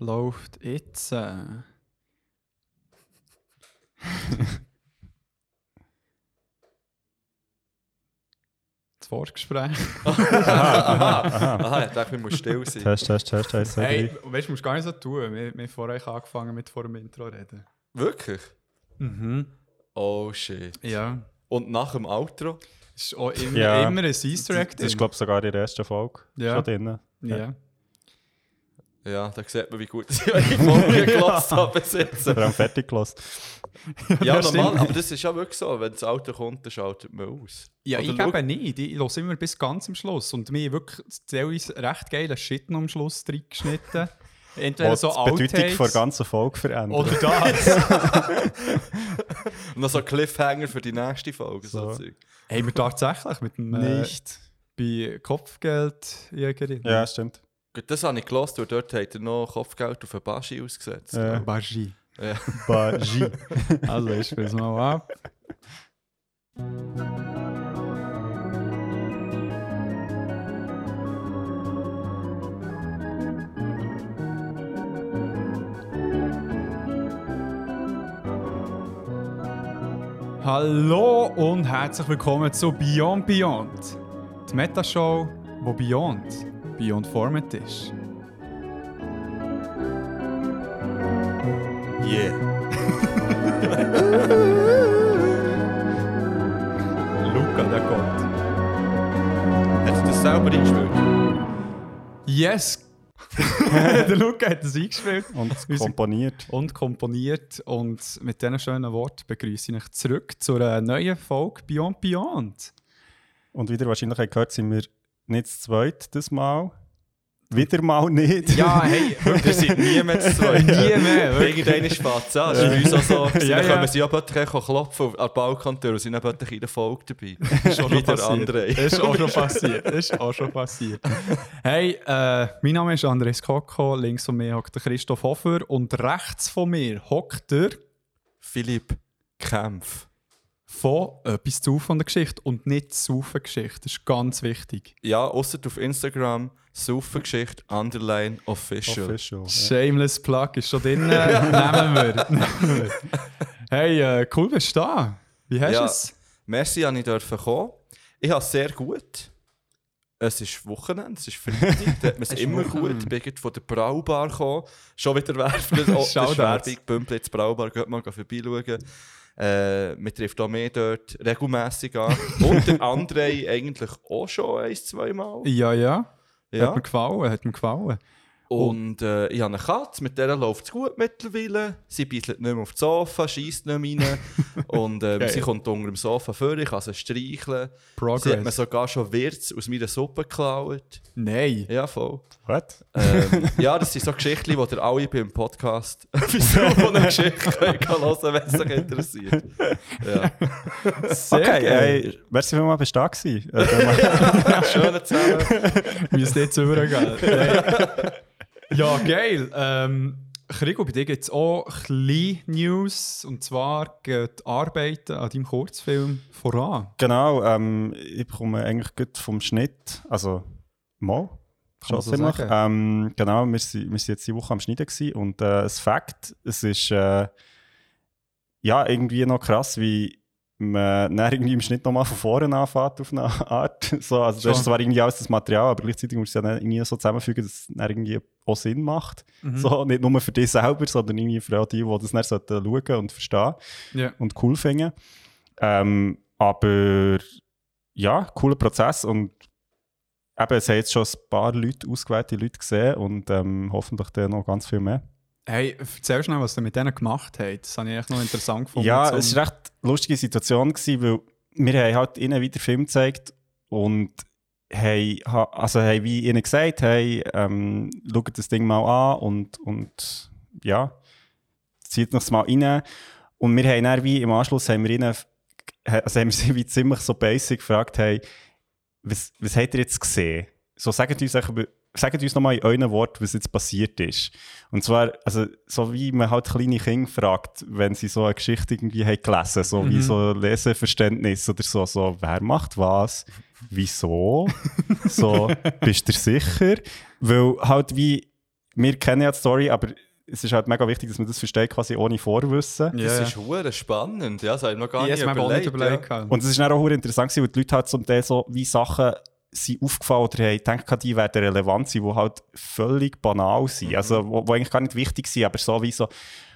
läuft jetzt. Äh. das Vorgespräch. aha, aha, ich dachte, wir müssen still sein. Test, Test, Test, Test, Hey, weißt du, musst gar nicht so tun. Wir, wir haben vorher angefangen mit vor dem Intro reden. Wirklich? Mhm. Oh shit. Ja. Und nach dem Outro? Das ist auch immer, Ja. immer ein Easter Egg. Das ist, glaube ich, sogar in der ersten Folge Ja. schon drin. ja. Ja, da sieht man, wie gut ich die Folge gelassen habe bis jetzt. Vor allem fertig gelassen. Ja, Das normal, aber das ist ja wirklich so. Wenn das Auto kommt, dann schaltet man aus. Ja, Oder ich gebe nicht. Ich höre immer bis ganz am Schluss. Und mir haben wirklich teilweise recht geile Shit noch am Schluss reingeschnitten. Entweder Was so die Bedeutung der ganzen Folge verändert. oder das. Und noch so ein Cliffhanger für die nächste Folge. So. So. Haben wir tatsächlich mit dem äh, Nicht. bei Kopfgeldjägerin. Ja, stimmt. Gut, das habe ich gelost, und dort hat er noch Kopfgeld auf den Baschi ausgesetzt. Ja. Bagie. Ja. Bagie. Also, ich spiele es mal ab. Hallo und herzlich willkommen zu Beyond Beyond. Die Metashow, wo Beyond Beyond Format ist. Yeah. Luca, der kommt. Hat er das selber eingespielt? Yes! der Luca hat es eingespielt Und komponiert. und komponiert. Und mit diesen schönen Worten begrüße ich euch zurück zu einer neuen Folge Beyond Beyond. Und wieder wahrscheinlich gehört, sind wir nicht zu zweit das Mal. Wieder mal nicht. Ja, hey, Wir sind nie mehr zu zweit. Nie mehr. Irgendeiner fast an. Das ist uns auch so. Ja, dann ja. können sie ja plötzlich auch klopfen auf- an der Balkontür und sind dann plötzlich in der Folge dabei. Das ist auch schon Wieder passiert. andere. Das ist auch schon passiert. Das ist auch schon passiert. Hey, äh, mein Name ist Andres Koko. Links von mir hockt der Christoph Hofer und rechts von mir hockt der Philipp Kempf. Von etwas zu von der Geschichte und nicht zu Geschichte. Das ist ganz wichtig. Ja, außer auf Instagram, Saufengeschichte, Underline, Official. Official. Ja. Shameless Plug ist schon drin. Nehmen wir. Nehmen wir. Hey, äh, cool bist du da. Wie hast du Ja. es? Merci, dass ich dürfen kommen. Ich habe es sehr gut. Es ist Wochenende, es ist Freitag, da hat man es immer Wochenende. gut. Ich bin von der Braubar gekommen. Schon wieder werfen. Oh, das ist. Werbung, Pümplitz Braubar, geht mal vorbeischauen. Äh, man trifft auch mehr dort regelmässig an. Und der André eigentlich auch schon ein, zwei Mal. Ja, ja. Hat Ja. mir gefallen, hat mir gefallen. Und äh, ich habe eine Katze, mit der läuft es gut mittlerweile. Sie beißelt nicht mehr auf das Sofa, schießt nicht mehr rein. und ähm, Geil. sie kommt unter dem Sofa vor, ich kann sie streicheln. Sie hat mir Progress. sogar schon Wirts aus meiner Suppe geklaut. Nein. Ja, voll. What? Ähm, ja, das sind so Geschichten, die ihr alle beim Podcast wieso von einer Geschichte könnt hören wenn es euch interessiert. Ja. Sehr Okay, geil. hey, merci vielmals, bist du da gewesen. Äh, Schönen zusammen. Wir müssen jetzt übergehen. Ja, geil. Ähm, Krigo, bei dir gibt es auch kleine News. Und zwar geht die Arbeiten an deinem Kurzfilm voran. genau, ähm, ich bekomme eigentlich gut vom Schnitt, also mal. Schon so ziemlich. Ähm, genau, wir sind jetzt die Woche am Schneiden gewesen und äh, das Fakt, es ist äh, ja irgendwie noch krass, wie man dann irgendwie im Schnitt nochmal von vorne anfängt auf eine Art. So, also Schon. das ist zwar irgendwie alles das Material, aber gleichzeitig muss es ja irgendwie so zusammenfügen, dass es irgendwie auch Sinn macht. Mhm. So, nicht nur für dich selber, sondern irgendwie für all die, die das dann schauen und verstehen Ja. und cool finden. Ähm, aber ja, cooler Prozess und eben, es haben jetzt schon ein paar Leute, ausgewählte Leute gesehen und ähm, hoffentlich dann noch ganz viel mehr. Hey, erzähl schnell, was du mit denen gemacht hast. Das habe ich echt noch interessant gefunden. ja, es war eine recht lustige Situation, gewesen, weil wir haben halt ihnen wieder Film gezeigt und ha- also haben wie ihnen gesagt, hey, ähm, schaut das Ding mal an und, und ja, zieht noch mal rein. Und wir haben dann wie im Anschluss haben wir ihnen, also haben wir sie wie ziemlich so basic gefragt, hey, was, was habt ihr jetzt gesehen? So, sagt uns, einfach, sagt uns nochmal in euren Worten, was jetzt passiert ist. Und zwar, also, so wie man halt kleine Kinder fragt, wenn sie so eine Geschichte irgendwie haben gelesen, so wie Mhm. so Leseverständnis oder so, so, wer macht was? Wieso? so, bist du sicher? Weil halt wie, wir kennen ja die Story, aber es ist halt mega wichtig, dass man das versteht, quasi ohne Vorwissen. Das ist hure spannend. Ja, das habe ich noch gar Ich mir auch nicht überlegt. überlegt. Und es ist dann auch hure interessant gewesen, weil die Leute halt zum Teil so wie Sachen sind aufgefallen oder haben gedacht, die werden relevant sein, die halt völlig banal sind. Also, wo, wo eigentlich gar nicht wichtig sind, aber so wie so,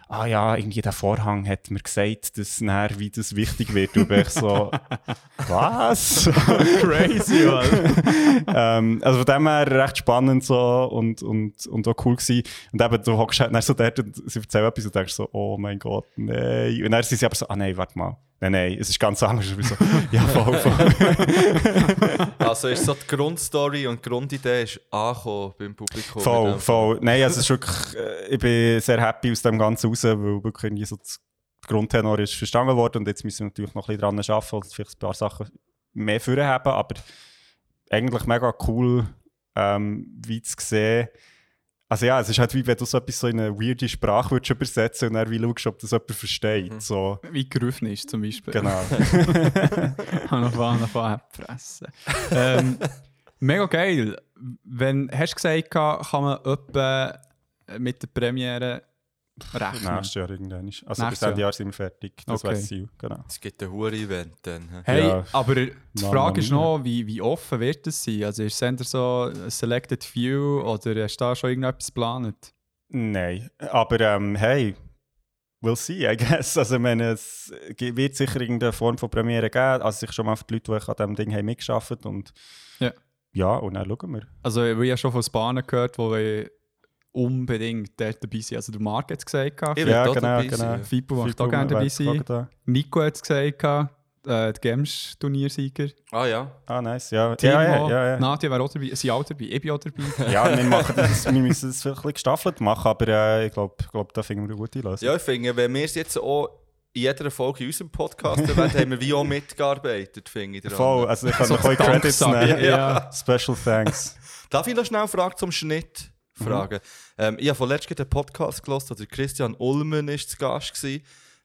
ah ja, irgendwie der Vorhang hat mir gesagt, dass nachher wie das wichtig wird. Und ich so, was? Crazy, Mann. ähm, also von dem her recht spannend so und, und, und auch cool gewesen. Und eben, du hockst halt dann so dort und sie erzählen etwas und denkst so, oh mein Gott, nein. Und dann sind sie aber so, ah nein, warte mal. Nein, nein, es ist ganz anders. Ich so, ja, voll, voll. Also ist so die Grundstory und die Grundidee ist angekommen beim Publikum. Voll, voll. Nein, also es ist wirklich, äh, ich bin sehr happy aus dem Ganzen raus, weil wirklich irgendwie so das Grundtenor ist verstanden worden und jetzt müssen wir natürlich noch ein bisschen dran arbeiten und vielleicht ein paar Sachen mehr vorhaben, aber eigentlich mega cool, ähm, wie zu sehen. Also ja, es ist halt wie wenn du so etwas so in eine weirde Sprache würdest übersetzen und dann wie schaust, ob das jemand versteht. So, Wie gerufen ist zum Beispiel. genau. Noch von fressen. ähm, mega geil. Wenn, hast du gesagt, kann man etwa mit der Premiere rechnen? Nächstes Jahr irgendwann. ist- Also bis Nächstes Ende Jahr. Jahr sind wir fertig. Das Okay. wäre das Ziel, genau. Es gibt ein hure Event dann. Hey, Ja. aber die Mamma Frage ist noch, wie, wie offen wird das sein? Also ist es eher so ein Selected Few oder hast du da schon irgendetwas geplant? Nein, aber ähm, hey, we'll see, I guess. Also, ich meine, es wird sicher irgendeine Form von Premiere geben. Also, sicher schon mal für die Leute, die an diesem Ding haben mitgearbeitet und Ja. ja, und dann schauen wir. Also ich habe ja schon von Bahnen gehört, wo ich unbedingt dort dabei sind. Also der Marc hat es gesagt, Ich ja. genau, dabei genau. sein. Fipo möchte auch gerne dabei sein. da. Nico hat es gesagt, äh, der Games-Turniersieger. Ah ja. Ah, nice, ja. Timo, Ja, ja, ja, ja. Nadia wäre auch dabei, sie sind auch dabei, ich bin auch dabei. ja, wir, machen das, wir müssen das vielleicht ein bisschen gestaffelt machen, aber äh, ich glaube, glaub, da finden wir eine gute Lösung. Ja, ich finde, wenn wir es jetzt auch in jeder Folge in unserem Podcast erwähnt, haben wir wie auch mitgearbeitet, finde ich. Voll, also ich kann So noch ein Credits nehmen. ja. Special thanks. Darf ich noch schnell eine Frage zum Schnitt fragen? Ähm, ich habe von letztem einen Podcast gelesen, der Christian Ullmann ist zu Gast war,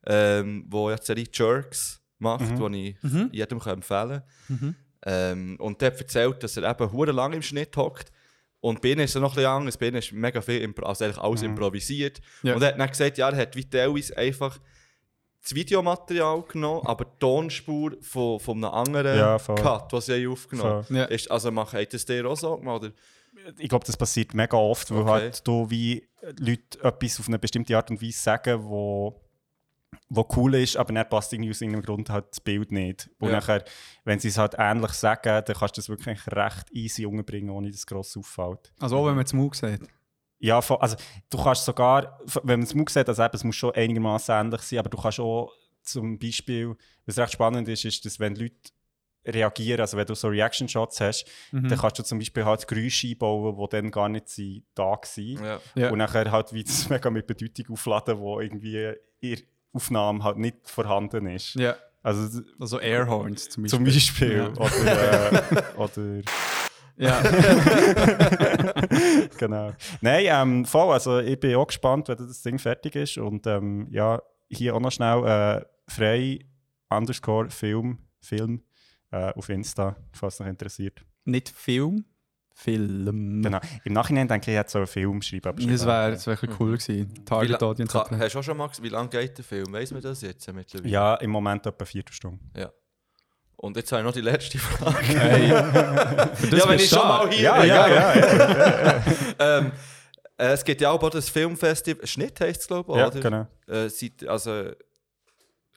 ähm, wo ja die Serie Jerks macht, die ich jedem kann empfehlen kann. Ähm, und der hat erzählt, dass er eben hure lang im Schnitt hockt. Und bei ihnen ist es noch ein bisschen anders. Bei ihnen ist mega viel, also eigentlich alles improvisiert. Ja. Und er hat dann gesagt, ja, er hat wie teilweise einfach das Videomaterial genommen, aber die Tonspur von, von einem anderen Ja. Cut, was sie haben aufgenommen Ja. ist, Also macht hat das dir auch so gemacht? Oder? Ich glaube, das passiert mega oft, weil Okay. halt du wie Leute etwas auf eine bestimmte Art und Weise sagen, wo, wo cool ist, aber dann passt irgendwie aus irgendeinem Grund halt das Bild nicht. Und Ja. nachher, wenn sie es halt ähnlich sagen, dann kannst du das wirklich recht easy unterbringen, ohne dass es gross auffällt. Also auch wenn man es Mug sieht. Ja, also du kannst sogar, wenn man es muss sieht, also eben, es muss schon einigermaßen ähnlich sein, aber du kannst auch zum Beispiel, was recht spannend ist, ist, dass wenn Leute reagieren, also wenn du so Reaction-Shots hast, Mhm. dann kannst du zum Beispiel halt Geräusche einbauen, die dann gar nicht sind, da waren. Ja. Ja. Und nachher halt wie das mega mit Bedeutung aufladen, wo irgendwie in Aufnahme halt nicht vorhanden ist. ja. Also Also Airhorns zum Beispiel. zum Beispiel. Ja. Oder, äh, oder Ja. genau. Nein, ähm, voll, also ich bin auch gespannt, wenn das Ding fertig ist. Und ähm, ja, hier auch noch schnell äh, frei underscore Film, Film äh, auf Insta, falls es noch interessiert. Nicht Film, Film. Genau. Im Nachhinein denke ich, ich hätte so einen Film schreiben. aber Das wäre wär cool gewesen. Target Audience. Ka- Hast du auch schon mal gesehen, wie lange geht der Film? Weiss man das jetzt mittlerweile? Ja, im Moment etwa vier Stunden. ja. Und jetzt habe ich noch die letzte Frage. Hey. Ja, wenn ich schon mal hier Ja, bin, ja, ja. ja. ähm, äh, es gibt ja auch das Filmfestival. Schnitt heisst es, glaube ich, ja oder? genau. Äh, also,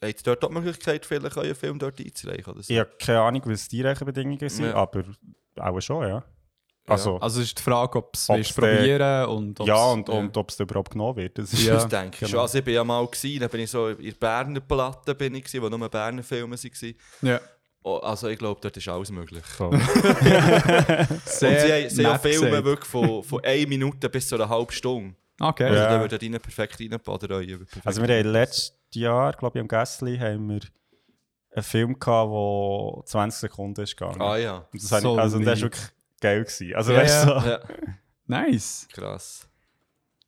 habt ihr dort auch die Möglichkeit, vielleicht euren Film dort einzureichen? Oder so? Ich habe keine Ahnung, was die Rechenbedingungen sind, Ja. aber auch schon, ja. Also, Also es ist die Frage, ob es probieren und ob's- ja, und, ja. und ob es überhaupt genommen wird. Das ist Ja. Das denke ich genau. schon. Also ich bin ja mal gewesen, dann bin ich so in der Berner Platte, bin ich gewesen, wo nur Berner Filme waren. Ja. Oh, also ich glaube, dort ist alles möglich. voll. Und sie haben, sie haben Filme wirklich von, von einer Minute bis zu einer halben Stunde. Okay. Also Ja. da würde rein perfekt reinpassen. Also wir haben letztes Jahr, glaube ich, am Gässli, haben wir einen Film gehabt, der 20 Sekunden ist gegangen. Ah ja, Und das, So ich, also, das war wirklich geil. Gewesen. Also Ja, weißt du, ja. so, ja. Nice. krass.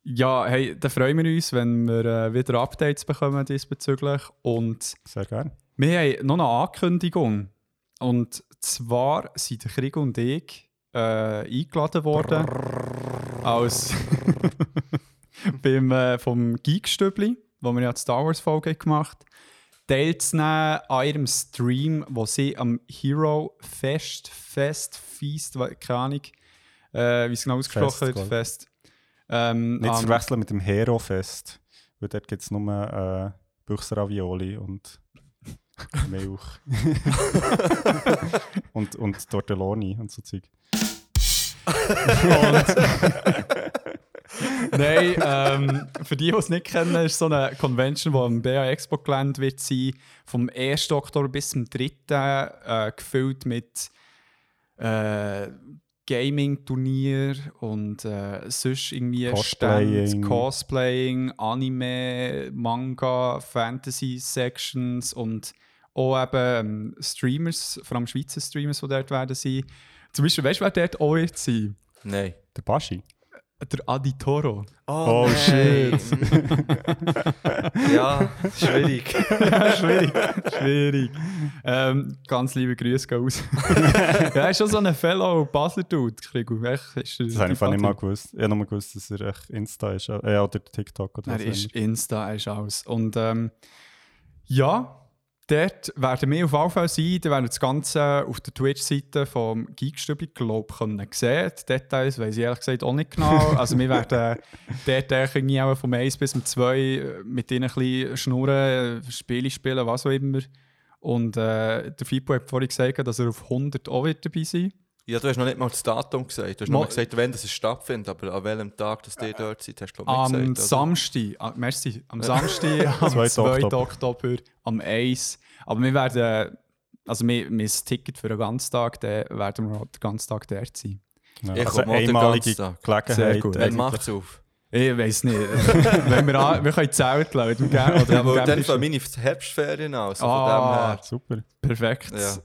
Ja, hey, dann freuen wir uns, wenn wir äh, wieder Updates bekommen diesbezüglich. Und sehr gerne. wir haben noch eine Ankündigung. Und zwar sind Krieg und ich äh, eingeladen worden als beim, äh, vom Geekstübli, wo wir ja die Star Wars Folge gemacht haben, teilzunehmen an ihrem Stream, wo sie am Hero Fest, Fest, Feast, keine Ahnung, äh, wie es genau ausgesprochen Fest, wird. Fest. Ähm, Nicht zu verwechseln mit dem Hero-Fest. Weil dort gibt es nur äh, Büchsravioli und Milch. und, und Tortelloni und so Zeug. Nein, ähm, für die, die es nicht kennen, ist so eine Convention, die am BA Expo Gelände wird sein, vom 1. Oktober bis zum 3. Äh, gefüllt mit äh, Gaming-Turnier und äh, sonst irgendwie Cosplaying. Stands, Cosplaying, Anime, Manga, Fantasy-Sections und auch eben ähm, Streamers, vor allem Schweizer Streamers, die dort werden sein. Zum Beispiel, weißt du, wer dort auch wird sein? Nein. Der Baschi. Der Adi Toro. Oh, shit. ja, schwierig. schwierig. schwierig. Ähm, ganz liebe Grüße gehen raus. ja, er ist schon so ein Fellow Basler Dude, Krigu. Echt, ist er Das habe ich nicht mal gewusst. Ich habe nur gewusst, dass er echt Insta ist. Äh, oder TikTok oder Er ist. Insta, er ist alles. Und ähm, ja, dort werden wir auf jeden Fall sein. Da werden wir das Ganze auf der Twitch-Seite vom Geekstübli, ich, können sehen. Die Details weiß ich ehrlich gesagt auch nicht genau. Also wir werden dort irgendwie auch vom 1 bis zum 2 mit ihnen ein bisschen schnurren, äh, Spiele spielen, was auch immer. Und äh, der Fipo hat vorhin gesagt, dass er auf 100 auch wird dabei sein Ja, du hast noch nicht mal das Datum gesagt. Du hast Mal- noch gesagt, wenn das stattfindet, aber an welchem Tag dass ihr dort seid, hast du glaube ich Am nicht gesagt. Samstag, ah, merci, am Samstag, am 2. 2. Oktober. Oktober, am 1. Aber wir werden, also wir, wir das Ticket für den ganzen Tag, dann werden wir den ganzen Tag dort sein. Genau. Ich Also einmalige. Gelegenheit. Sehr gut. Wann macht's auf? Ich weiß nicht. Wenn wir, an, wir können Zelt lassen, mit dem Gär- oder Ja, aber dann fangen meine Herbstferien an. Also Ah. von dem her.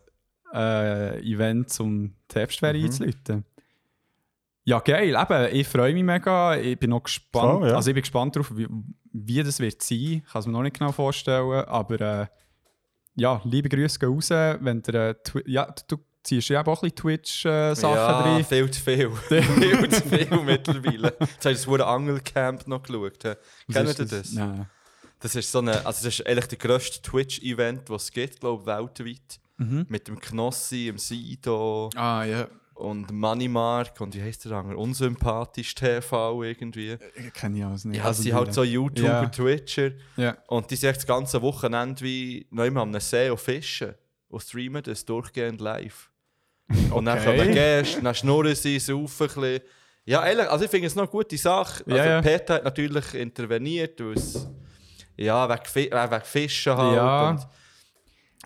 Äh, Event, um die Herbstferien Mhm. einzuläuten. Ja, geil. Eben, ich freue mich mega. Ich bin noch gespannt. Voll, ja. Also ich bin gespannt darauf, wie, wie das wird sein. Ich kann es mir noch nicht genau vorstellen. Aber äh, ja, liebe Grüße gehen raus. Wenn der, äh, ja, du, du ziehst ja auch ein bisschen Twitch-Sachen ja, rein. viel zu viel. viel zu viel mittlerweile. Jetzt habe ich das Wort Angelcamp noch geschaut. Kennt ihr das? Nein. Das ist so eine, also das ist eigentlich der grösste Twitch-Event, was es gibt, glaube ich, weltweit. Mhm. Mit dem Knossi, dem Sido Ah, ja. und Moneymark und wie heißt der andere? Unsympathisch TV irgendwie. Ich kenne ich alles nicht. Ja, Also sie die- halt so YouTuber, Ja. Twitcher. Ja. Und die sind echt das ganze Wochenende wie neu mal am See und fischen. Und streamen das durchgehend live. Und dann Okay. kommen Gäste, dann schnurren sie, saufen ein bisschen. Ja, ehrlich, also ich finde es noch eine gute Sache. Also Ja. Peter hat natürlich interveniert, weil es, ja, wegen, äh, wegen Fischen halt. Ja. Und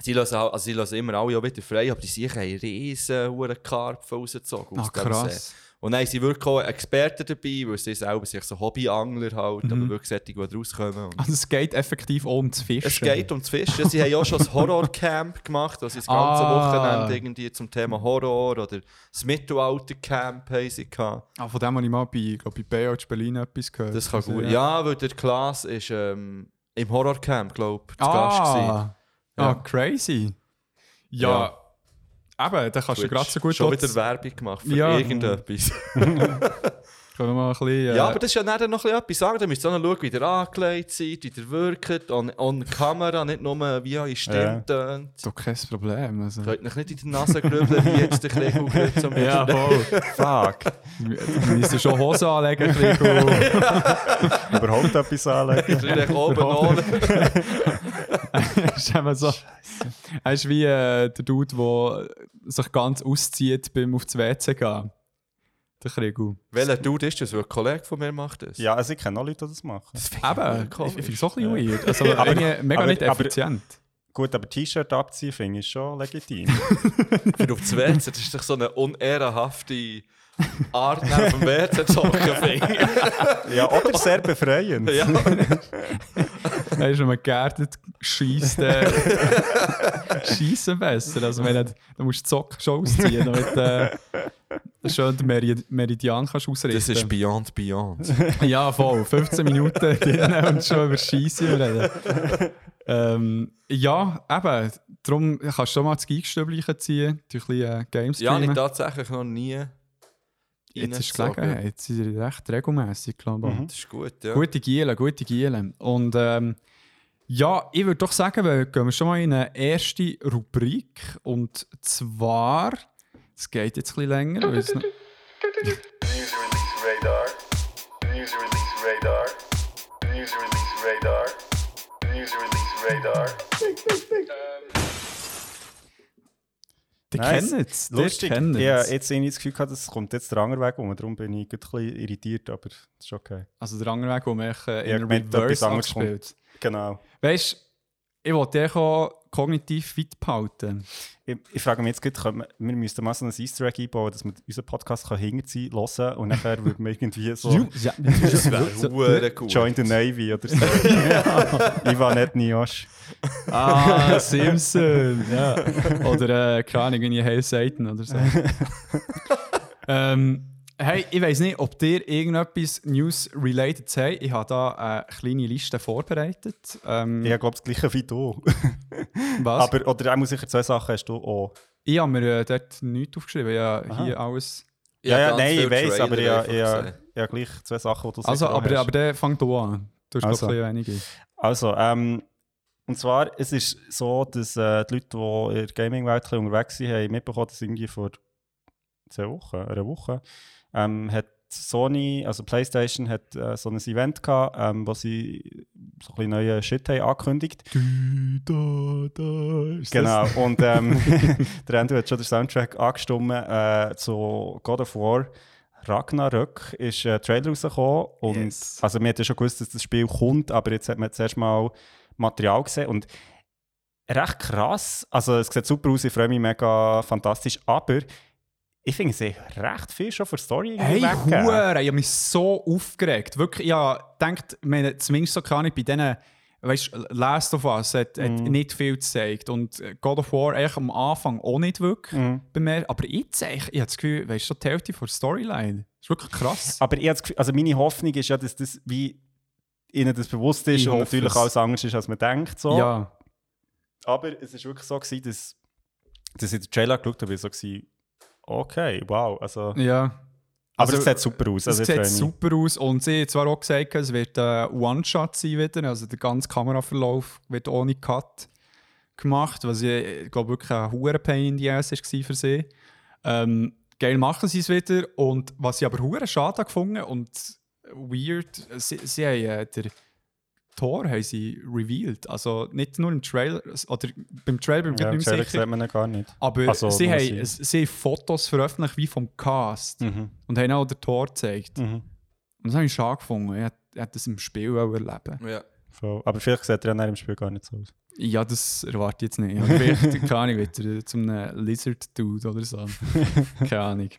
sie lassen, also sie lassen immer alle auch wieder frei, aber die sicher haben riesen hohe Karpfen rausgezogen Ah, aus dem See. krass. Und dann sind wirklich auch Experten dabei, weil sie selber sich so Hobbyangler halt, Mhm. aber wirklich solche, die rauskommen. Und Also es geht effektiv auch ums Fischen. es geht ums Fischen. Sie haben auch schon ein Horrorcamp gemacht, also das ganze Ah. Wochenende irgendwie zum Thema Horror oder das Mittelaltercamp haben sie gehabt. Ah, von dem habe ich mal bei, glaub, bei Baywatch Berlin etwas gehört. Das kann Also, gut. Ja, weil der Klaas ist ähm, im Horrorcamp, glaube ich, zu Gast gewesen. Ah, Ja. ah crazy. Ja, eben, da kannst du gerade so gut Schon wieder Werbung gemacht für Ja. irgendetwas. Können wir mal ein bisschen, äh, Ja, aber das ist ja dann noch ein bisschen etwas sagen. Da müsst ihr auch noch schauen, wie der angelegt seid, wie der wirkt, on, on Kamera, nicht nur wie eure Stimme Ja. tönt. doch kein Problem. Also. Könnt euch nicht in die Nase grübeln, wie jetzt der Krieg gerade zum Ja, voll. Fuck. Wir müssen schon Hosen anlegen, Krigo. Überhaupt etwas anlegen. Vielleicht oben ohne. ist eben so. Er ist wie äh, der Dude, der sich ganz auszieht beim auf das WC gehen. Der Krigo. Welcher Dude ist das? Weil ein Kollege von mir macht das. Ja, also ich kenne auch Leute, die das machen. Eben, ich, ich finde es so ein bisschen weird. Also Aber- mega aber- nicht aber- effizient. Gut, aber T-Shirt abziehen finde ich schon legitim. Für auf das WC, das ist doch so eine unehrenhafte Art, nach dem WC zu hocken, finde ja, oder sehr befreiend. Ja. Er ist, wenn man geerdet schießt, äh, schießen besser. Also, wenn du, musst die Socken schon ausziehen, damit äh, schön den Meri Meridian kannst ausrichten Das ist Beyond Beyond. Ja, voll. 15 Minuten drin und schon über Scheiße reden. ähm, ja, eben. Darum kannst du schon mal das Geekstübchen ziehen, durch ein bisschen äh, Games Ja, ich tatsächlich noch nie. Jetzt ist. Gelegenheit. Jetzt sind sie recht regelmässig, glaube ich. Mhm. Das ist gut, ja. Gute Giele, gute Giele. Und ähm, ja, ich würde doch sagen, wir gehen schon mal in eine erste Rubrik. Und zwar, es geht jetzt ein bisschen länger. es News Release Radar. News Release Radar. News Release Radar. News Release Radar. Die Nice. kennen es. Die Lustig. kennen Ja, es. jetzt irgendwie das Gefühl gehabt, es kommt jetzt der andere Weg um. Darum bin ich ein bisschen irritiert, aber das ist okay. Also der andere Weg, wo man echt, äh, Ja, in gemeint, etwas Reverse abspielt. Genau. Weißt du, ich wollte dich auch kognitiv fit behalten. Ich, ich frage mich jetzt gerade, wir, wir müssten mal so ein Easter Egg einbauen, dass wir unseren Podcast kann hinterziehen hören und nachher würden wir irgendwie so Ja, Das wäre hure gut. Join the Navy oder so. Ivan nicht Niosh. Ah, Simpson. ja. Oder, äh, keine Ahnung, wie ich Hail Satan oder so. ähm, hey, ich weiß nicht, ob dir irgendetwas News-related sei. Ich habe da eine kleine Liste vorbereitet. Ähm, Ich glaube das gleiche wie du. was? Aber, oder auch sicher zwei Sachen hast du auch. ich habe mir äh, dort nichts aufgeschrieben. Ich habe Aha. hier alles. Ja, ja, nein, ich weiß, aber ja, einfach ja, gesehen. ja, gleich zwei Sachen, die du Also, aber, hast. aber der fängt hier an. Du hast Also. ein wenige. Also, ähm, und zwar, es ist so, dass äh, die Leute, die in der Gaming-Welt unterwegs sind, haben mitbekommen, dass irgendwie vor zwei Wochen, einer Woche, ähm, hat Sony, also PlayStation, hat äh, so ein Event gehabt, ähm, wo sie so ein neuen Shit haben angekündigt. Genau, und ähm, der Andrew hat schon den Soundtrack angestimmt äh, zu God of War. Ragnarök ist ein Trailer rausgekommen und Yes. also wir hatten ja schon gewusst, dass das Spiel kommt, aber jetzt hat man zuerst mal Material gesehen und recht krass, also es sieht super aus, ich freue mich mega fantastisch, aber ich finde, sie recht viel schon für Story Hey. Hure, ich habe mich so aufgeregt. Wirklich, ich gedacht, ich meine, zumindest so kann ich bei denen, weißt du, Last of Us hat, hat Mhm. nicht viel gezeigt und äh, God of War eigentlich am Anfang auch nicht wirklich Mhm. bei mir. Aber jetzt, ich, ich habe das Gefühl, weißt du, so die Hälfte von der Storyline. Das ist wirklich krass. Aber ich Gefühl, also meine Hoffnung ist ja, dass das wie ihnen das bewusst ist Ich und natürlich es. alles anders ist, als man denkt. So. Ja, Aber es war wirklich so, gewesen, dass, dass ich den Trailer geschaut habe, so war, okay, wow. Also, ja. aber Also, es sieht super aus. Es Also, sieht ich mich. super aus und sie hat zwar auch gesagt, es wird ein One-Shot sein wieder, also der ganze Kameraverlauf wird ohne Cut gemacht, was ich, ich glaube wirklich ein hoher Pain in the Ass war für sie. Ähm, geil machen sie es wieder und was ich aber hure schade habe gefunden und weird, sie, sie haben äh, der Tor haben sie revealed, also nicht nur im Trailer, oder beim Trailer bin ich Ja, nicht mehr Trailer sicher, sieht man gar nicht. aber Also, sie, haben, sie. haben Fotos veröffentlicht wie vom Cast Mhm. und haben auch den Tor gezeigt. Mhm. Und das habe ich schade gefunden. Ich hätte das im Spiel auch erleben Ja. Voll. Aber vielleicht sieht er dann im Spiel gar nicht so aus. Ja, das erwarte ich jetzt nicht. Vielleicht, keine Ahnung, wird er zum einem Lizard-Dude oder so. keine Ahnung.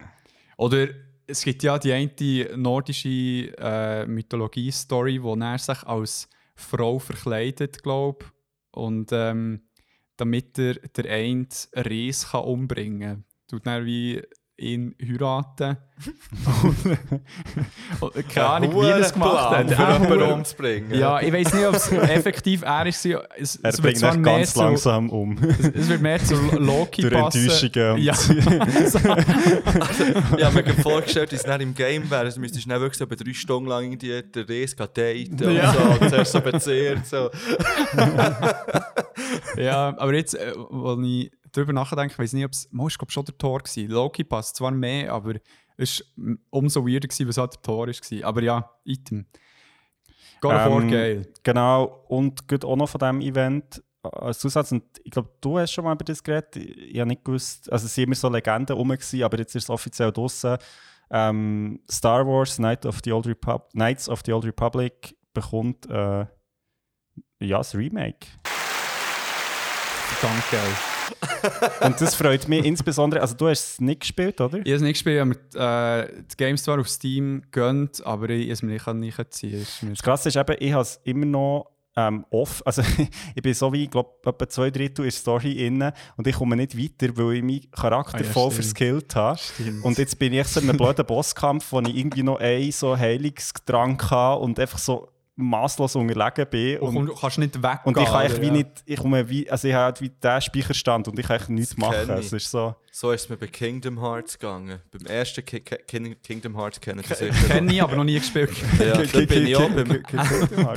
Oder es gibt ja die eine nordische äh, Mythologie-Story, wo er sich als Frau verkleidet, glaube und ähm, damit er der eine einen Ries kann umbringen kann. Tut dann wie ihn heiraten. und, und keine Ahnung, wie er das gemacht hat. Ja, jemanden umzubringen. Ja, ich weiß nicht, ob es effektiv er war. Es, Er es bringt ihn mehr ganz zu, langsam um. es wird mehr zu Loki Durch passen. Enttäuschungen. Ja. Ich habe mir vorgestellt, dass es nicht im Game wäre. Also müsstest du nicht wirklich so über drei Stunden lang irgendwie den Reis daten Ja. und so. Und zuerst so bezehrt. So. ja, aber jetzt, äh, wo ich darüber nachdenke, weiß nicht, ob es, mal, ich glaube schon der Tor war. Loki passt zwar mehr, aber es war umso weirder, gewesen, was halt der Tor war. Aber ja, Item. God of War, Ähm, geil. Genau, und gut auch noch von diesem Event als Zusatz, und ich glaube, du hast schon mal über das geredet, ich, ich habe nicht gewusst, also es sind immer so Legenden rum, gewesen, aber jetzt ist es offiziell draussen. Ähm, Star Wars Knight of the Old Repub Knights of the Old Republic bekommt äh, ja, das Remake. Geil. Und das freut mich insbesondere, also du hast es nicht gespielt, oder? Ich habe es nicht gespielt, ich habe mir äh, die Games zwar auf Steam gönnt, aber ich habe es mir nicht, nicht ziehen. Das Krasse ist eben, ich habe es immer noch ähm, off. Also ich bin so wie, ich glaube, etwa zwei Drittel in der Story inne und ich komme nicht weiter, weil ich meinen Charakter Ah ja, voll stimmt. verskillt habe. Stimmt. Und jetzt bin ich so in einem blöden Bosskampf, wo ich irgendwie noch einen so Heilungsdrang hatte und einfach so masslos unterlegen bin. Und Und, kannst nicht weggehen. und ich kann oder? wie Ja. nicht, ich komme wie, also ich habe halt wie den Speicherstand und ich kann nichts Das machen. Es ist so, So ist es mir bei Kingdom Hearts gegangen. Beim ersten Ki Ki King- Kingdom Hearts kennen Sie sicher. Kenne ich, aber noch nie gespielt. Ja, da bin ich auch beim,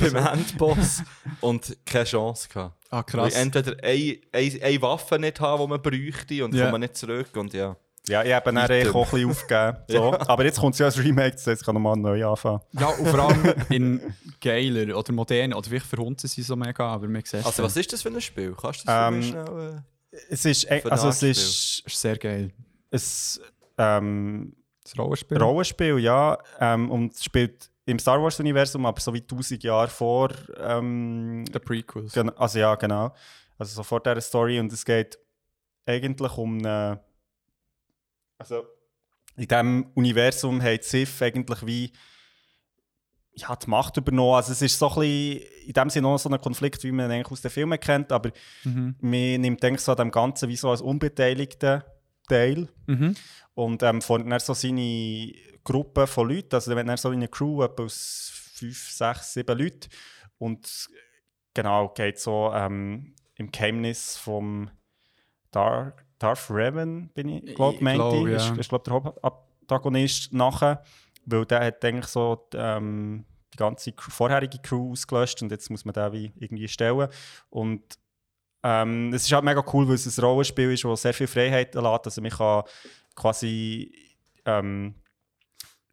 beim Endboss und keine Chance gehabt. Ah, Weil ich krass. entweder eine, eine, eine Waffe nicht habe, die man bräuchte und Ja. komme nicht zurück und ja. Ja, ich habe dann eigentlich auch ein bisschen aufgegeben. So. Aber jetzt kommt es ja als Remake, das heißt, ich kann nochmal neu anfangen. Ja, und vor allem in geiler oder modern, oder vielleicht verhunzen sie so mega, aber wir sehen es Also was ist das für ein Spiel? Kannst du das für Ähm, mich schnell... Es ist, e- also es ist ist sehr geil. ein ähm, Das Rollenspiel. Rollenspiel, ja. Ähm, und es spielt im Star Wars-Universum, aber so wie 1000 Jahre vor. Ähm, Der Prequels. Also ja, genau. Also so vor dieser Story und es geht eigentlich um eine, also in diesem Universum hat Sith eigentlich wie ja, die Macht übernommen. Also es ist so ein bisschen, in dem Sinne auch so ein Konflikt, wie man ihn eigentlich aus den Filmen kennt, aber Mhm. man nimmt eigentlich so an dem Ganzen wie so als unbeteiligten Teil Mhm. und ähm, formt dann so seine Gruppe von Leuten, also wenn er so eine Crew etwa aus fünf, sechs, sieben Leuten und genau, geht so ähm, im Geheimnis vom Dar Darth Revan, bin ich, glaube Ich glaub, ich, ja. ist, ist glaube der Hauptantagonist nachher, weil der hat eigentlich so ähm, die ganze vorherige Crew ausgelöscht und jetzt muss man den wie irgendwie stellen und ähm, es ist halt mega cool, weil es ein Rollenspiel ist, das sehr viel Freiheit lässt. Also man kann quasi ähm,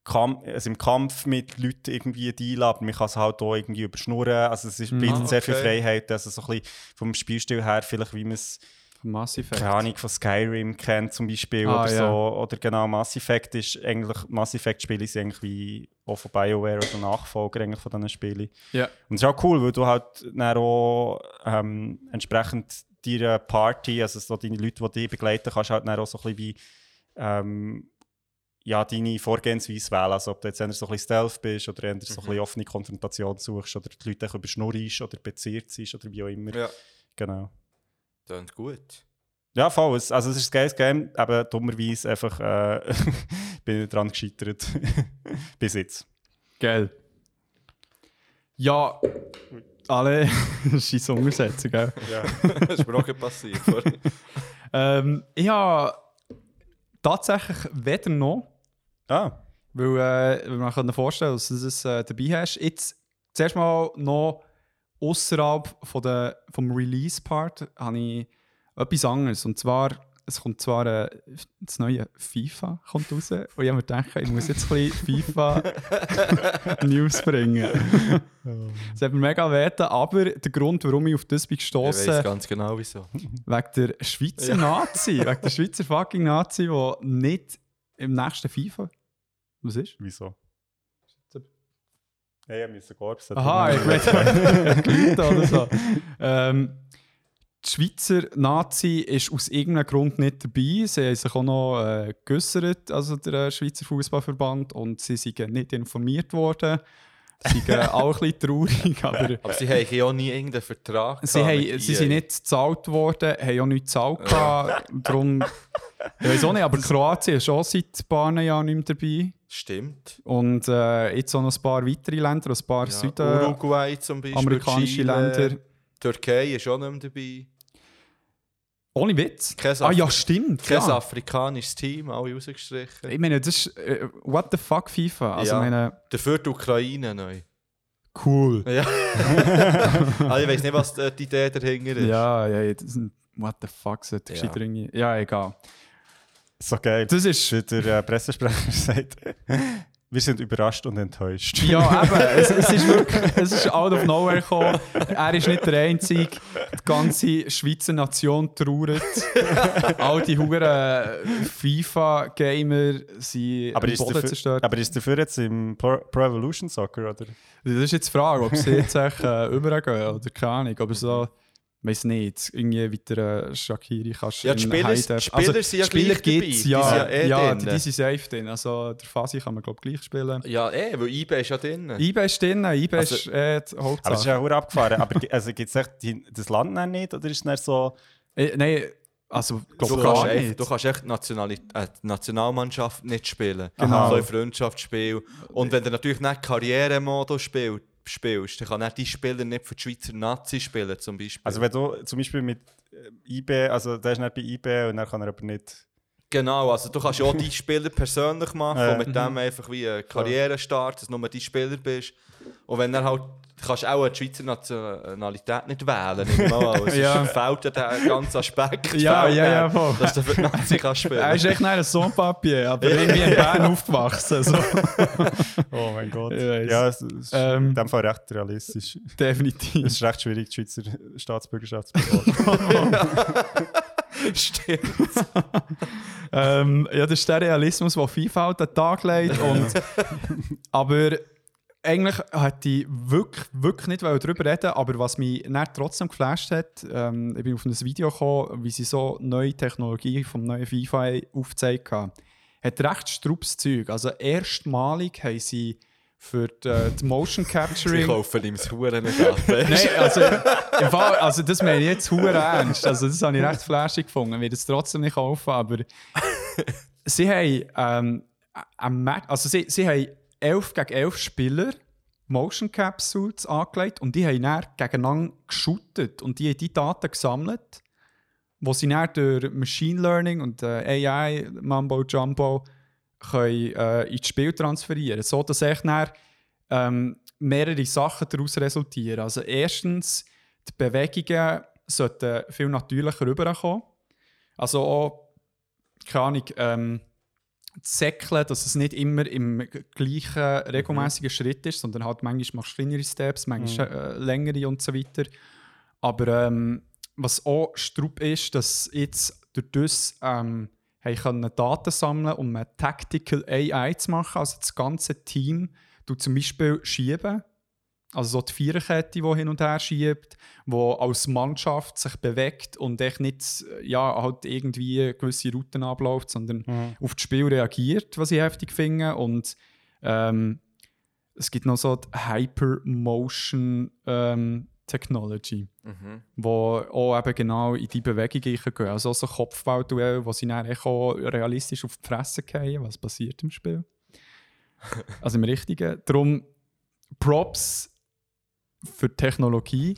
Kamp also im Kampf mit Leuten irgendwie dealen, aber man kann es halt auch irgendwie überschnurren. Also es Mhm. bietet Ah, sehr viel okay. Freiheit. Also so ein bisschen vom Spielstil her, vielleicht wie man es, Mass Effect. keine Ahnung, von Skyrim kennt zum Beispiel Ah, oder ja. so. Oder genau, Mass Effect ist eigentlich, Mass Effect Spiele sind eigentlich wie auch von BioWare oder Nachfolger eigentlich von diesen Spielen. Ja. Und es ist auch cool, weil du halt dann auch ähm, entsprechend deiner Party, also so deine Leute, die dich begleiten, kannst halt dann auch so ein bisschen wie ähm, ja, deine Vorgehensweise wählen. Also ob du jetzt eher so ein bisschen Stealth bist oder eher so ein bisschen offene Konfrontation suchst oder die Leute überschnurrst oder beziert sind oder wie auch immer. Ja, Genau. Klingt gut. Ja, voll. Es, also es ist ein geiles Game, aber dummerweise einfach äh, bin ich dran gescheitert. Bis jetzt. Geil. Ja, alle. Scheiß Umsetzung, gell? Ja. das ist mir auch passiert. ähm, ich habe tatsächlich weder noch, Ah, weil äh, wir können vorstellen, dass du es äh, dabei hast. Jetzt zuerst mal noch außerhalb von der, vom Release-Part habe ich etwas anderes. Und zwar, es kommt zwar äh, das neue FIFA kommt raus. Und ich habe mir gedacht, ich muss jetzt ein bisschen FIFA-News bringen. Das hat mir mega wehten, aber der Grund, warum ich auf das bin Ich gestoßen weiß ganz genau wieso. Wegen der Schweizer Nazi, wegen der Schweizer fucking Nazi, die nicht im nächsten FIFA. Was ist? wieso? Hey, ich musste Gorbs. Aha, ich weiß nicht oder so. Ähm, die Schweizer Nazi ist aus irgendeinem Grund nicht dabei. Sie haben sich auch noch äh, geäussert, also der Schweizer Fußballverband, und sie sind nicht informiert worden. Sie sind auch ein bisschen traurig, aber Aber sie haben ja auch nie irgendeinen Vertrag sie, gehabt haben, sie sind nicht gezahlt worden, haben auch nichts gezahlt. gehabt. Darum, ich weiß auch nicht, aber Kroatien ist auch seit ein paar Jahren nicht mehr dabei. Stimmt. Und äh, jetzt auch noch ein paar weitere Länder, ein paar Ja, Südamerikanische Uruguay zum Beispiel. Chile, Länder. Türkei ist auch nicht mehr dabei. Ohne Witz. Kein ah ja, stimmt. Kein Ja. afrikanisches Team, alle rausgestrichen. Ich meine, das ist äh, what the fuck FIFA. Also Ja. meine, Dafür die Ukraine neu. cool. Ja. also ich weiß nicht, was die Idee dahinter ist. Ja, ja, what the fuck sollte Ja. Ja, egal. So geil. Das ist Wie der äh, Pressesprecher sagt, wir sind überrascht und enttäuscht. Ja, eben. Es, es ist wirklich, es ist out of nowhere gekommen. Er ist nicht der Einzige. Die ganze Schweizer Nation trauert. All die huren FIFA-Gamer sind aber, Boden dafür, zerstört. aber ist dafür jetzt im Pro, Pro Evolution Soccer, oder? Das ist jetzt die Frage, ob sie jetzt echt, äh, übergehen oder keine Ahnung. Aber so, weiß nicht, irgendwie weiter äh, Shakiri kannst Ja, die Spieler- Heide- die Spieler sind ja Spieler gleich dabei. gibt's, Die ja. sind ja eh ja, drin. die, die sind safe drin. Also der Fasi kann man glaube gleich spielen. Ja, eh, weil eBay ist ja drin. IBE ist drin, IBE Also- ist äh, die Aber es ist Hauptsache. ja hure abgefahren. aber also, gibt es das Land dann nicht? Oder ist es dann so. Äh, Nein, also Du kannst, echt, du kannst echt Nationali äh, Nationalmannschaft nicht spielen. Genau. So ein Freundschaftsspiel. Und wenn du natürlich nicht Karrieremodus spielst, spielst, dann kann er die Spieler nicht für die Schweizer Nazi spielen, zum Beispiel. Also wenn du zum Beispiel mit äh, IB, also der ist nicht bei IB und dann kann er aber nicht... Genau, also du kannst ja auch die Spieler persönlich machen Ja. und mit dem einfach wie eine Karriere starten, dass du nur die Spieler bist. Und wenn er halt, du kannst auch eine Schweizer Nationalität nicht wählen, mal. Es Ja. ist- fehlt ja der ganze Aspekt. Ja, ja, ja, voll. Dass du für die Nazi kannst spielen. Er ist echt ein Sohnpapier, aber irgendwie in Bern aufgewachsen. So. Oh mein Gott. Ja, es ist Ähm. in dem Fall recht realistisch. Definitiv. Es ist recht schwierig, die Schweizer Staatsbürgerschaft zu bekommen. Stimmt. ähm, ja, das ist der Realismus, den FIFA halt an den Tag legt. Und, aber eigentlich hätte ich wirklich, wirklich nicht darüber reden aber was mich dann trotzdem geflasht hat, ähm, ich bin auf ein Video gekommen, wie sie so neue Technologie vom neuen FIFA aufgezeigt haben. Hat recht strubes Zeug. Also erstmalig haben sie für die, äh, die Motion Sie Capturing... kaufen ihm das Huren nicht ab. Nein, also, Fall, also das meine ich jetzt hure ernst. Also das habe ich recht flashig gefunden. Ich werde es trotzdem nicht kaufen, aber sie haben, ähm, also sie, sie haben 11 gegen 11 Spieler Motion Capsules angelegt und die haben dann gegeneinander geschootet und die haben die Daten gesammelt, wo sie dann durch Machine Learning und äh, AI, Mambo Jumbo, können, äh, ins Spiel transferieren so dass dann, ähm, mehrere Sachen daraus resultieren. Also erstens, die Bewegungen sollten viel natürlicher rüberkommen. Also auch, keine Ahnung, ähm, das Säckeln, dass es nicht immer im gleichen regelmäßigen Schritt ist, sondern halt manchmal machst du kleinere Steps, manchmal äh, längere und so weiter. Aber ähm, was auch Strupp ist, dass jetzt durch das ähm, haben können Daten sammeln um eine Tactical AI zu machen, also das ganze Team du zum Beispiel schieben, also so die Viererkette, die hin und her schiebt, wo als Mannschaft sich bewegt und echt nicht ja, halt irgendwie gewisse Routen abläuft, sondern auf das Spiel reagiert, was ich heftig finde. Und ähm, es gibt noch so die Hypermotion ähm, Technology, Mhm. wo auch eben genau in die Bewegungen gehen. Also so Kopfballduell, wo sie dann echt auch realistisch auf die Fresse gehen, was passiert im Spiel. also im Richtigen. Darum Props für die Technologie.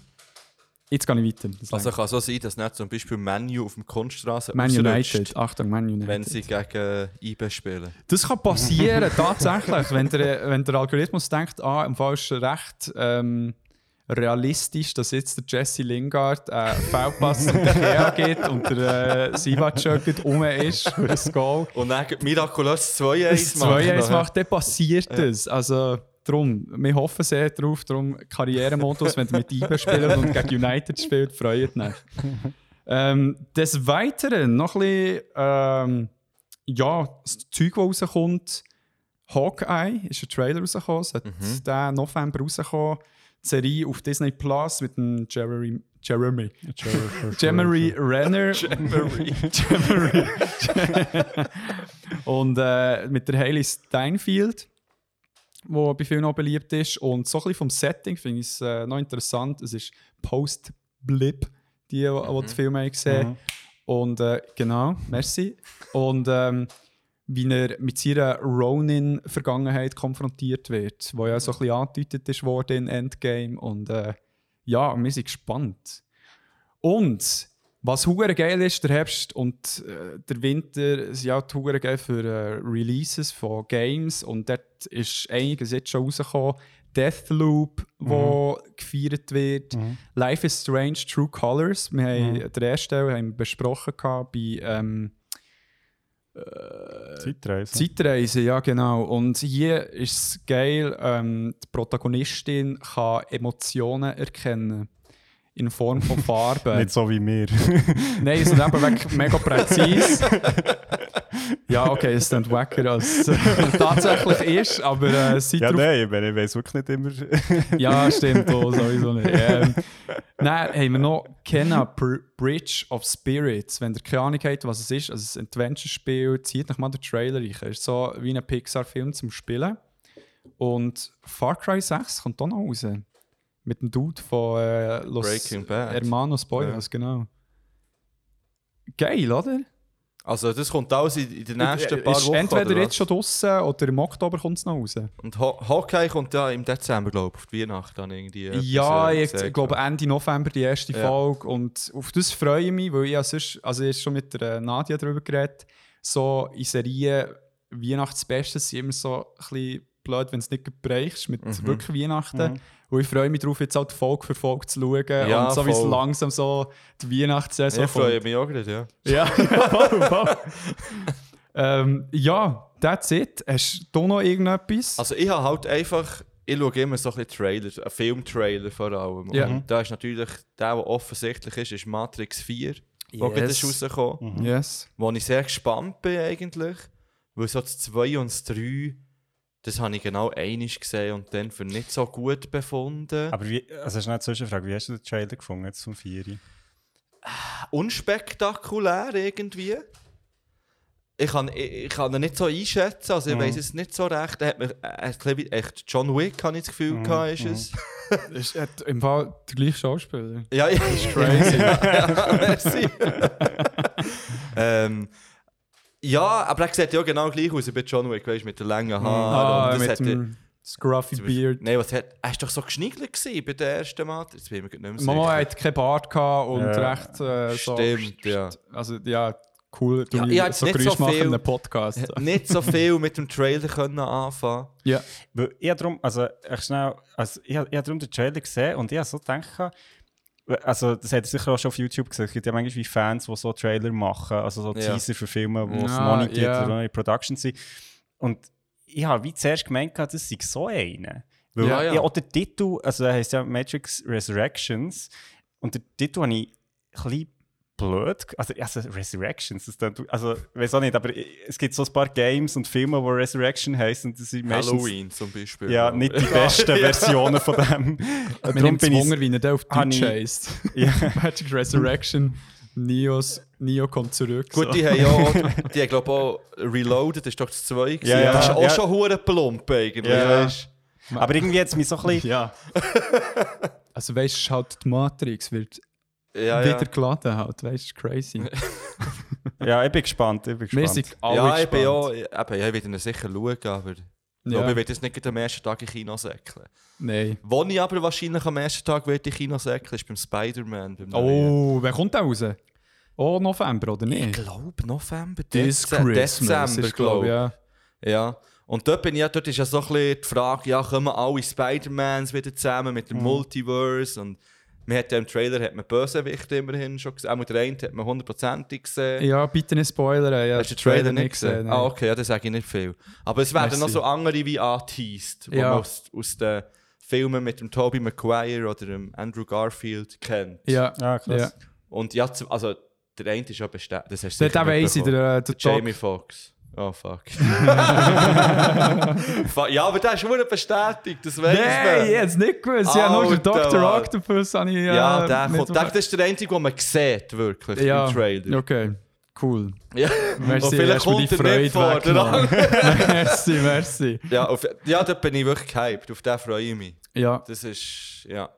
Jetzt gehe ich weiter. Also kann so sein, dass nicht zum Beispiel Menu auf dem Kunststraße Man United. Achtung, Man United. wenn sie gegen IB spielen. Das kann passieren, tatsächlich. Wenn der, wenn der Algorithmus denkt, ah, im Fall ist recht ähm, realistisch, dass jetzt der Jesse Lingard äh, Foulpass und der Kea geht und der äh, Sivac geht um ist für das Goal. Und dann mirakulös 2-1 Das 2-1 macht, dann passiert das. Also, darum, wir hoffen sehr darauf, darum Karrieremodus, wenn ihr mit IBE spielt und gegen United spielt, freut mich. ähm, des Weiteren noch ein bisschen, ähm, ja, das Zeug, das rauskommt. Hawkeye ist ein Trailer rausgekommen, es hat diesen November rausgekommen. Die Serie auf Disney Plus mit dem Jeremy, Jeremy, Jeremy Renner. Jeremy. Jeremy. und äh, mit der Hailey Steinfeld, wo bei vielen auch beliebt ist. Und so ein bisschen vom Setting finde ich es äh, noch interessant. Es ist Post-Blip, die, die den Film haben gesehen Und äh, genau, merci. Und ähm, wie er mit seiner Ronin-Vergangenheit konfrontiert wird, wo ja so ein bisschen angedeutet ist worden in Endgame. Und äh, ja, wir sind gespannt. Und was hure geil ist, der Herbst und äh, der Winter sind ja hure geil für äh, Releases von Games und dort ist einiges jetzt schon rausgekommen. Deathloop, wo gefeiert wird. Life is Strange, True Colors. Wir haben den ersten Teil haben besprochen gehabt bei ähm, Zeitreise. Zeitreise, ja genau. Und hier ist es geil, ähm, die Protagonistin kann Emotionen erkennen. In Form von Farben. Nicht so wie wir. Nein, es ist eben wirklich mega präzise. ja, okay, es ist dann wacker als es tatsächlich ist, aber äh, seid ja, nein, ich weiß wirklich nicht immer. Ja, stimmt, oh, sowieso nicht. Ähm, dann haben wir noch Kenna Br Bridge of Spirits. Wenn ihr keine Ahnung habt, was es ist, also ein Adventure-Spiel, zieht euch mal den Trailer rein. Es ist so wie ein Pixar-Film zum Spielen. Und Far Cry 6 kommt auch noch raus. Mit dem Dude von äh, Los Breaking Bad. Hermanos Spoilers, genau. Geil, oder? Also das kommt alles in, in den nächsten paar ist Wochen. entweder jetzt was? schon draußen oder im Oktober kommt es noch raus. Und Ho Hockey kommt ja im Dezember, glaube ich, auf die Weihnachten dann irgendwie. Ja, äh, ich glaube Ende November die erste Ja. Folge und auf das freue ich mich, weil ich ja sonst, also ich schon mit der Nadia darüber geredet, so in Serien Weihnachtsbeste sind immer so ein bisschen blöd, wenn es nicht bereichst mit Mhm. wirklich Weihnachten. Und ich freue mich darauf, jetzt halt Folge für Folge zu schauen Ja, und so wie es langsam so die Weihnachtssaison Ich freue mich auch gerade, ja. Ja, ja, voll, voll. ähm, ja, that's it. Hast du noch irgendetwas? Also ich habe halt einfach, ich schaue immer so ein bisschen Trailer, einen Filmtrailer vor allem. Ja. Und da ist natürlich, der, der offensichtlich ist, ist Matrix 4, wo gerade ist Yes. rausgekommen. yes. Wo ich sehr gespannt bin eigentlich, weil so das 2 und das 3, das habe ich genau einig gesehen und dann für nicht so gut befunden. Aber wie, also schnell eine Zwischenfrage, wie hast du den Trailer gefunden jetzt zum 4? unspektakulär irgendwie. Ich kann, ich, ich kann ihn nicht so einschätzen, also ich Mhm. weiß es nicht so recht. Er hat mir, er hat echt John Wick, habe ich das Gefühl, gehabt, ist es. Ist äh, im Fall der gleiche Schauspieler. Ja, ja, ist crazy. ja, merci. ähm, ja, aber er sieht ja genau gleich aus wie John Wick, weißt du, mit den langen Haaren. Ah, und das mit hat dem Scruffy Beard. Nein, was hat. Er war doch so geschniegelt bei der ersten Matrix. Jetzt bin ich nicht mehr Mama sicher. hat keinen Bart gehabt und Ja. recht äh, so. Stimmt, ja. Also ja, cool. Du Ja, ja, ich so nicht so machen viel- in einem Podcast. Hat nicht so viel mit dem Trailer können anfangen. ja. Weil ich habe darum, also ich schnell, also ich, ich habe darum den Trailer gesehen und ich habe so gedacht, also das hat er sicher auch schon auf YouTube gesehen, es gibt ja manchmal wie Fans, die so Trailer machen, also so Ja. Teaser für Filme, die es Ah, noch nicht gibt ja. oder in Production sind. Und ich habe wie zuerst gemeint, das sei so einer. Weil Ja, ja. ja, auch der Titel, also er heißt ja Matrix Resurrections und der Titel habe ich ein bisschen blöd, also, also Resurrections, das klingt- also ich weiß auch nicht, aber es gibt so ein paar Games und Filme, wo Resurrection heißen und das sind meistens Halloween zum Beispiel. ja, nicht die besten Versionen von dem. Mir Darum nimmt es bin ich. Wunder, wie er auf Deutsch ich- heisst. Ja. Magic Resurrection. Neos, Neo kommt zurück. Gut, so. die haben ja auch, die haben glaube auch Reloaded, das ist doch das 2 gewesen. Ja, ja. Das ist auch Ja. schon hure plump eigentlich, Ja. weißt Aber irgendwie es mich so ein bisschen. Ja. also weißt du, halt die Matrix wird? Ja, wieder ja. geladen halt, weißt du, crazy. Ja, ich bin gespannt. Ich bin Wir gespannt. sind alle Ja, ich bin gespannt. ja, eben, ich werde ihn sicher schauen, aber ich Ja. glaube, ich werde jetzt nicht am ersten Tag in Kino säckeln. Nein. Wo ich aber wahrscheinlich am ersten Tag werde in Kino säckeln, ist beim Spider-Man. Oh, wer kommt da raus? Oh, November, oder Ich nicht? glaube November, This Christmas Dezember, ist, glaube ich, ja. Ja. Und dort, bin ich, ja- dort ist ja so ein bisschen die Frage, ja, kommen alle Spider-Mans wieder zusammen mit dem Multiverse? Und man hat ja im Trailer hat man Bösewichte immerhin schon gesehen. Auch mit der einen hat man hundertprozentig gesehen. Ja, bitte nicht spoilern. Ja, Hast du den Trailer nicht gesehen? nein. Ah, okay, ja, das sage ich nicht viel. Aber es werden Merci. noch so andere wie angeteased, die Ja. man aus, aus den Filmen mit dem Tobey Maguire oder dem Andrew Garfield kennt. Ja, Ah, krass. ja. Und ja, also der eine ist ja bestätigt. Das hast du sicher auch weiss ich, mitbekommen. der, der Jamie. Foxx. Oh fuck. Ja, aber der ist schon bestätigt, das weiß Nein, man. ich es nicht gewusst. Ja, nur der Dr. Octopus habe ich Ja, äh, der, nicht kommt, der, das ist der einzige, den man sieht, wirklich, ja. im Trailer. Okay, cool. Ja. Merci, Und vielleicht kommt die er nicht Freude vor, der weggenommen. merci, merci. Ja, auf, ja, dort bin ich wirklich gehypt, auf den freue ich mich. Ja, Das ist, ja.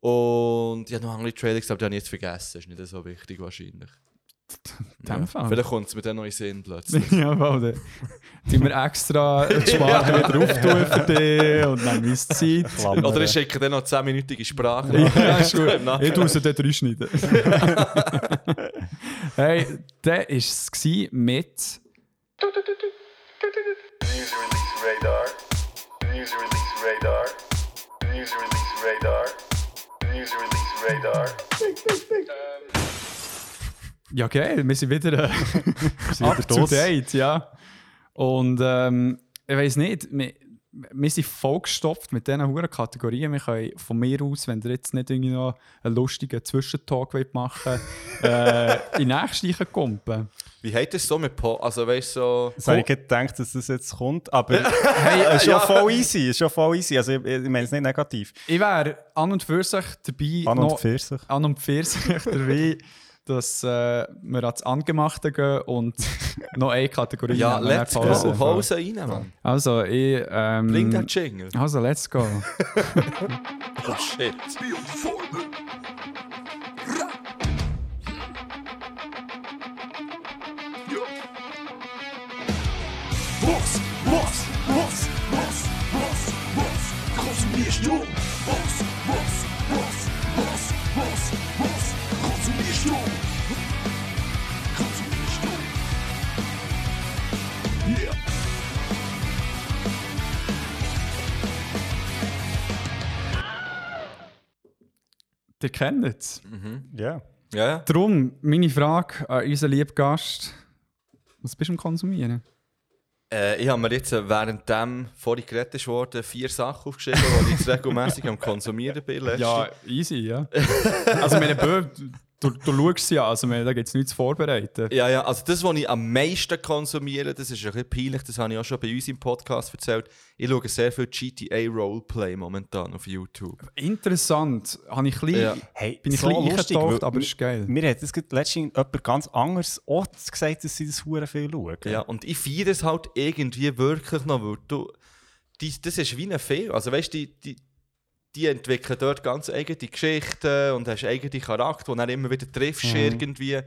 Und ja, noch andere Trailer, aber die habe ich jetzt vergessen, ist nicht so wichtig wahrscheinlich. Fall. Vielleicht kommt es dann noch in den Sinn plötzlich. ja, weil die wir extra die Sparte wieder auftun für dich und dann meine Zeit. Klammern. Oder ich schicke dann noch 10-minütige Sprache. Ja, ist gut. Ich tue sie dort reinschneiden. hey, der war es mit. News release radar. News release radar. News release radar. News release radar. Ja, geil, wir sind wieder, äh, sind up wieder to date, ja. Und ähm, ich weiß nicht, wir, wir sind vollgestopft mit diesen hohen Kategorien. Wir können von mir aus, wenn ihr jetzt nicht irgendwie noch einen lustigen Zwischentalk wollt machen äh, in nächste kumpen. Wie hat es so mit Po? Also, weißt du, so. Das habe ich gedacht, dass das jetzt kommt, aber hey, ist schon voll easy, ist schon voll easy. Also ich, ich meine es nicht negativ. Ich wäre an und für sich dabei, An und für sich. an und für sich dabei, dass äh, wir ans Angemachte gehen und noch eine Kategorie Ja, let's Pause. go. Pause rein, Mann. Also, ich... Ähm, Bring den Jingle. Also, let's go. oh, shit. Wurst, Wurst, Wurst, Wurst, Wurst, Wurst, konsumierst du? Yeah. Ihr kennt es. Ja. Ja, ja. Darum, meine Frage an unseren lieben Gast. Was bist du am Konsumieren? Äh, ich habe mir jetzt, äh, während dem vorhin geredet wurde, vier Sachen aufgeschrieben, die ich jetzt regelmäßig am Konsumieren bin. letztens. Ja, easy, ja. also, meine Bö, du, du schaust sie ja, also da gibt es nichts zu vorbereiten. Ja, ja, also das, was ich am meisten konsumiere, das ist ein bisschen peinlich, das habe ich auch schon bei uns im Podcast erzählt. Ich schaue sehr viel GTA Roleplay momentan auf YouTube. Interessant. Habe ich ein bisschen, Ja. Hey, bin ich so ein bisschen lustig, eingetaucht, weil aber es ist geil. Mir hat gerade letztens jemand ganz anderes gesagt, dass sie das hure viel schauen. Ja, und ich feiere es halt irgendwie wirklich noch, weil du, die, das ist wie ein Film. Also weißt du, die, die, die entwickeln dort ganz eigene Geschichten und hast eigene Charakter, die du dann immer wieder triffst irgendwie.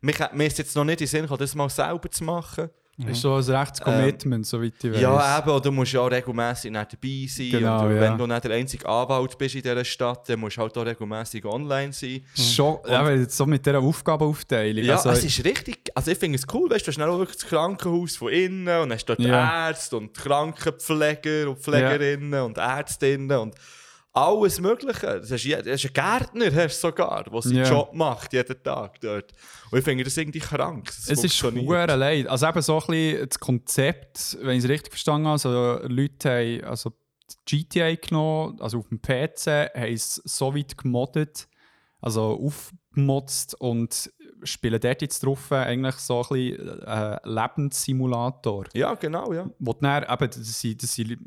Mir, mir ist jetzt noch nicht in den Sinn gekommen, das mal selber zu machen. Ist so ein rechtes Commitment, soweit ich weiß. Ja, eben, du musst ja auch regelmässig dabei sein. Genau, und ja. wenn du nicht der einzige Anwalt bist in dieser Stadt, dann musst du halt auch regelmässig online sein. Schon, ja, weil so mit dieser Aufgabenaufteilung. Ja, also, es ist richtig. Also ich finde es cool, weißt du, hast dann auch wirklich das Krankenhaus von innen und hast dort Ja. Ärzte und Krankenpfleger und Pflegerinnen und Ärztinnen und alles Mögliche. Das ist, je- das ist ein Gärtner, hast du sogar, der seinen Ja. Job macht, jeden Tag dort. Und ich finde das irgendwie krank. dass Es ist schwer leid. Also eben so ein bisschen das Konzept, wenn ich es richtig verstanden habe, also Leute haben also GTA genommen, also auf dem PC, haben es so weit gemoddet, also aufgemotzt und spielen dort jetzt drauf eigentlich so ein bisschen äh, Lebenssimulator. Ja, genau, ja. Wo du dann, eben, das, sind, das sind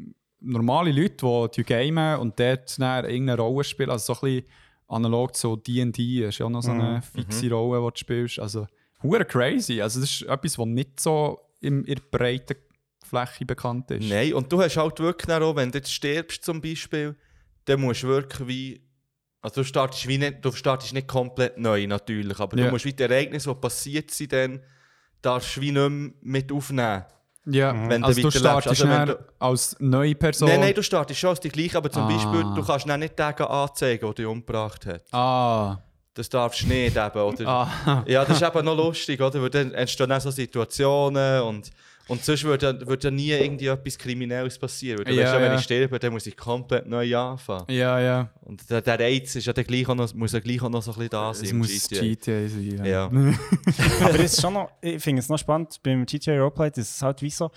normale Leute, die, die gamen und dort irgendeine Rolle spielen. Also so ein bisschen analog zu D&D ist ja auch noch so eine fixe Rolle, die du spielst. Also hure crazy. Also das ist etwas, was nicht so im, in der breiten Fläche bekannt ist. Nein, und du hast halt wirklich auch, wenn du jetzt stirbst zum Beispiel, dann musst du wirklich wie. Also du startest, wie nicht, du startest nicht komplett neu natürlich, aber Ja. du musst wie die Ereignisse, die passiert sind, dann darfst du wie nicht mehr mit aufnehmen. Ja, Wenn du also du weiterlebst. startest Also wenn du- als neue Person. Nein, nein, du startest schon als die gleiche, aber zum Ah. Beispiel, du kannst dann nicht den anzeigen, der dich umgebracht hat. Ah. Das darfst du nicht eben, oder? ah. Ja, das ist eben noch lustig, oder? Weil dann entstehen auch so Situationen und, und sonst würde, würde ja nie irgendwie etwas Kriminelles passieren. Weil du Ja, weißt ja, wenn ich sterbe, dann muss ich komplett neu anfangen. Ja, ja. Und der, der Reiz ist ja dann gleich auch noch, muss ja gleich auch noch so ein bisschen da sein. Es muss GTA. GTA sein. Ja. Aber es ist schon noch, ich finde es noch spannend beim GTA Roleplay, dass es halt wie so,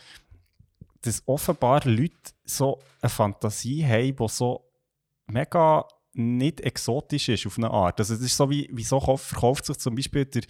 dass offenbar Leute so eine Fantasie haben, die so mega nicht exotisch ist auf eine Art. Also es ist so wie, wieso kauf- verkauft sich zum Beispiel der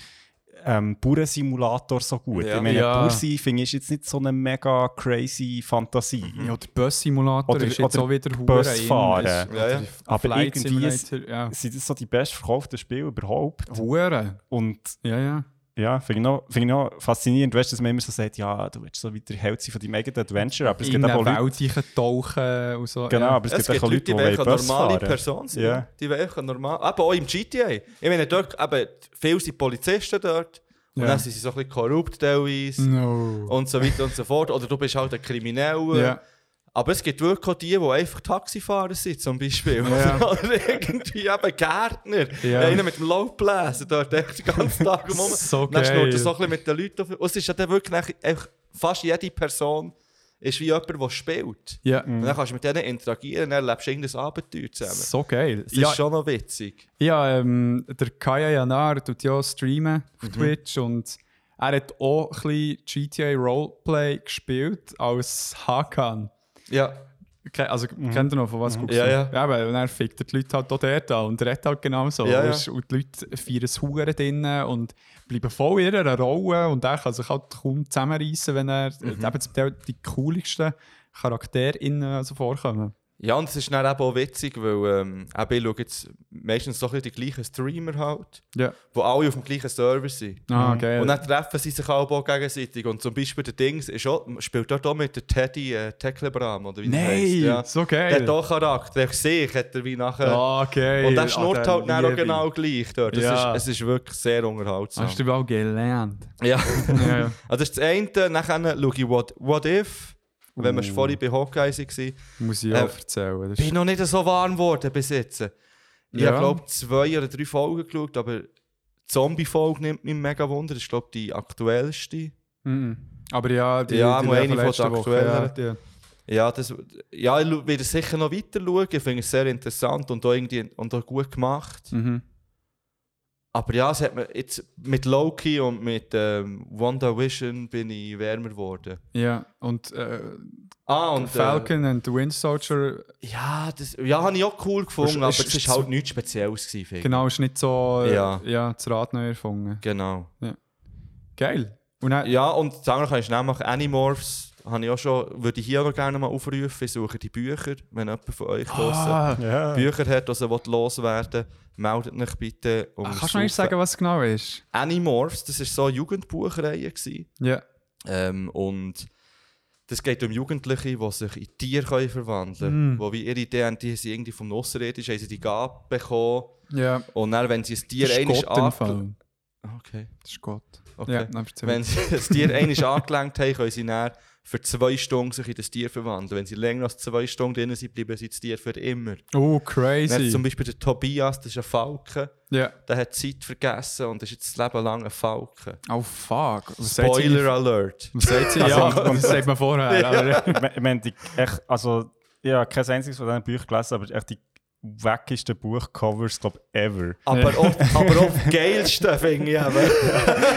ähm, Bauernsimulator so gut? Ja. Ich meine, Ja. Bauer sein, finde ich, ist jetzt nicht so eine mega crazy Fantasie. Ja, der Bus-Simulator Oder- ist jetzt oder auch wieder Bus hure in. fahren. Ist- Ja, ja. oder Aber irgendwie. Sind das so die bestverkauften Spiele überhaupt? Hure. Und Ja, ja. Ja, finde ich, noch- finde ich noch faszinierend, weißt, dass man immer so sagt, ja, du willst so wieder Held sein von deinem eigenen Adventure, aber es gibt in auch Leute, Welt tauchen und so. genau, ja. aber es, Es gibt auch Leute, die eine Bus normale fahren. Person sein. Ja. Die wollen normal. Aber auch im GTA. Ich meine, dort, eben, viele sind Polizisten dort. Und Ja. dann sind sie so ein bisschen korrupt teilweise. No. Und so weiter und so fort. Oder du bist halt ein Krimineller. Ja. Aber es gibt wirklich auch die, die einfach Taxifahrer sind, zum Beispiel. Ja. Oder irgendwie eben Gärtner. Ja. Einer mit dem Laubbläser dort den ganzen Tag rum. So Dann schnurrt er geil. so ein bisschen mit den Leuten. Und es ist ja dann wirklich einfach fast jede Person ist wie jemand, der spielt. Ja. Und dann kannst du mit denen interagieren, dann erlebst du irgendein Abenteuer zusammen. So geil. Das Ja, ist schon noch witzig. ja ähm, der Kaya Yanar tut ja streamen auf Mhm. Twitch und er hat auch ein bisschen GTA Roleplay gespielt als Hakan. Ja. Also, kennt ihr noch, von was guckst Ja, du? ja. ja weil dann fickt er die Leute halt auch dort an und redet halt genau so. Ja, ja. Und die Leute feiern es Huren drin und bleiben voll in ihrer Rolle und er kann sich halt kaum zusammenreißen, wenn er Mhm. eben zum Teil die coolsten CharakterInnen also vorkommen. Ja, und es ist dann eben auch witzig, weil ähm, ich schaue jetzt meistens bisschen die gleichen Streamer halt, Ja. wo alle auf dem gleichen Server sind. Ah, geil. Und dann treffen sie sich auch, auch gegenseitig. Und zum Beispiel der Dings ist auch, spielt dort auch mit der Teddy äh, Teklebram, oder wie der. Nein, Ja. so Der geil. hat auch Charakter. Ich sehe, hat er wie nachher... Ah, geil. und der schnurrt den halt dann auch ich. genau gleich dort. Das Ja. ist, es ist wirklich sehr unterhaltsam. Hast du auch gelernt? Ja. ja, ja. Also das ist das eine. Nachher schaue ich What, What If, wenn wir Uh. vorhin bei Hawkeye waren. Muss ich Äh, auch erzählen. Das bin noch nicht so warm geworden bis jetzt. Ich Ja. habe glaube zwei oder drei Folgen geschaut, aber die Zombie-Folge nimmt mich mega Wunder. Das ist glaube die aktuellste. Mhm. Aber ja, die, Ja, die mal eine von Woche, aktuelleren. ja, Ja, das, ja ich werde sicher noch weiter schauen. Ich finde es sehr interessant und auch, irgendwie, und auch gut gemacht. die, mhm. Aber ja, es hat mir jetzt mit Loki und mit ähm, WandaVision bin ich wärmer geworden. ja. und äh, Ah, und Falcon und the Wind Soldier, Äh, ja, das ja, habe ich auch cool gefunden, Ist- aber es ist ist- halt nichts Spezielles gewesen, genau, ist nicht so äh, Ja. ja. das Rad neu erfunden. Genau. Geil. Und dann, Ja, und das andere kann ich schnell machen. Animorphs habe ich auch schon, würde ich hier auch gerne mal aufrufen. Ich suche die Bücher, wenn jemand von euch ah, Ja. Bücher hat, die er loswerden will, meldet euch bitte. Um Ah, kannst du nicht sagen, was genau ist? Animorphs, das war so eine Jugendbuchreihe. Ja. Ähm, und das geht um Jugendliche, die sich in Tiere können verwandeln können. Mm. Wo wie ihre Idee haben, die sie irgendwie vom Außerirdischen haben sie die Gabe bekommen. Ja. Und dann, wenn sie das Tier einmal Gott im ange- Fall. Okay, Das ist Gott. okay. Ja. Wenn sie das Tier einmal angelenkt haben, können sie dann für zwei Stunden sich in das Tier verwandeln. Wenn sie länger als zwei Stunden drin sind, bleiben sie das Tier für immer. Oh, crazy. zum Beispiel der Tobias, das ist ein Falke, Ja. der hat die Zeit vergessen und ist jetzt das Leben lang ein Falke. Oh, fuck. Was Spoiler Alert. Was sagt sie? Ja, das sagt man vorher. Aber, Ich mein- ich meine, die- echt, also, ich habe kein einziges von diesen Büchern gelesen, aber echt die wackesten Buchcovers, glaube ich, ever. Aber auch, aber auch finde ich eben.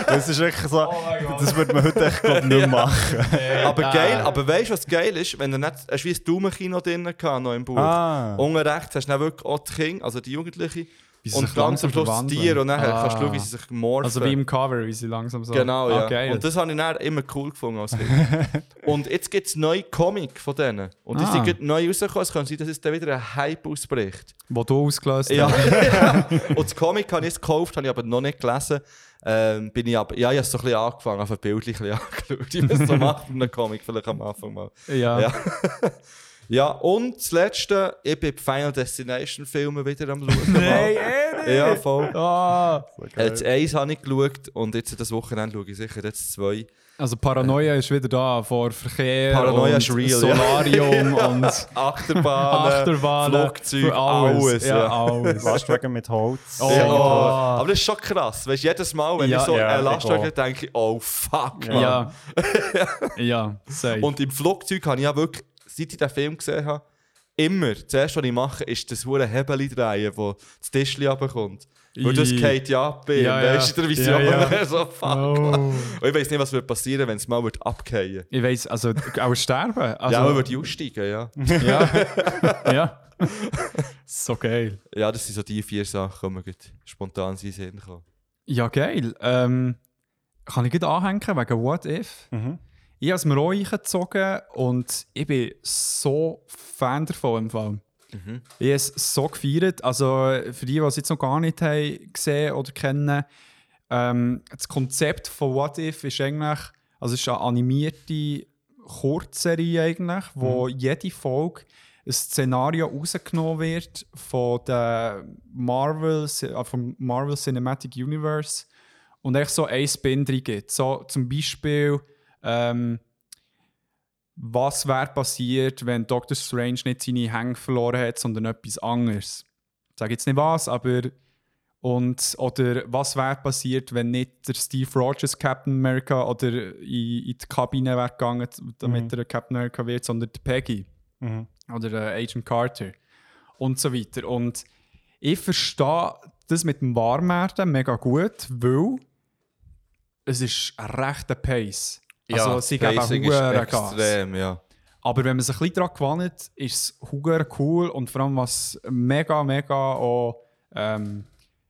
Das ist wirklich so, das würde man heute echt, glaub, nicht machen. Aber geil, aber weißt du, was geil ist? Wenn du nicht, hast du wie ein Daumenkino drin gehabt, noch im Buch. Ah. Unten rechts hast du dann wirklich auch die Kinder, also die Jugendlichen. Wie sie Und sich ganz am Schluss verwandeln. Tier und dann Ah. kannst du schauen, wie sie sich morphen. Also wie im Cover, wie sie langsam so. Genau, ja. Ah, geil. Und das habe ich dann immer cool gefunden als Kind. und jetzt gibt es neue Comic von denen. Und die Ah. sind neu rausgekommen. Es kann sein, dass jetzt dann wieder ein Hype ausbricht. Wo du ausgelöst Ja. hast. und das Comic habe ich jetzt gekauft, habe ich aber noch nicht gelesen. Ähm, bin ich aber, ja, ich habe es so ein bisschen angefangen, auf ein Bild ein bisschen angeschaut, wie man es so macht mit einem Comic, vielleicht am Anfang mal. Ja. Ja. Ja, und das Letzte, ich bin bei Final Destination Filmen wieder am schauen. Nein, eh nicht. Ja, voll. Ah. Jetzt eins habe ich geschaut und jetzt das Wochenende schaue ich sicher jetzt zwei. Also Paranoia ist wieder da, vor Verkehr Paranoia und ist real, ja. Solarium und Achterbahnen, Achterbahnen, Flugzeug, für alles. alles. ja, ja. alles. Lastwagen mit Holz. Oh. Ja, Oh. Aber das ist schon krass. Weißt, jedes Mal, wenn Ja. ich so Ja, einen Lastwagen denke ich, oh fuck, Mann. Ja. ja, safe. Und im Flugzeug habe ich ja wirklich, seit ich den Film gesehen habe, immer, zuerst was ich mache, ist das hure Hebeli drehen, wo das Tischli runterkommt. Weil das geht ja ab, Ja, ja. weißt du, in der Vision. Ja, ja. so fuck. Oh. Und ich weiß nicht, was wird passieren, wenn es mal wird abgehen Ich weiss, also auch sterben. Also, Ja, man wird aussteigen, ja. ja. ja. so geil. Ja, das sind so die vier Sachen, die mir gerade spontan in den kommen. Ja, geil. Ähm, kann ich gut anhängen wegen What If? Mhm. Ich habe es mir auch eingezogen und ich bin so Fan davon im Fall. Mhm. Ich habe es so gefeiert. Also für die, die es jetzt noch gar nicht haben gesehen oder kennen, ähm, das Konzept von What If ist eigentlich, also es ist eine animierte Kurzserie eigentlich, wo jede Folge ein Szenario rausgenommen wird von der Marvel, äh, vom Marvel Cinematic Universe und echt so ein Spin drin gibt. So zum Beispiel ähm, was wäre passiert, wenn Doctor Strange nicht seine Hänge verloren hat, sondern etwas anderes. Ich sage jetzt nicht was, aber und oder was wäre passiert, wenn nicht der Steve Rogers Captain America oder in, in die Kabine wäre gegangen, damit er Captain America wird, sondern die Peggy Mhm. oder äh, Agent Carter und so weiter. Und ich verstehe das mit dem Warmwerden mega gut, weil es ist ein rechter Pace. Also sie geben ist hure Gas. extrem, ja. Aber wenn man sich ein bisschen daran gewöhnt, ist es hure cool und vor allem was mega, mega auch, ähm,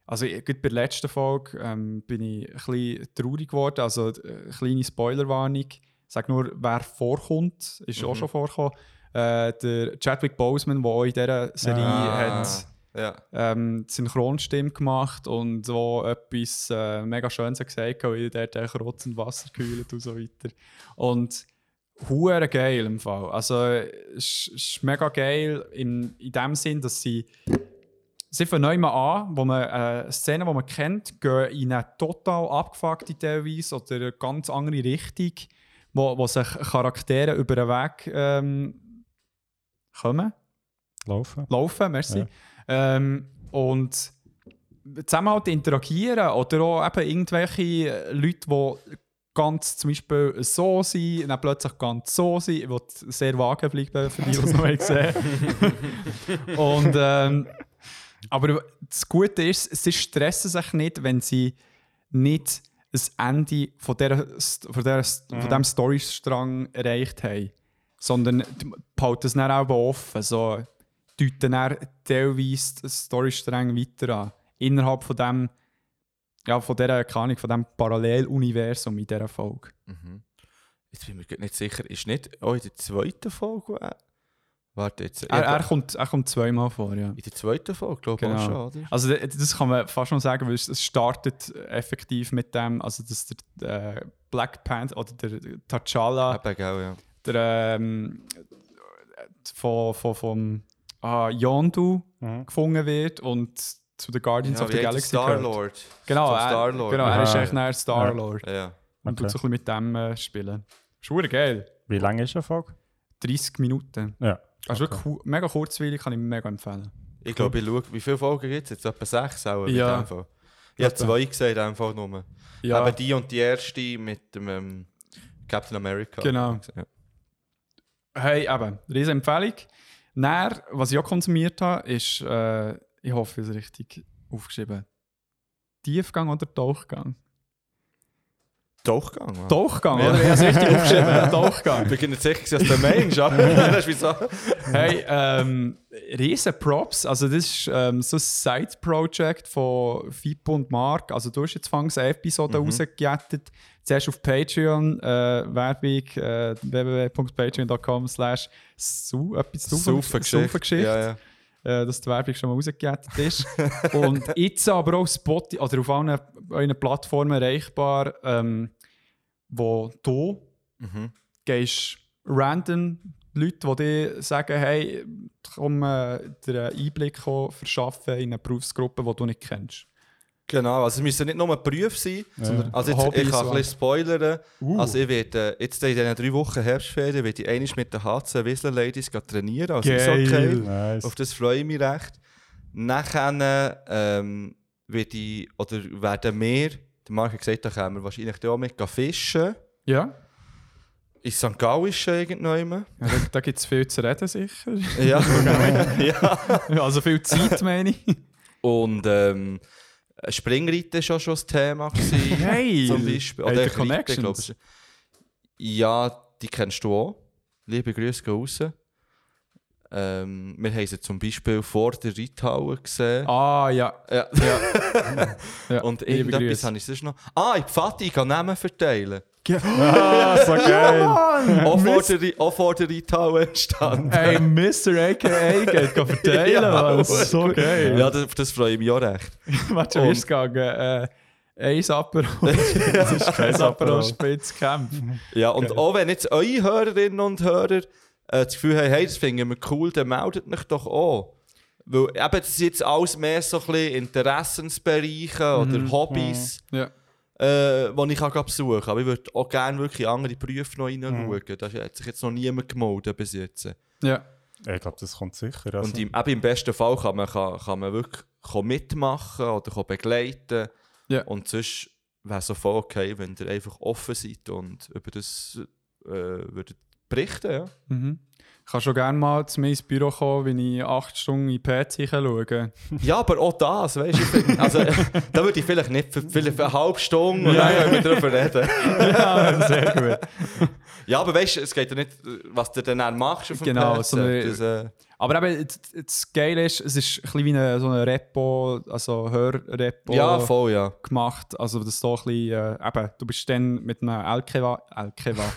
also gerade bei der letzten Folge ähm, bin ich ein bisschen traurig geworden, also äh, eine kleine Spoilerwarnung. Ich sage nur, wer vorkommt, ist auch schon vorgekommen. Äh, der Chadwick Boseman, der auch in dieser Serie Ah, hat Ja. ähm, Synchronstimme gemacht und so etwas äh, mega Schönes gesagt, hat, wie der der Rotz und Wasser gekühlt und so weiter. Und hure geil im Fall. Also es ist- mega geil in, in dem Sinn, dass sie sie fangen neu mal an, wo man äh, Szenen, die man kennt, gehen in eine total abgefuckte teilweise oder eine ganz andere Richtung, wo, wo sich Charaktere über den Weg ähm, kommen Laufen. laufen, merci. Ja. Ähm, und zusammen halt interagieren oder auch eben irgendwelche Leute, die ganz zum Beispiel so sind, und dann plötzlich ganz so sind. Will sehr vage bleiben für die, die es noch nicht gesehen Und ähm, aber das Gute ist, sie stressen sich nicht, wenn sie nicht das Ende von, der, von, der, von diesem Storystrang erreicht haben. Sondern behalten es dann auch offen. So, deuten dann teilweise den Storystrang weiter an. Innerhalb von dem, ja, von dieser, keine von dem Paralleluniversum in dieser Folge. Jetzt bin ich mir nicht sicher, ist nicht auch in der zweiten Folge? Äh, warte jetzt. Er, ja, er, kommt, er kommt zweimal vor, ja. In der zweiten Folge, glaube ich, auch schon, Genau. oder? Also das kann man fast schon sagen, weil es es startet effektiv mit dem, also dass der äh, Black Panther oder der T'Challa, gell, ja. der ähm, von, von, vom ah, Yondu Mhm. gefunden wird und zu den Guardians ja of the Galaxy der gehört. Star-Lord. Genau, er, Star-Lord. genau, er ist Aha. echt nachher Star-Lord. Ja. Und tut Okay. so ein bisschen mit dem äh, spielen. Ist verdammt geil. Wie lange ist eine Folge? 30 Minuten. Ja. Also wirklich mega kurzweilig, kann ich mega empfehlen. Ich glaube, ich schaue, wie viele Folgen gibt es jetzt? Etwa sechs auch. Ja. In dem Fall. Ich habe zwei gesehen, in dem Fall nur. Ja, Aber die und die erste mit dem ähm, Captain America. Genau. Ja. hey, eben, riesen Empfehlung. Dann, was ich auch konsumiert habe, ist, äh, ich hoffe, ich habe es richtig aufgeschrieben, Tiefgang oder Tauchgang? Tauchgang, Mann. Tauchgang, oder? Ich habe es richtig aufgeschrieben, Tauchgang. Ich bin nicht sicher, was du meinst, aber das ist wieso. Hey, ähm, riesen Props. Also, das ist ähm, so ein Side-Project von Fippo und Mark. Also, du hast jetzt fangs eine Episode rausgejettet. Zuerst auf Patreon, äh, Werbung, äh, www.patreon.com slash su, Saufengeschichte. Ja, ja. äh, dass die Werbung schon mal rausgejettet ist. und jetzt aber auch Spotify, oder auf allen euren Plattformen erreichbar, ähm, wo du Mhm. gehst random Leute, die dir sagen, hey, komm äh, dir einen Einblick verschaffen in eine Berufsgruppe, die du nicht kennst. Genau, also es müssen nicht nur Berufe sein, Sondern also jetzt, Hobbys ich kann ein bisschen spoilern. Uh. Also ich werde äh, jetzt in diesen drei Wochen Herbstferien werde ich einmal mit den HC Whistler Ladies trainieren, also ist Geil. okay. Nice. Auf das freue ich mich recht. Nachher ähm, werde ich, oder werden wir, der Marc hat gesagt, da können wir wahrscheinlich auch mit fischen. Ja, In St. Gallischen irgendwann. ja da, da gibt es viel zu reden, sicher. ja. ja. also viel Zeit, meine ich. Und ähm, Springreiten war schon schon das Thema. Gewesen, Geil. Zum Beispiel. Oder Reiten, Connections? ich. Ja, die kennst du auch. Liebe Grüße gehen raus. Ähm, wir haben sie zum Beispiel vor der Reithalle gesehen. Ah, ja. Ja. ja. Und liebe irgendetwas habe ich sonst noch. Ah, in Pfadi, ich kann Namen verteilen. Ah, so geil. Der Reithalle entstanden. Hey, Mr. AKA geht verteilen, Ja, Mann. Das ist so geil. Ja, das, auf das freue ich mich auch recht. Warte, ist es gegangen? Äh, Eins Aperol. Das ist kein Aperol Spitz Camp. Ja, und auch wenn jetzt eure Hörerinnen und Hörer äh, das Gefühl haben, hey, das finden wir cool, dann meldet mich doch auch. Weil eben, das ist jetzt alles mehr so ein bisschen Interessensbereiche oder Hobbys, Ja. Äh, die ich kann besuchen kann. Aber ich würde auch gerne wirklich in andere Berufe noch reinschauen. Da hat sich jetzt noch niemand gemeldet bis jetzt. Ja. Ich glaube, das kommt sicher. Also. Und im, eben im besten Fall kann man, kann, kann man wirklich kann mitmachen oder kann begleiten. Ja. Und sonst wäre es so voll okay, wenn ihr einfach offen seid und über das äh, würdet berichten. Ja. Mhm. Ich kann schon gerne mal zu mir ins Büro kommen, wenn ich acht Stunden in PC schauen kann. ja, aber auch das, weißt du, also, da würde ich vielleicht nicht für, vielleicht für eine halbe Stunde und Ja. dann können wir darüber reden. ja, sehr gut. Ja, aber weißt du, es geht ja nicht, was du dann machst auf dem Genau, PC. das, äh, Aber eben, das- das Geile ist, es ist ein bisschen wie eine, so ein Repo, also Hörrepo ja, voll, ja. gemacht. Also das so ein bisschen, äh, eben, du bist dann mit einem LKW, LKW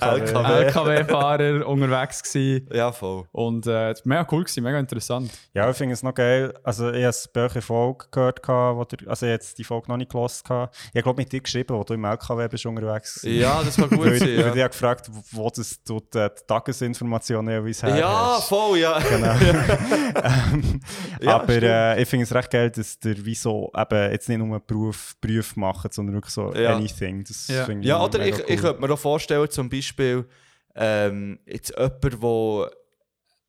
LKW-Fahrer unterwegs gewesen. Ja, voll. Und äh, es war mega cool, gewesen, mega interessant. Ja, ich finde es noch geil. Also, ich habe eine Folge gehört, gehabt, wo der, also, ich jetzt die Folge noch nicht gelesen. gehabt. Ich glaube, mit dir geschrieben, wo du im LKW bist unterwegs. Ja, das kann gut sein. ich Ja, habe gefragt, wo das tut, äh, die Tagesinformationen jeweils her ja hast. voll, ja. Genau. ähm, Ja, aber äh, ich finde es recht geil, dass der wie so eben jetzt nicht nur einen Beruf, Beruf macht, sondern wirklich so Ja. anything. Das Ja. Ja, oder ich, cool. Ich könnte mir auch vorstellen, zum Beispiel, ähm, jetzt jemand, der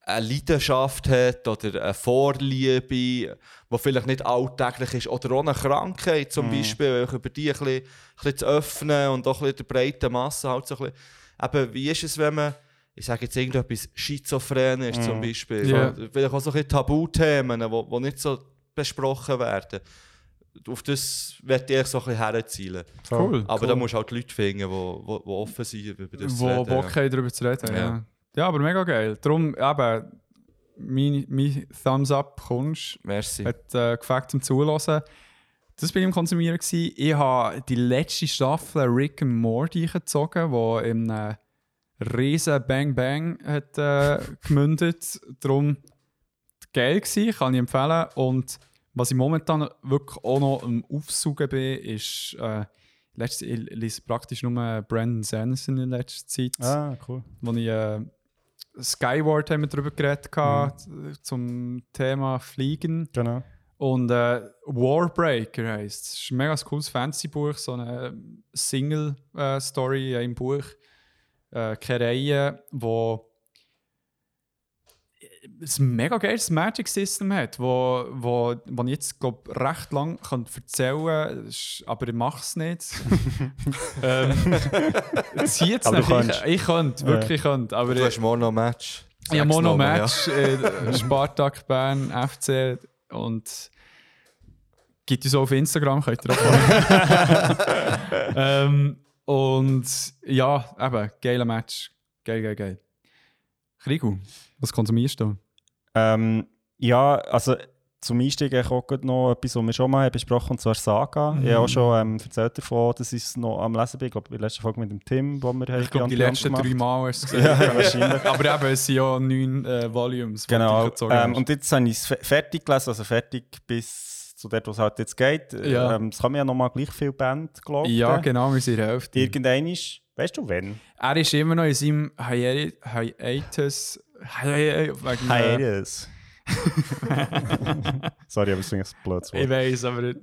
eine Leidenschaft hat oder eine Vorliebe, die vielleicht nicht alltäglich ist, oder auch eine Krankheit zum Beispiel, über die ein bisschen, ein bisschen zu öffnen und auch ein bisschen der breiten Masse halt so ein bisschen. Eben, wie ist es, wenn man, ich sage jetzt irgendetwas schizophren ist zum Beispiel, Ja. so, vielleicht auch so ein bisschen Tabuthemen, die nicht so besprochen werden. Auf das werde ich so ein bisschen herzielen. Cool. Aber cool. da musst du halt Leute finden, die offen sind, über das zu wo reden, Bock haben, darüber zu reden. Ja. Ja. Ja. aber mega geil. Darum, eben, mein, mein Thumbs up kommst, Merci. hat äh, gefällt zum Zuhören. Das bin ich im Konsumieren. Gewesen. Ich habe die letzte Staffel Rick and Morty gezogen, wo in einem riesen Bang Bang hat äh, gemündet. Darum geil gewesen, kann ich empfehlen. Und was ich momentan wirklich auch noch am Aufsuchen bin, ist, äh, letzte, ich lese praktisch nur Brandon Sanderson in letzter Zeit Ah, cool. wo ich äh, Skyward haben wir darüber geredet gehabt, zum Thema Fliegen Genau. und äh, Warbreaker heisst es. ist ein mega cooles Fantasy-Buch, so eine Single-Story im Buch, äh, keine Reihe, wo ein mega geiles Magic System hat, wo, wo, wo ich jetzt glaub, recht lang kann erzählen kann, ist- aber ich mache es nicht. ähm, zieht's Aber nicht. kannst. Ich, ich könnte, wirklich ich könnte, aber Du hast morgen noch ein Match. ja, Sag's Mono nochmal, Match, äh, Spartak Bern, FC und gibt uns auch auf Instagram, könnt ihr auch ähm, Und ja, eben, geiler Match. Geil, geil, geil. Krigu, was konsumierst du? Ähm, ja, also zum Einstieg habe ich auch noch etwas, was wir schon mal haben besprochen und zwar Saga. Ich habe auch schon ähm, erzählt davon, dass ich es noch am Lesen bin. Ich glaube, in der letzten Folge mit dem Tim, wo wir Ich glaube, die letzten gemacht. drei Mal hast du es gesehen. Ja, wahrscheinlich. Aber eben, es sind ja neun äh, Volumes. die Genau. Ähm, und jetzt habe ich es fe- fertig gelesen, also fertig bis zu dort, wo es halt jetzt geht. Ja. Ähm, es kann mir ja nochmal gleich viel Band, glaube ich. ja, genau, wir sind Hälfte. Irgendein ist, weißt du, wenn? Er ist immer noch in seinem Hiatus. Hiatus. Sorry, aber es ist ein blödes Ich Wort. weiß, aber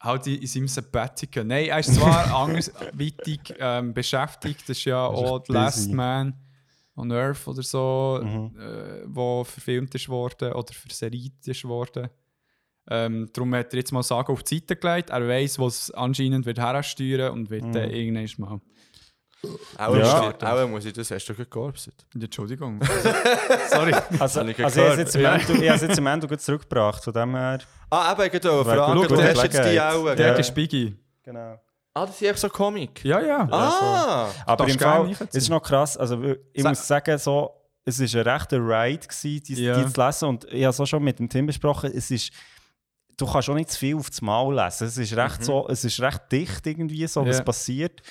halt in, in seinem Sabbatical. Nein, er ist zwar andersweitig ähm, beschäftigt, das ist ja ist auch The Last. Man on Earth oder so, Mhm. äh, wo verfilmt ist worden oder verseriert ist worden. Ähm, darum hat er jetzt mal Sagen auf die Seite gelegt. Er weiß, wo es anscheinend wird hersteuern und wird dann irgendwann mal. Auch, Ja. muss ich, auch muss ich das, hast du gearbeitet? Entschuldigung. Sorry. Also, also ich habe es jetzt im. Ende- gut zurückgebracht, von dem her. Ah, eben, ich wollte eine Wäre Frage. gut, Du gut, hast jetzt die auch. Der Ja. ist Biggie. Genau. Ah, das ist echt so Comic. Ja, ja. Ah! Aber im Fall, es ist noch krass, also ich Sa- muss sagen, so, es war ein rechter Ride, gewesen, die, Ja. die zu lesen. Und ich habe es auch schon mit dem Tim besprochen, es ist, du kannst auch nicht zu viel auf das Mal lesen. Es ist recht, so, es ist recht dicht irgendwie, so was Ja. passiert.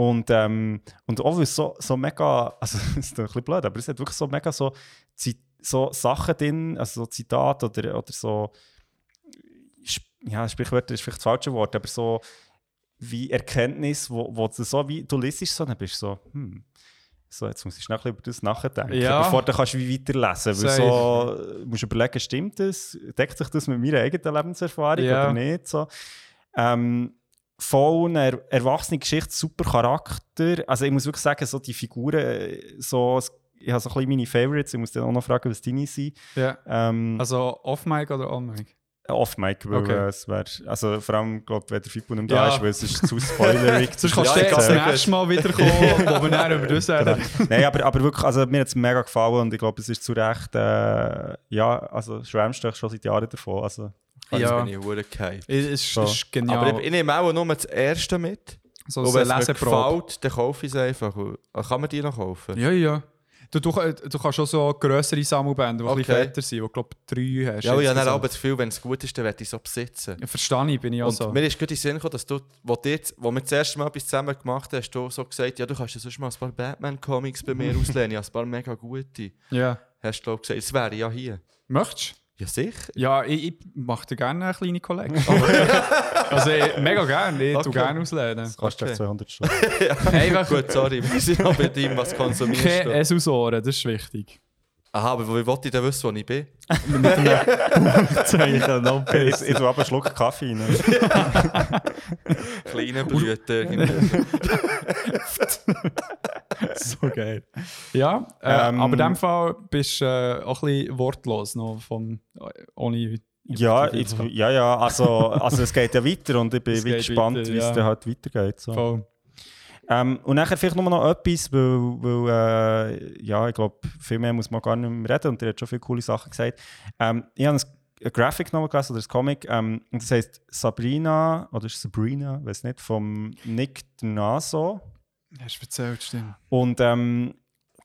Und, ähm, und auch so, so mega, also es ist ein bisschen blöd, aber es hat wirklich so mega so, so Sachen drin, also so Zitate oder, oder so, ja, Sprichwörter ist vielleicht das falsche Wort, aber so wie Erkenntnis, wo, wo du so wie, du liest so, dann bist du so, hm, so, jetzt muss ich schnell ein bisschen über das nachdenken, Ja. bevor du kannst wie weiterlesen weil so, äh, musst du überlegen, stimmt das, deckt sich das mit meiner eigenen Lebenserfahrung Ja. oder nicht, so. Ähm, voll eine er erwachsene Geschichte, super Charakter, also ich muss wirklich sagen, so die Figuren, so, ich habe so ein bisschen meine Favorites, ich muss dann auch noch fragen, was deine sind. ja. Ähm, Also off-mic oder on-mic? Off-Mic, weil Okay. äh, es wäre, also vor allem, glaube wenn der Fippo nicht Ja. da ist, weil es ist zu spoilerig. Sonst kannst du Ja, das nächste Mal wiederkommen, wo wir dann über das reden. Nein, aber, aber wirklich, also mir hat es mega gefallen und ich glaube, es ist zu Recht, äh, ja, also schwärmst du schon seit Jahren davon. Also, Jetzt Ja. bin ich hure gehypt. Es ist, So. ist genial. Aber ich, ich nehme auch nur das erste mit. so Und wenn es mir gefällt, dann kaufe ich es einfach. Ah, Kann man die noch kaufen? Ja, ja. Du, du, du kannst schon so grössere Sammelbände, die Okay. fetter sind, wo du glaube drei hast. Ja, ich habe dann insgesamt. aber das Gefühl, wenn es gut ist, dann werde ich so besitzen. Ja, Verstehe ich, bin ich auch Und so. mir ist gerade in den Sinn gekommen, dass du, wo, jetzt, wo wir das erste Mal etwas zusammen gemacht haben, hast du so gesagt, ja, du kannst ja sonst mal ein paar Batman-Comics bei mir auslehnen, ich habe ein paar mega gute. Ja. Hast du glaub, gesagt, das wäre ja hier. Möchtest du? Ja, sicher. Ja, ich, ich mache dir gerne eine kleine Kollektion. also ich, mega gerne, ich Okay. tue gerne auslehnen. Kostet Okay. okay. 200 Stunden. Einfach Gut, sorry, wir sind noch bei dem, was konsumierst keine du. Esusoren, das ist wichtig. Aha, aber wie wollte ich denn wissen, wo ich bin? Zeichen, no ich, ich tue aber einen Schluck Kaffee rein. Kleine Blüte. so geil. Ja, äh, Ähm, aber in dem Fall bist du äh, auch ein bisschen wortlos noch vom, ohne Ja, ich, ja, ja, also, also es geht ja weiter und ich bin gespannt, weiter, wie es ja. dann halt weitergeht. So. Voll. Ähm, und nachher vielleicht nur noch etwas, weil, weil äh, ja, ich glaube, viel mehr muss man gar nicht mehr reden und der hat schon viele coole Sachen gesagt. Ähm, ich habe ein, Graphic Novel gelesen oder ein Comic ähm, und das heißt Sabrina oder Sabrina, weiß nicht, vom Nick Naso. Hast du erzählt, stimmt. Und ähm,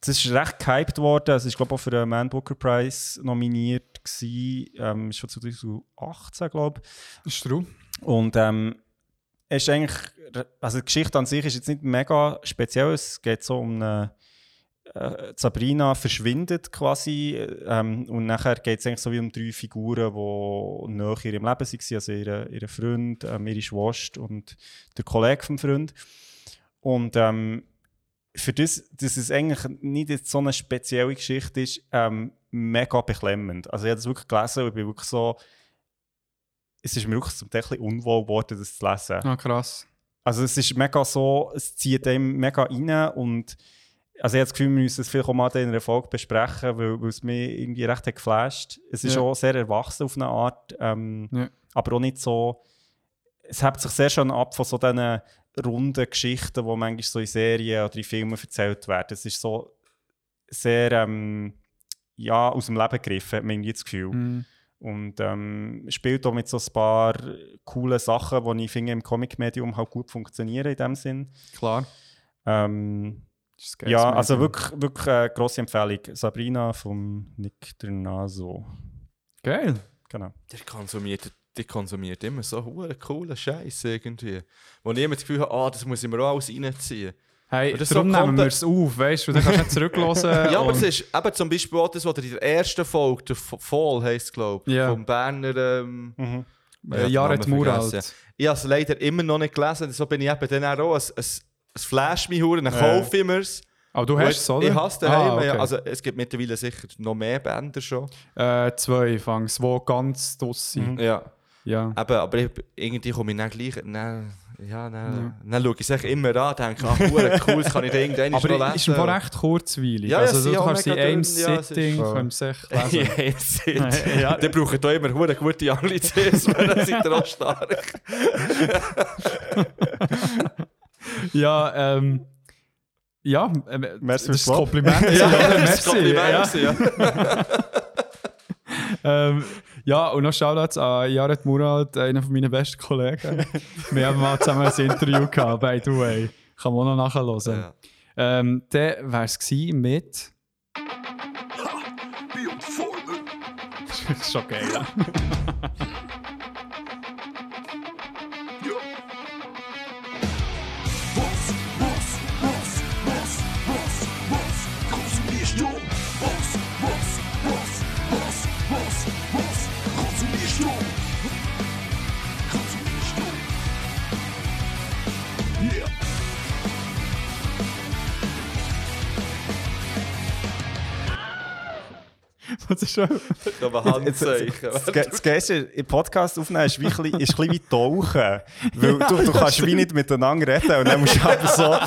das ist recht gehypt worden. Es ist, glaube ich, auch für den Man Booker Prize nominiert. Gewesen. Ähm, ist schon 2018, glaube ich. Ist true. Und ähm, ist eigentlich, also die Geschichte an sich ist jetzt nicht mega speziell. Es geht so um eine, äh, Sabrina verschwindet quasi ähm, und nachher geht es eigentlich so wie um drei Figuren, die in ihrem Leben waren. Also ihre, ihre Freund, ähm, ihre Schwester und der Kollege vom Freund. Und ähm, für das, dass es eigentlich nicht so eine spezielle Geschichte ist, ähm, mega beklemmend. Also ich habe das wirklich gelesen und ich bin wirklich so, es ist mir wirklich zum Teil ein bisschen unwohl geworden, das zu lesen. Ah, krass. Also es ist mega so, es zieht einem mega rein und also ich habe das Gefühl, wir müssen es vielleicht auch mal in einer Folge besprechen, weil, weil es mich irgendwie recht hat geflasht. Es ist Ja. auch sehr erwachsen auf eine Art, ähm, Ja. aber auch nicht so, es hebt sich sehr schön ab von so diesen runden Geschichten, die manchmal so in Serien oder in Filmen erzählt werden. Es ist so sehr, ähm, ja, aus dem Leben gegriffen, hat man irgendwie das Gefühl. Mhm. Und ähm, spielt auch mit so ein paar coolen Sachen, die ich finde im Comic-Medium halt gut funktionieren in dem Sinn. Klar. Ähm, ja, also wirklich, wirklich eine grosse Empfehlung. Sabrina vom Nick Dernaso. Geil. Genau. Der konsumiert, der konsumiert immer so einen coolen Scheiß irgendwie. Wo ich immer das Gefühl habe, ah, das muss ich mir auch alles reinziehen. Hey, das darum so nehmen wir es auf, weißt du? Dann kannst du nicht zurückhören. Ja, aber es ist eben zum Beispiel auch das, was in der ersten Folge, der Fall heisst glaube ich, Ja. vom Berner. Ähm, Mhm. Ja, Äh, Jared Muralt. ich habe es leider immer noch nicht gelesen, so bin ich eben dann auch. Es, es, es flasht mich dann kaufe ich mir es. Aber du hast es, oder? Ich hasse es daheim. Ah, okay. ja. Also, es gibt mittlerweile sicher noch mehr Bänder schon. äh, zwei Fangs, die ganz draus sind. Mhm. Ja. Ja. Eben, aber ich, irgendwie komme ich dann gleich. Dann, ja, dann, dann schaue ich es echt immer an, denke, ach, cool, das kann ich da irgendwann noch Aber lesen. ist im Fall recht kurzweilig. Ja, ja, also du kannst in einem ja, Sitting voll. kannst echt Ja, lesen. jetzt, jetzt. Ja. Dann braucht ihr immer hure gute Anglizes, weil dann seid ihr auch stark. ja, ähm... Ja, äh, Merci das ist ein. Kompliment. Ja, ja, das ist merci. ein Kompliment, Ja. ja. Ähm, ja, und noch Shoutouts an Jared Murat, einer von meinen besten Kollegen. Wir haben mal zusammen ein Interview gehabt, by the way. Kann man auch noch nachhören. Ja. Ähm, dann war es mit... Wie und vorne. Das ist schon geil. Was ist schon... Ein Handzeichen. Das, das Geilste im Podcast aufnehmen ist, wie, ein bisschen- ist ein bisschen wie Tauchen. Weil du, du kannst wie nicht miteinander reden und dann musst du aber so...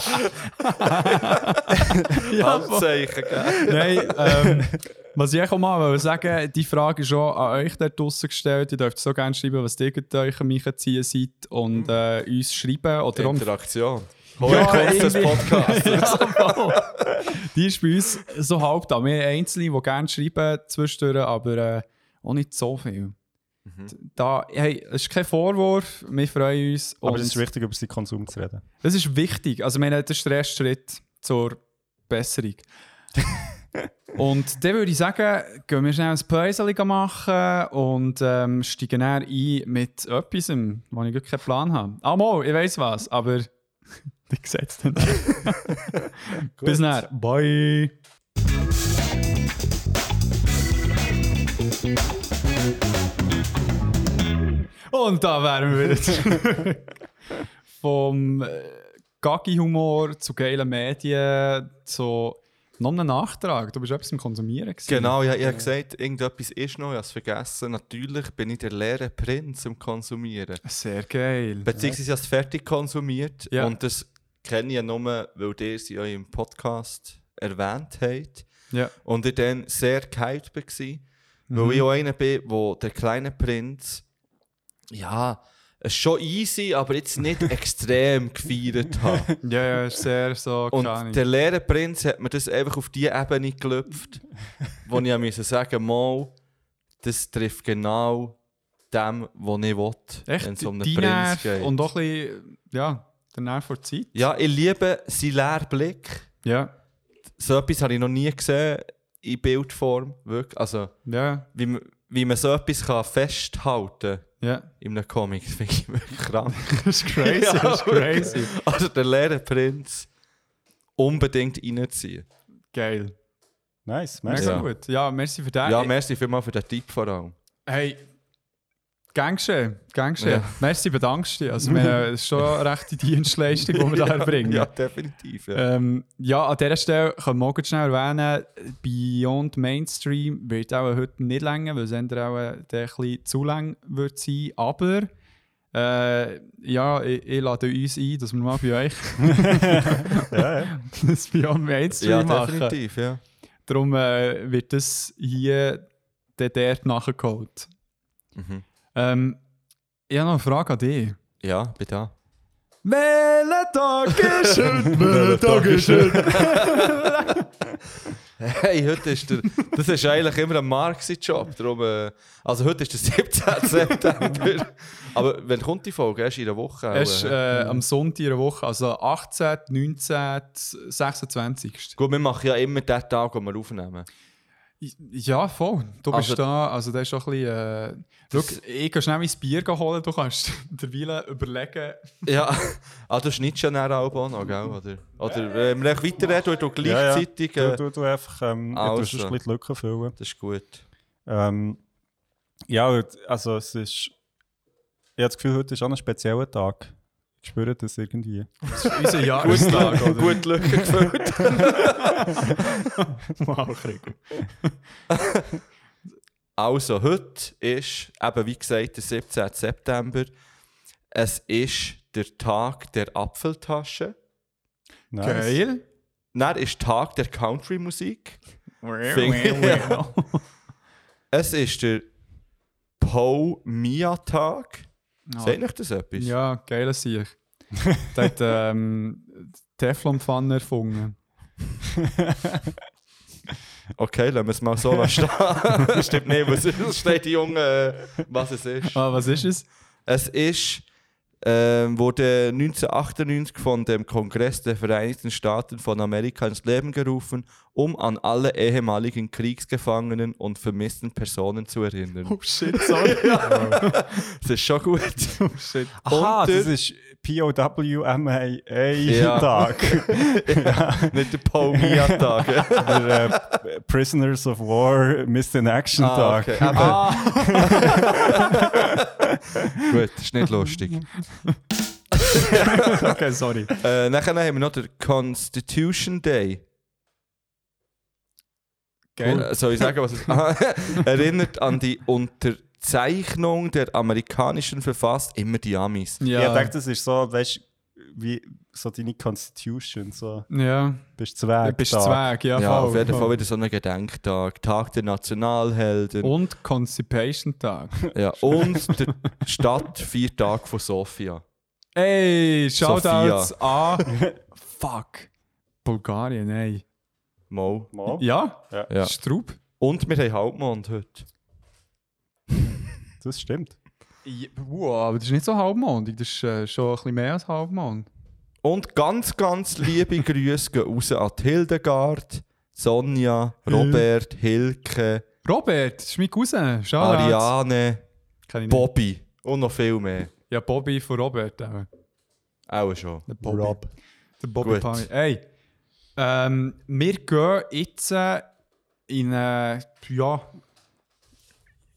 Handzeichen, gell? Nein, ähm, was ich auch mal wollte sagen, die Frage ist auch an euch da draussen gestellt. Ihr dürft so gerne schreiben, was ihr mit euch am Einziehen seid und äh, uns schreiben. Oder Interaktion. Ja, Hol kurz das. Podcast. ja. Die ist bei uns so halb da. Wir haben Einzelne, die gerne schreiben zwischendurch, aber äh, auch nicht so viel. Da, hey, es ist kein Vorwurf, wir freuen uns. Aber es ist wichtig, über seinen Konsum zu reden. das ist wichtig. Also, ich meine, das ist der erste Schritt zur Besserung. Und dann würde ich sagen, gehen wir schnell ein Päuschen machen und ähm, steigen dann ein mit etwas, wo ich wirklich keinen Plan habe. Ah, mal, ich weiß was, aber ich sehe es dann. Bis dann. Bye. Und da wären wir wieder zurück. Vom äh, Gaggi-Humor zu geilen Medien zu noch einem Nachtrag. Du bist etwas im Konsumieren. gewesen. Genau, ja, ich habe gesagt, irgendetwas ist noch, ich habe es vergessen. Natürlich bin ich der leere Prinz im Konsumieren. Sehr geil. Beziehungsweise ich habe es fertig konsumiert Ja. und das kenne ich ja nur, weil ihr sie euch im Podcast erwähnt habt. Ja. Und ich dann sehr gehypt war, weil Mhm. ich auch einer bin, wo der kleine Prinz, ja, es ist schon easy, aber jetzt nicht extrem gefeiert hat. Ja, ja, ist sehr so, Und der leere Prinz hat mir das einfach auf die Ebene gelüpft, wo ich musste sagen, mal, das trifft genau dem, was ich will, wenn es um einen Prinz geht. und auch ein bisschen, ja, Nerv vor Zeit. ja, ich liebe seinen leeren Blick. Ja, So etwas habe ich noch nie gesehen in Bildform. Wirklich. Also, ja, wie, man- wie man so etwas kann festhalten ja. in einem Comic, das finde ich wirklich krank. Das ist crazy, Ja, das ist crazy. Also, der leere Prinz unbedingt reinziehen. Geil. Nice, Mega merci. Ja. gut. Ja, merci für den. Ja, merci vielmals für den Tipp vor allem. Hey, gern geschehen, gern geschehen. Ja. Merci, bedankst dich. Also, wir, ist schon eine rechte Dienstleistung, die wir da erbringen. Ja, definitiv. Ja. Ähm, ja, an dieser Stelle können wir auch ganz schnell erwähnen, Beyond Mainstream wird auch heute nicht länger, weil es auch der ein bisschen zu lang wird sein. Aber äh, ja, ich, ich lade uns ein, dass wir mal bei euch Ja, ja. das Beyond Mainstream ja, machen. definitiv. Ja. Darum äh, wird das hier der dort nachgeholt. Mhm. Ähm, ich habe noch eine Frage an dich. ja, bitte. da. Welcher Tag ist heute? Welcher Tag ist heute? Hey, heute ist der. Das ist eigentlich immer ein Marxi-Job. Darum, äh, also heute ist der 17. September. Aber wenn kommt die Folge? Erst in einer Woche? auch, Erst äh, am Sonntag in der Woche, also 18., 19., 26. Gut, wir machen ja immer den Tag, den wir aufnehmen. Ja, voll. Du bist Also- da, also das ist schon ein bisschen... Äh, schau, ich kann schnell mein Bier holen, du kannst derweil überlegen... Ja, ah, du schneidest ja nachher auch noch, gell? Oder, oder äh, wir reden weiterreden, du Ja, ja. gleichzeitig. Du, du, du einfach ähm, du Also. tust ein bisschen die Lücken füllen. Das ist gut. Ähm, ja, also es ist. Ich habe das Gefühl, heute ist auch ein spezieller Tag. Ich spüre das irgendwie. Das ist unser Jahrestag, oder? Gut Lücken gefüllt. Wow, Krigo. Also, heute ist, eben wie gesagt, der 17. September. Es ist der Tag der Apfeltasche. Nice. Geil. Dann ist Tag der Country-Musik. Es ist der Poe Mia-Tag. Sagt euch das etwas? Ja, geil Sieg. Der hat ähm, Teflonpfanne erfunden. Okay, lassen wir es mal so stehen. Stimmt nicht, was es steht, die Junge, äh, was es ist. Ah, was ist es? Es ist, ähm, wurde 1998 von dem Kongress der Vereinigten Staaten von Amerika ins Leben gerufen, um an alle ehemaligen Kriegsgefangenen und vermissten Personen zu erinnern. Oh shit, sorry. Das ist schon gut. oh shit. Aha, der- das ist POWMAA Ja. Tag. Nicht der Paul Mia-Tag. Der äh, Prisoners of War Missed in Action Ah, Tag. okay. Eben. Gut, ist nicht lustig. Okay, sorry. Äh, nachher haben wir noch den Constitution Day. Geil. Soll ich sagen, was es erinnert an die Unterzeichnung der amerikanischen Verfassung, immer die Amis. Ja. Ja. Ich denke, das ist so, weißt du, wie so deine Constitution, so Ja, bist Zwerg. du bist Tag. Zweig, ja, Ja, voll. auf jeden Fall wieder so ein Gedenktag, Tag der Nationalhelden. Und Constipation-Tag. ja, und der Stadt vier Tage von Sofia. Ey, Shoutouts an... Fuck. Bulgarien, ey. Mo. Mal. Ja? Ja. Straub? Und wir haben Halbmond heute. Das stimmt. Ja, wow, aber das ist nicht so halbmondig, das ist äh, schon ein bisschen mehr als halbmond. Und ganz, ganz liebe Grüße gehen raus an Hildegard, Sonja, Robert, Hilke, Robert, das ist mein Cousin. Shoutout. Ariane. Bobby und noch viel mehr. Ja, Bobby von Robert. Auch. Auch schon. Der Bobby. Rob. Der Bobby Gut. Ähm, wir gehen jetzt äh, in äh, ja,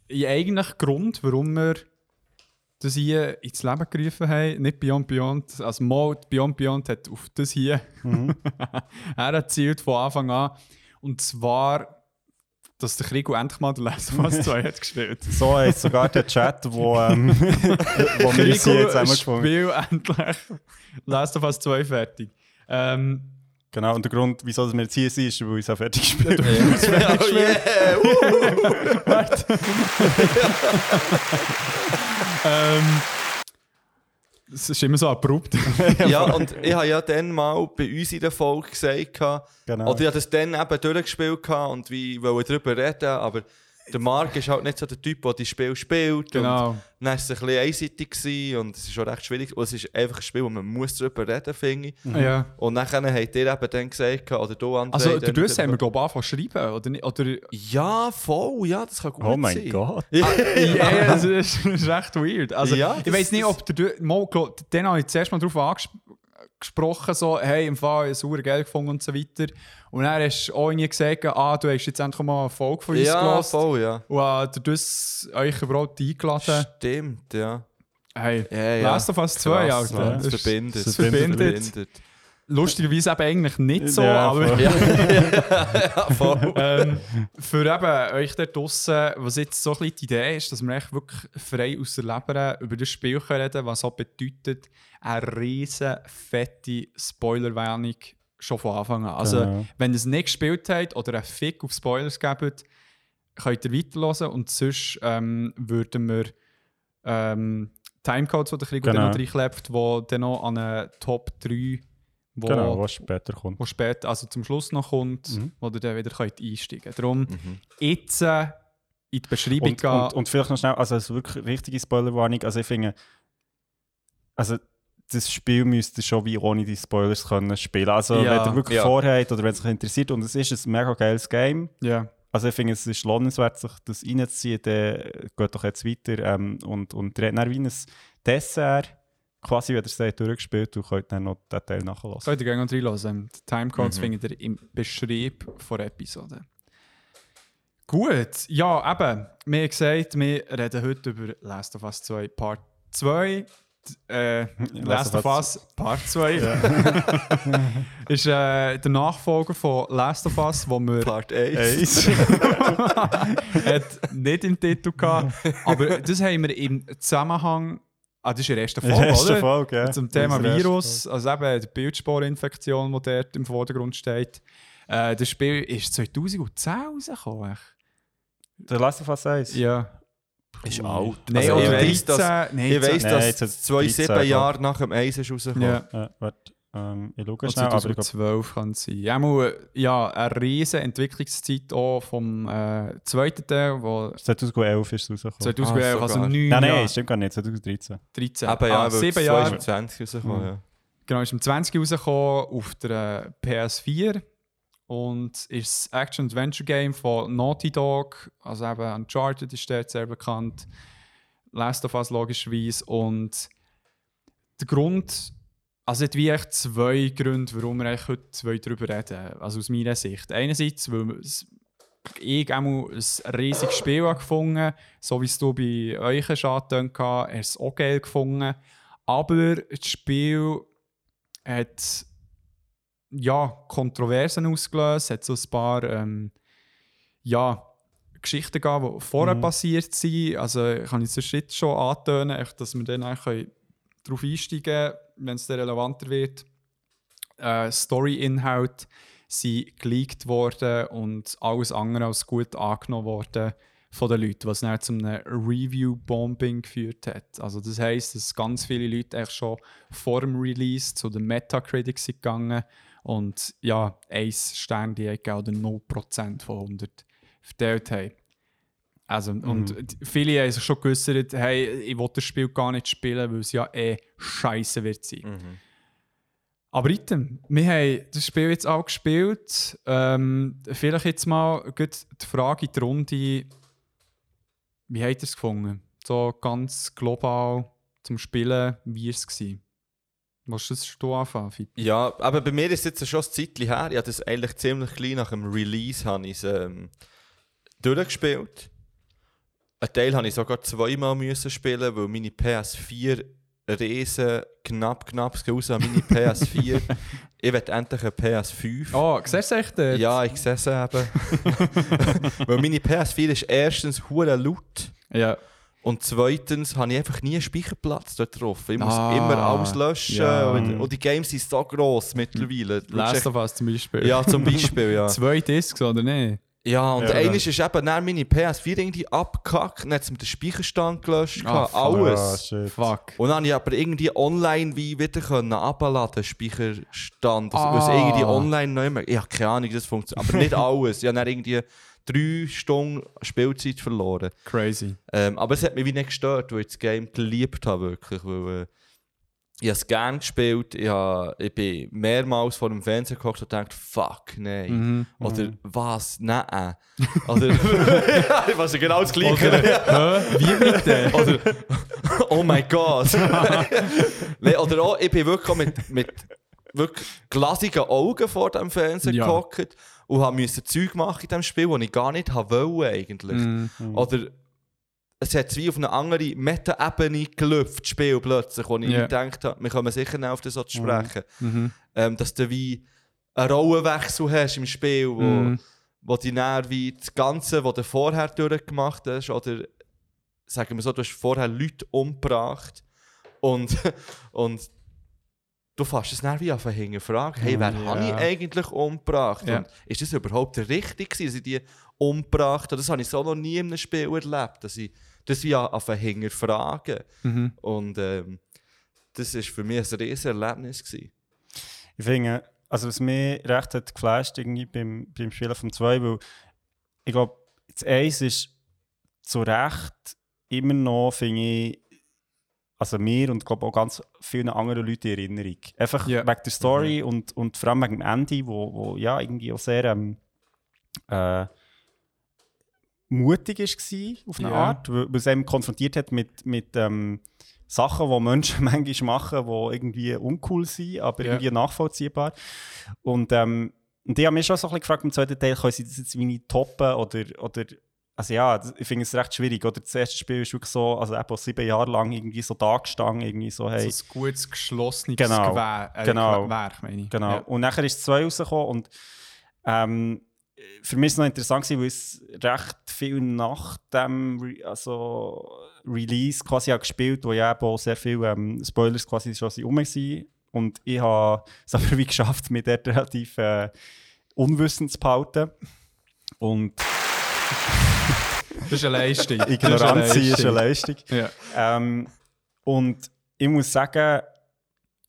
in eigentlich Grund, warum wir das hier ins Leben gerufen haben. Nicht Beyond Beyond. Also mal Beyond Beyond hat auf das hier er hat zielt von Anfang an. Und zwar, dass der Krieg endlich mal der Last of Us 2 hat gespielt. So heisst sogar der Chat, wo, ähm, wo wir hier zusammengefunden Spiel endlich Last of Us 2 fertig. Ähm, Genau, und der Grund, wieso wir jetzt hier sind, ist, weil wir uns auch fertig gespielt haben. oh yeah! ähm, es ist immer so abrupt. ja, und ich habe ja dann mal bei uns in der Folge gesagt, Genau. oder ich habe das dann eben durchgespielt und wie wollte darüber reden, aber der Marc ist halt nicht so der Typ, der die Spiel spielt. Genau. Und dann war es ein bisschen einseitig gewesen und es ist schon recht schwierig. Und es ist einfach ein Spiel, wo man muss darüber reden, finde ich. ja. Und dann habt ihr eben dann gesagt, oder du, André, Also, dann- du haben wir, glaube ich, angefangen zu schreiben, oder nicht? Oder, Ja, voll, ja, das kann gut Oh mein sein. Gott. ja, das ist, das ist echt weird. Also, Ja, ich weiß nicht, ob der. Glaub, dann habe ich zuerst mal darauf angesprochen, so, hey, im Fall, ich habe es Geld gefunden und so weiter. Und dann hast du auch irgendwie gesagt, ah, du hast jetzt endlich mal eine Folge von uns Ja, gehört. voll, ja. Und hat das euch überhaupt eingeladen. Stimmt, ja. Hey, Ja, ja. Last of Us 2, Krass, Alter. ja. Das verbindet. das verbindet. Lustigerweise eben eigentlich nicht so, Ja, aber voll. Ja, voll. ähm, für eben euch da draussen, was jetzt so ein bisschen die Idee ist, dass wir echt wirklich frei aus der Leber über das Spiel können reden was auch bedeutet, eine riesen fette Spoilerwarnung schon von Anfang an. Also, Genau. wenn ihr es nicht gespielt habt oder einen Fick auf Spoilers gebt, könnt ihr weiterhören und sonst ähm, würden wir ähm, Timecodes, die der Krieg Genau. dann noch reinklebt, wo dann noch an eine Top 3 wo, Genau, was später kommt. wo später, also zum Schluss noch kommt, Mhm. wo ihr dann wieder könnt einsteigen könnt. Darum jetzt äh, in die Beschreibung Und, gehen. und, und vielleicht noch schnell, also es ist wirklich richtige Spoilerwarnung. Also ich finde, also das Spiel müsst ihr schon wie ohne die Spoilers können spielen. Also Ja, wenn ihr wirklich ja. vorhabt oder wenn es euch interessiert und es ist ein mega geiles Game. ja. Also ich finde, es ist lohnenswert, sich das reinzuziehen. Dann geht doch jetzt weiter ähm, und, und dann wie ein Dessert, quasi, wenn ihr es durchgespielt und könnt dann noch den Teil nachlassen. Könnt ihr gerne noch reinhören. Die Timecodes Mhm. findet ihr im Beschrieb der Episode. Gut, ja, eben. Wir haben gesagt, wir reden heute über Last of Us 2 Part 2. Äh, Last of Us Part 2 ist äh, der Nachfolger von Last of Us, wo wir Part 1. hat nicht im Titel gehabt. Aber das haben wir im Zusammenhang. Ah, das ist die erste Folge, Erste oder? Folge, ja. Zum Thema Virus, also eben die Bildsporinfektion, die dort im Vordergrund steht. Äh, das Spiel ist 2010 rausgekommen. Der Last of Us 1? Ja. Ist alt. Nein, Also, oder ich 13. weiss, dass, nein, ich weiss, Nein, dass es zwei, 13 sieben Jahre nach dem 1 ist rausgekommen. Ja. Ja, warte, ähm, ich schaue schnell, aber ich glaube, 2012 kann es sein. Ja, mal, ja, eine riesige Entwicklungszeit auch vom äh, zweiten Teil, wo 2011 ist es rausgekommen. 2011, Ah, also. 9 Nein, Jahre, nein, stimmt gar nicht, 2013. 13, Eben, ja, ah, weil 7 es Jahre. 2020 rausgekommen, ja. Genau, ist im 20 rausgekommen auf der äh, PS4 und ist das Action-Adventure-Game von Naughty Dog, also eben Uncharted ist dort sehr bekannt, Last of Us logischerweise und der Grund, also es wie echt zwei Gründe, warum wir heute darüber reden, also aus meiner Sicht. Einerseits, weil ich einmal ein riesiges Spiel gefunden so wie es du bei euch schon angetönt hast, du es auch geil gefunden. Aber das Spiel hat ja, Kontroversen ausgelöst, hat so ein paar ähm, ja, Geschichten gegeben, die vorher Mhm. passiert sind. Also ich kann jetzt den Schritt schon antönen, echt, dass wir dann eigentlich darauf einsteigen können, wenn es dann relevanter wird. Äh, Story-Inhalt sind geleakt worden und alles andere als gut angenommen worden von den Leuten, was dann zu einem Review-Bombing geführt hat. Also das heisst, dass ganz viele Leute eigentlich schon vor dem Release zu den Metacritics sind gegangen und ja, 1 Stern die gegeben oder 0% von 100 verteilt haben. Also, und die- viele haben sich schon geäußert, hey, ich will das Spiel gar nicht spielen, weil es ja eh scheiße wird sein. Aber item, wir haben das Spiel jetzt auch gespielt. Ähm, vielleicht jetzt mal gut die Frage in die Runde. Wie habt ihr es gefunden? So ganz global zum Spielen, wie war es? gewesen? Willst du das anfangen, Fipi? Ja, aber bei mir ist es jetzt schon ein Zeitchen her. Ich habe das eigentlich ziemlich klein nach dem Release habe ich es, ähm, durchgespielt. Ein Teil habe ich sogar zweimal müssen spielen, weil meine PS4 riesen knapp knapp raus an meine PS4. ich will endlich eine PS5. Oh, siehst du echt dort? Ja, ich sehe es eben. weil meine PS4 ist erstens hure laut. ja. Und zweitens habe ich einfach nie einen Speicherplatz dort drauf. Ich muss Ah, immer alles löschen. ja. Und, und die Games sind so gross mittlerweile. Last of Us zum Beispiel. Ja, zum Beispiel, ja. Zwei Discs, oder nicht? Ja, und Ja, eines ist eben dann meine PS4 irgendwie abgekackt, dann hat es mit dem Speicherstand gelöscht, fuck. alles. Shit. Fuck. Und dann habe ich aber irgendwie online wie wieder können abladen, Speicherstand. Also, Ah. weil es irgendwie online nicht mehr. Ich habe keine Ahnung, wie das funktioniert. Aber nicht alles. Ich habe dann irgendwie drei Stunden Spielzeit verloren. Crazy. Ähm, aber es hat mich wie nicht gestört, weil ich das Game geliebt habe, wirklich. Weil, äh, ich habe es gerne gespielt. Ich, habe, ich bin mehrmals vor dem Fernseher geguckt und gedacht, fuck, nein. Mhm. Oder was? Nein. Oder ich weiß genau das Gleiche. Hä? Wie bitte? Oder oh mein Gott. nee, oder auch, ich bin wirklich mit, mit wirklich glasigen Augen vor dem Fernseher Ja. gehockt und habe müssen Zeug machen in diesem Spiel, das ich gar nicht wollte eigentlich. Mhm. Oder es hat wie auf eine andere Meta-Ebene gelüpft, das Spiel plötzlich, wo ich nicht gedacht habe, wir kommen sicher noch auf das zu sprechen. Mhm. Ähm, dass du wie einen Rollenwechsel hast im Spiel, wo, Mhm. wo die wie das Ganze, was du vorher durchgemacht hast, oder sagen wir so, du hast vorher Leute umgebracht und, und du fährst es wie auf hinterfragen, hey, wer Ja. habe ich eigentlich umgebracht? Ja. Und ist das überhaupt richtig gewesen, dass ich die umgebracht habe? Das habe ich so noch nie in einem Spiel erlebt, dass ich das wie auf hinterfragen. Mhm. Und ähm, das war für mich ein riesiges Erlebnis. Gewesen. Ich finde, also was mich recht hat geflasht irgendwie beim, beim Spielen vom 2, weil ich glaube, das 1 ist zu Recht immer noch, finde ich, also mir und glaube auch ganz vielen anderen Leuten in Erinnerung. Einfach Ja. wegen der Story und, und vor allem wegen dem Ende, wo, wo ja irgendwie auch sehr ähm, äh, mutig war auf eine Ja. Art, weil, es einem konfrontiert hat mit, mit ähm, Sachen, die Menschen manchmal machen, die irgendwie uncool sind, aber Ja. irgendwie nachvollziehbar. Und, ähm, und ich habe mich schon so ein bisschen gefragt, im zweiten Teil, können sie das jetzt nicht toppen oder, oder also ja, ich finde es recht schwierig. Oder das erste Spiel ist wirklich so, also eben sieben Jahre lang irgendwie so da gestanden, irgendwie so, hey, So ein gutes, geschlossenes Genau. Gewehr, äh, Genau. Werk, meine ich. Genau. Ja. Und nachher ist es zwei rausgekommen und ähm, für mich ist es noch interessant, gewesen, weil es recht viel nach dem Re also Release quasi auch gespielt, wo ja eben auch sehr viele ähm, Spoilers quasi schon rum waren. Und ich habe es aber wie geschafft, mich dort relativ äh, unwissend zu behalten. Und Das ist eine Leistung. Ignoranz ist eine Leistung. Leistung. Ja. Ähm, und ich muss sagen,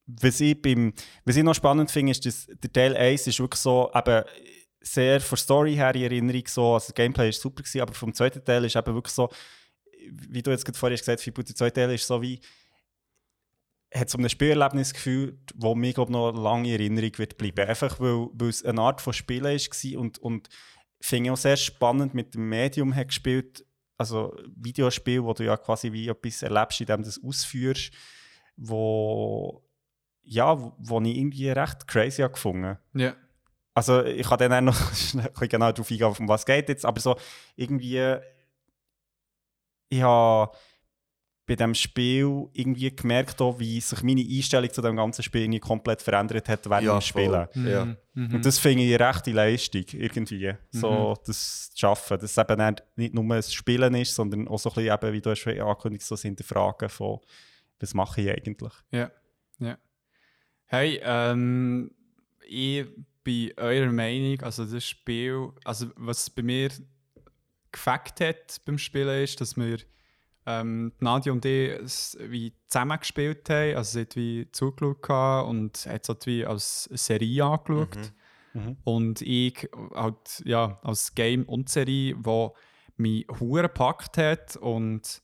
was ich, beim, was ich noch spannend finde, ist, dass der Teil 1 ist wirklich so eben sehr von Story her in Erinnerung so, also das Gameplay ist super gewesen, aber vom zweiten Teil ist eben wirklich so, wie du jetzt gerade vorhin gesagt hast, Fibu, der zweite Teil ist so wie, hat so ein Spielerlebnis gefühlt, das mir glaub, noch lange in Erinnerung wird bleiben. Einfach weil, weil es eine Art von Spielen war und, und finde ich auch sehr spannend mit dem Medium hat gespielt, also Videospiel, wo du ja quasi wie etwas erlebst, indem du es ausführst, wo ja, wo, ich irgendwie recht crazy habe gefunden. Ja. Also ich kann dann auch noch genau darauf eingehen, um was geht jetzt, aber so irgendwie ich habe bei diesem Spiel irgendwie gemerkt, auch, wie sich meine Einstellung zu dem ganzen Spiel irgendwie komplett verändert hat während Ja, dem Spielen. Ja. Mhm. Und das finde ich eine rechte Leistung, irgendwie. So, das zu schaffen. Dass es eben nicht- nicht nur ein Spielen ist, sondern auch so ein bisschen, eben, wie du hast angekündigt so das Hinterfragen von, was mache ich eigentlich? Ja, ja. Hey, ähm, ich bin eurer Meinung, also das Spiel, also was bei mir gefackt hat beim Spielen ist, dass wir ähm, die Nadia und ich es wie zusammen gespielt haben, also sie hat wie zugeschaut gehabt und hat es halt wie als Serie angeschaut. Mhm. Und ich halt, ja, als Game und Serie, wo mich hure gepackt hat und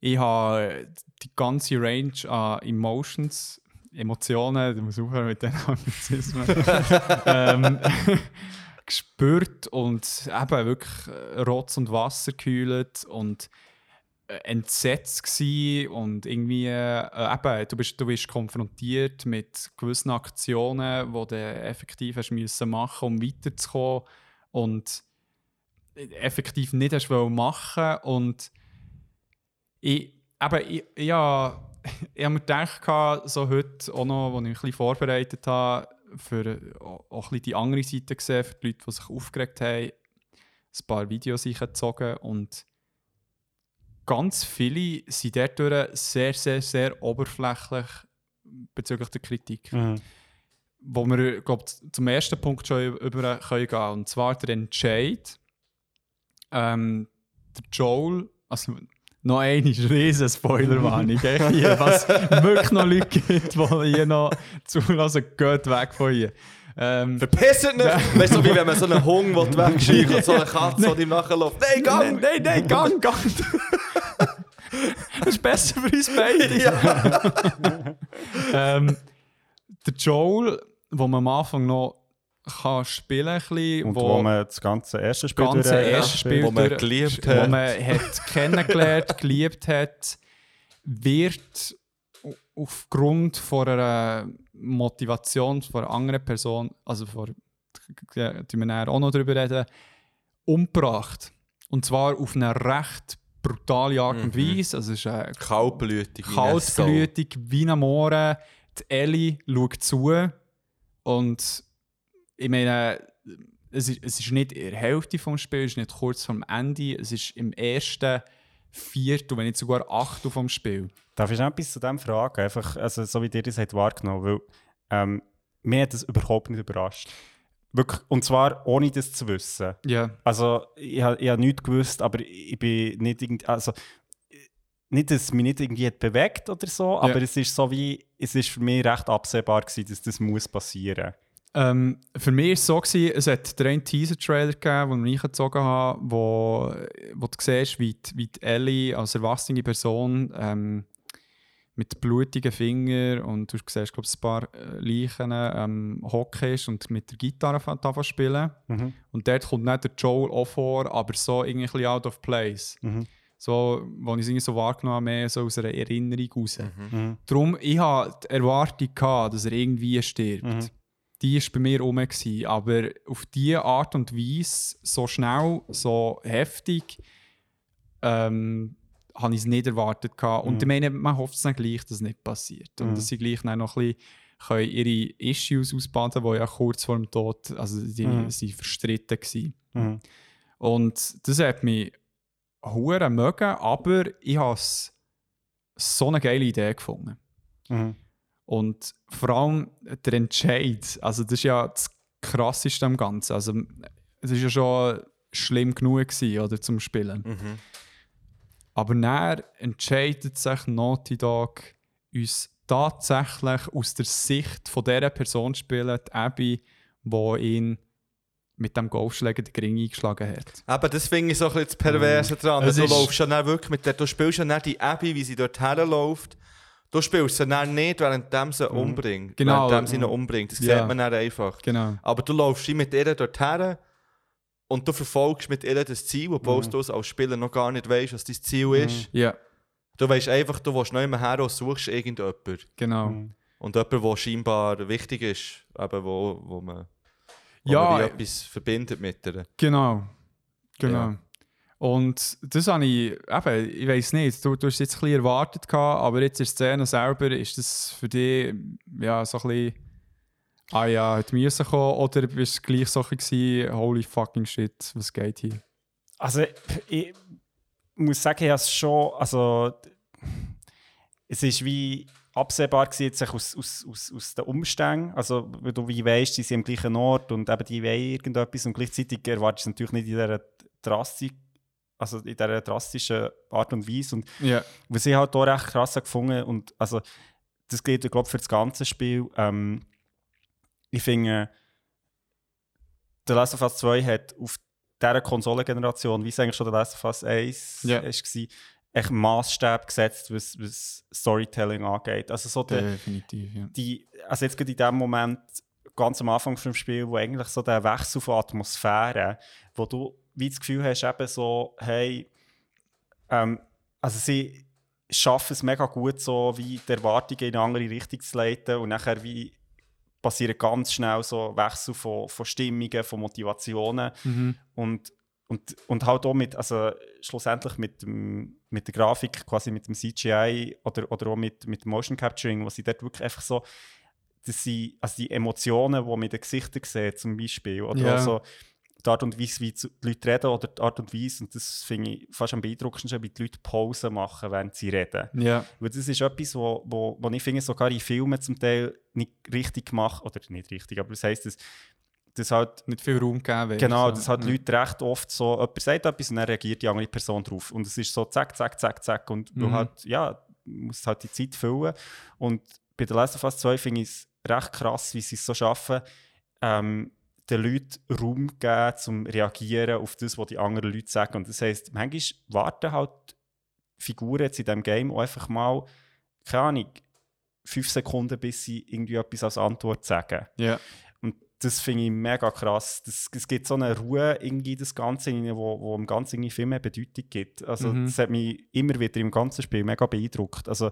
ich habe die ganze Range an Emotions Emotionen, du musst aufhören mit den Anglizismen, ähm, gespürt und eben wirklich Rotz und Wasser gekühlt und entsetzt gsi und irgendwie äh, eben, du bist, du bist konfrontiert mit gewissen Aktionen, die du effektiv hast müssen machen um weiterzukommen und effektiv nicht hast machen und ich, eben, ich, habe- ich habe mir gedacht, so heute auch noch, als ich mich ein bisschen vorbereitet habe, für äh, auch ein die andere Seite gesehen, für die Leute, die sich aufgeregt haben, ein paar Videos eingezogen und ganz viele sind dadurch sehr, sehr, sehr oberflächlich bezüglich der Kritik. Mhm. Wo wir, glaube zum ersten Punkt schon über können gehen Und zwar der Entscheid. Ähm, der Joel, also noch eine riesen Spoilerwarnung, hier, was wirklich noch Leute gibt, die hier noch zulassen, geht weg von hier. Ähm, Verpisst nicht! Weißt du, wie wenn man so einen will wegscheuchen und so eine Katze, die ihm nachläuft. Nein, nein, gang! nein, nein, gang, gang! das ist besser für uns beide. Ja. ähm, der Joel, wo man am Anfang noch kann spielen kann, bisschen, Und wo, man das ganze erste Spiel ganze durch- erste Spiel wo man durch- geliebt wo hat. man hat kennengelernt, geliebt hat, wird au- aufgrund von einer Motivation von einer anderen Person, also von, ja, die wir auch noch darüber reden, umgebracht. Und zwar auf eine recht brutale Art und Mhm. Weise. Also es ist eine Kaltblütig. kaltblütig wie ein Mohren. Die Ellie schaut zu und ich meine, es ist, es ist nicht in der Hälfte vom Spiel, es ist nicht kurz vorm Ende, es ist im ersten Viertel, wenn nicht sogar Achtel vom Spiel. Darf ich noch etwas zu dem fragen? Einfach, also, so wie ihr das habt wahrgenommen weil ähm, mir hat das überhaupt nicht überrascht. Wirklich, und zwar ohne das zu wissen. Ja. Also, ich habe ich hab nichts gewusst, aber ich bin nicht irgendwie. Also, nicht, dass es mich nicht irgendwie hat bewegt oder so, aber es ist so wie. Es ist für mich recht absehbar gewesen, dass das muss passieren Ähm, für mich war es so, gewesen, es hat einen Teaser-Trailer gegeben, den ich eingezogen habe, wo, wo du siehst, wie die, wie die Ellie als erwachsene Person ähm, mit blutigen Fingern und du siehst, glaube ich, ein paar äh, Leichen ähm, hocken ist und mit der Gitarre zu spielen. Mhm. Und dort kommt nicht der Joel auch vor, aber so irgendwie ein bisschen out of place. Mhm. So, wo ich es irgendwie so wahrgenommen habe, mehr so aus einer Erinnerung raus. Mhm. Darum, ich hatte die Erwartung, gehabt, dass er irgendwie stirbt. Mhm. Die war bei mir rum. Gewesen, aber auf diese Art und Weise, so schnell, so heftig, ähm, habe ich es nicht erwartet. Gehabt. Und ich meine, man hofft es dann gleich, dass es nicht passiert. Und Mhm. dass sie gleich noch ein bisschen können ihre Issues ausbaden die ja kurz vor dem Tod, also die Mhm. sind verstritten waren. Mhm. Und das hat mich hure mögen, aber ich habe so eine geile Idee gefunden. Mhm. Und vor allem der Entscheid, also das ist ja das Krasseste am Ganzen. Also es ist ja schon schlimm genug gewesen, oder, zum Spielen. Mhm. Aber dann entscheidet sich Naughty Dog, uns tatsächlich aus der Sicht von dieser Person zu spielen, die Abby, die ihn mit dem Golfschläger den Ring eingeschlagen hat. Aber das finde ich so ein bisschen das Perverse dran. Es du läufst ja dann wirklich mit der, du spielst ja dann die Abby, wie sie dort herläuft. Du spielst sie dann nicht, während sie umbringt. Genau. Während sie ihn umbringt. Das Ja. sieht man dann einfach. Genau. Aber du läufst mit ihr dort her und du verfolgst mit ihr das Ziel, obwohl du es als Spieler noch gar nicht weißt, was dein Ziel ist. Ja, Du weißt einfach, du willst nicht mehr her und suchst irgendjemanden. genau. Und jemand, der scheinbar wichtig ist, eben wo, wo man, wo Ja, man äh, etwas verbindet mit ihr. Genau. Genau. Ja. Und das habe ich, eben, ich weiß nicht, du, du hast es jetzt ein bisschen erwartet, gehabt, aber jetzt in der Szene selber, ist das für dich ja, so ein bisschen, ah ja, hat müssen kommen, oder bist du gleich so ein holy fucking shit, was geht hier? Also, ich muss sagen, ich habe es schon. Also, es ist wie absehbar gewesen, jetzt aus, aus, aus, aus den Umständen. Also, weil du wie weißt, sie sind am gleichen Ort und eben die wollen irgendetwas und gleichzeitig erwartest du es natürlich nicht in dieser Drastik, also in dieser drastischen Art und Weise. Und Ja, was ich halt auch recht krass gefunden und also das gilt ja glaube für das ganze Spiel. Ähm, ich finde, The Last of Us 2 hat auf dieser Konsolengeneration, wie es eigentlich schon The Last of Us 1 Ja. war, echt Maßstab gesetzt, was, was Storytelling angeht. Also so der, Definitiv, ja. die, also jetzt gerade in dem Moment, ganz am Anfang vom Spiel, wo eigentlich so der Wechsel von Atmosphäre, wo du wie das Gefühl hast, eben so, hey, ähm, also sie schaffen es mega gut, so wie die Erwartungen in eine andere Richtung zu leiten und nachher wie passieren ganz schnell so Wechsel von, von Stimmungen, von Motivationen und, und, und halt auch mit, also schlussendlich mit, dem, mit der Grafik, quasi mit dem CGI oder, oder auch mit, mit Motion Capturing, wo sie dort wirklich einfach so, dass sie, also die Emotionen, die man in den Gesichtern sieht, zum Beispiel, oder Ja. auch so die Art und Weise, wie die Leute reden, oder die Art und Weise, und das finde ich fast am beeindruckendsten, wie die Leute Pause machen, während sie reden. Ja, Weil das ist etwas, wo, wo, wo ich finde, sogar in Filmen zum Teil nicht richtig gemacht, oder nicht richtig, aber das heisst, dass, dass halt nicht viel Raum gegeben wird. Genau, so. das hat ja. Leute recht oft so, jemand sagt etwas und dann reagiert die andere Person drauf. Und es ist so zack, zack, zack, zack. Und du Mhm. halt, ja, musst halt die Zeit füllen. Und bei der Last of Us 2 finde ich es recht krass, wie sie es so schaffen, ähm, den Leuten Raum geben, zum reagieren auf das, was die anderen Leute sagen. Und das heisst, manchmal warten halt Figuren jetzt in diesem Game auch einfach mal, keine Ahnung, fünf Sekunden, bis sie irgendwie etwas als Antwort sagen. Ja. Und das finde ich mega krass. Das, es gibt so eine Ruhe irgendwie in das Ganze, wo, wo im Ganzen irgendwie viel mehr Bedeutung gibt. Also Mhm. das hat mich immer wieder im ganzen Spiel mega beeindruckt. Also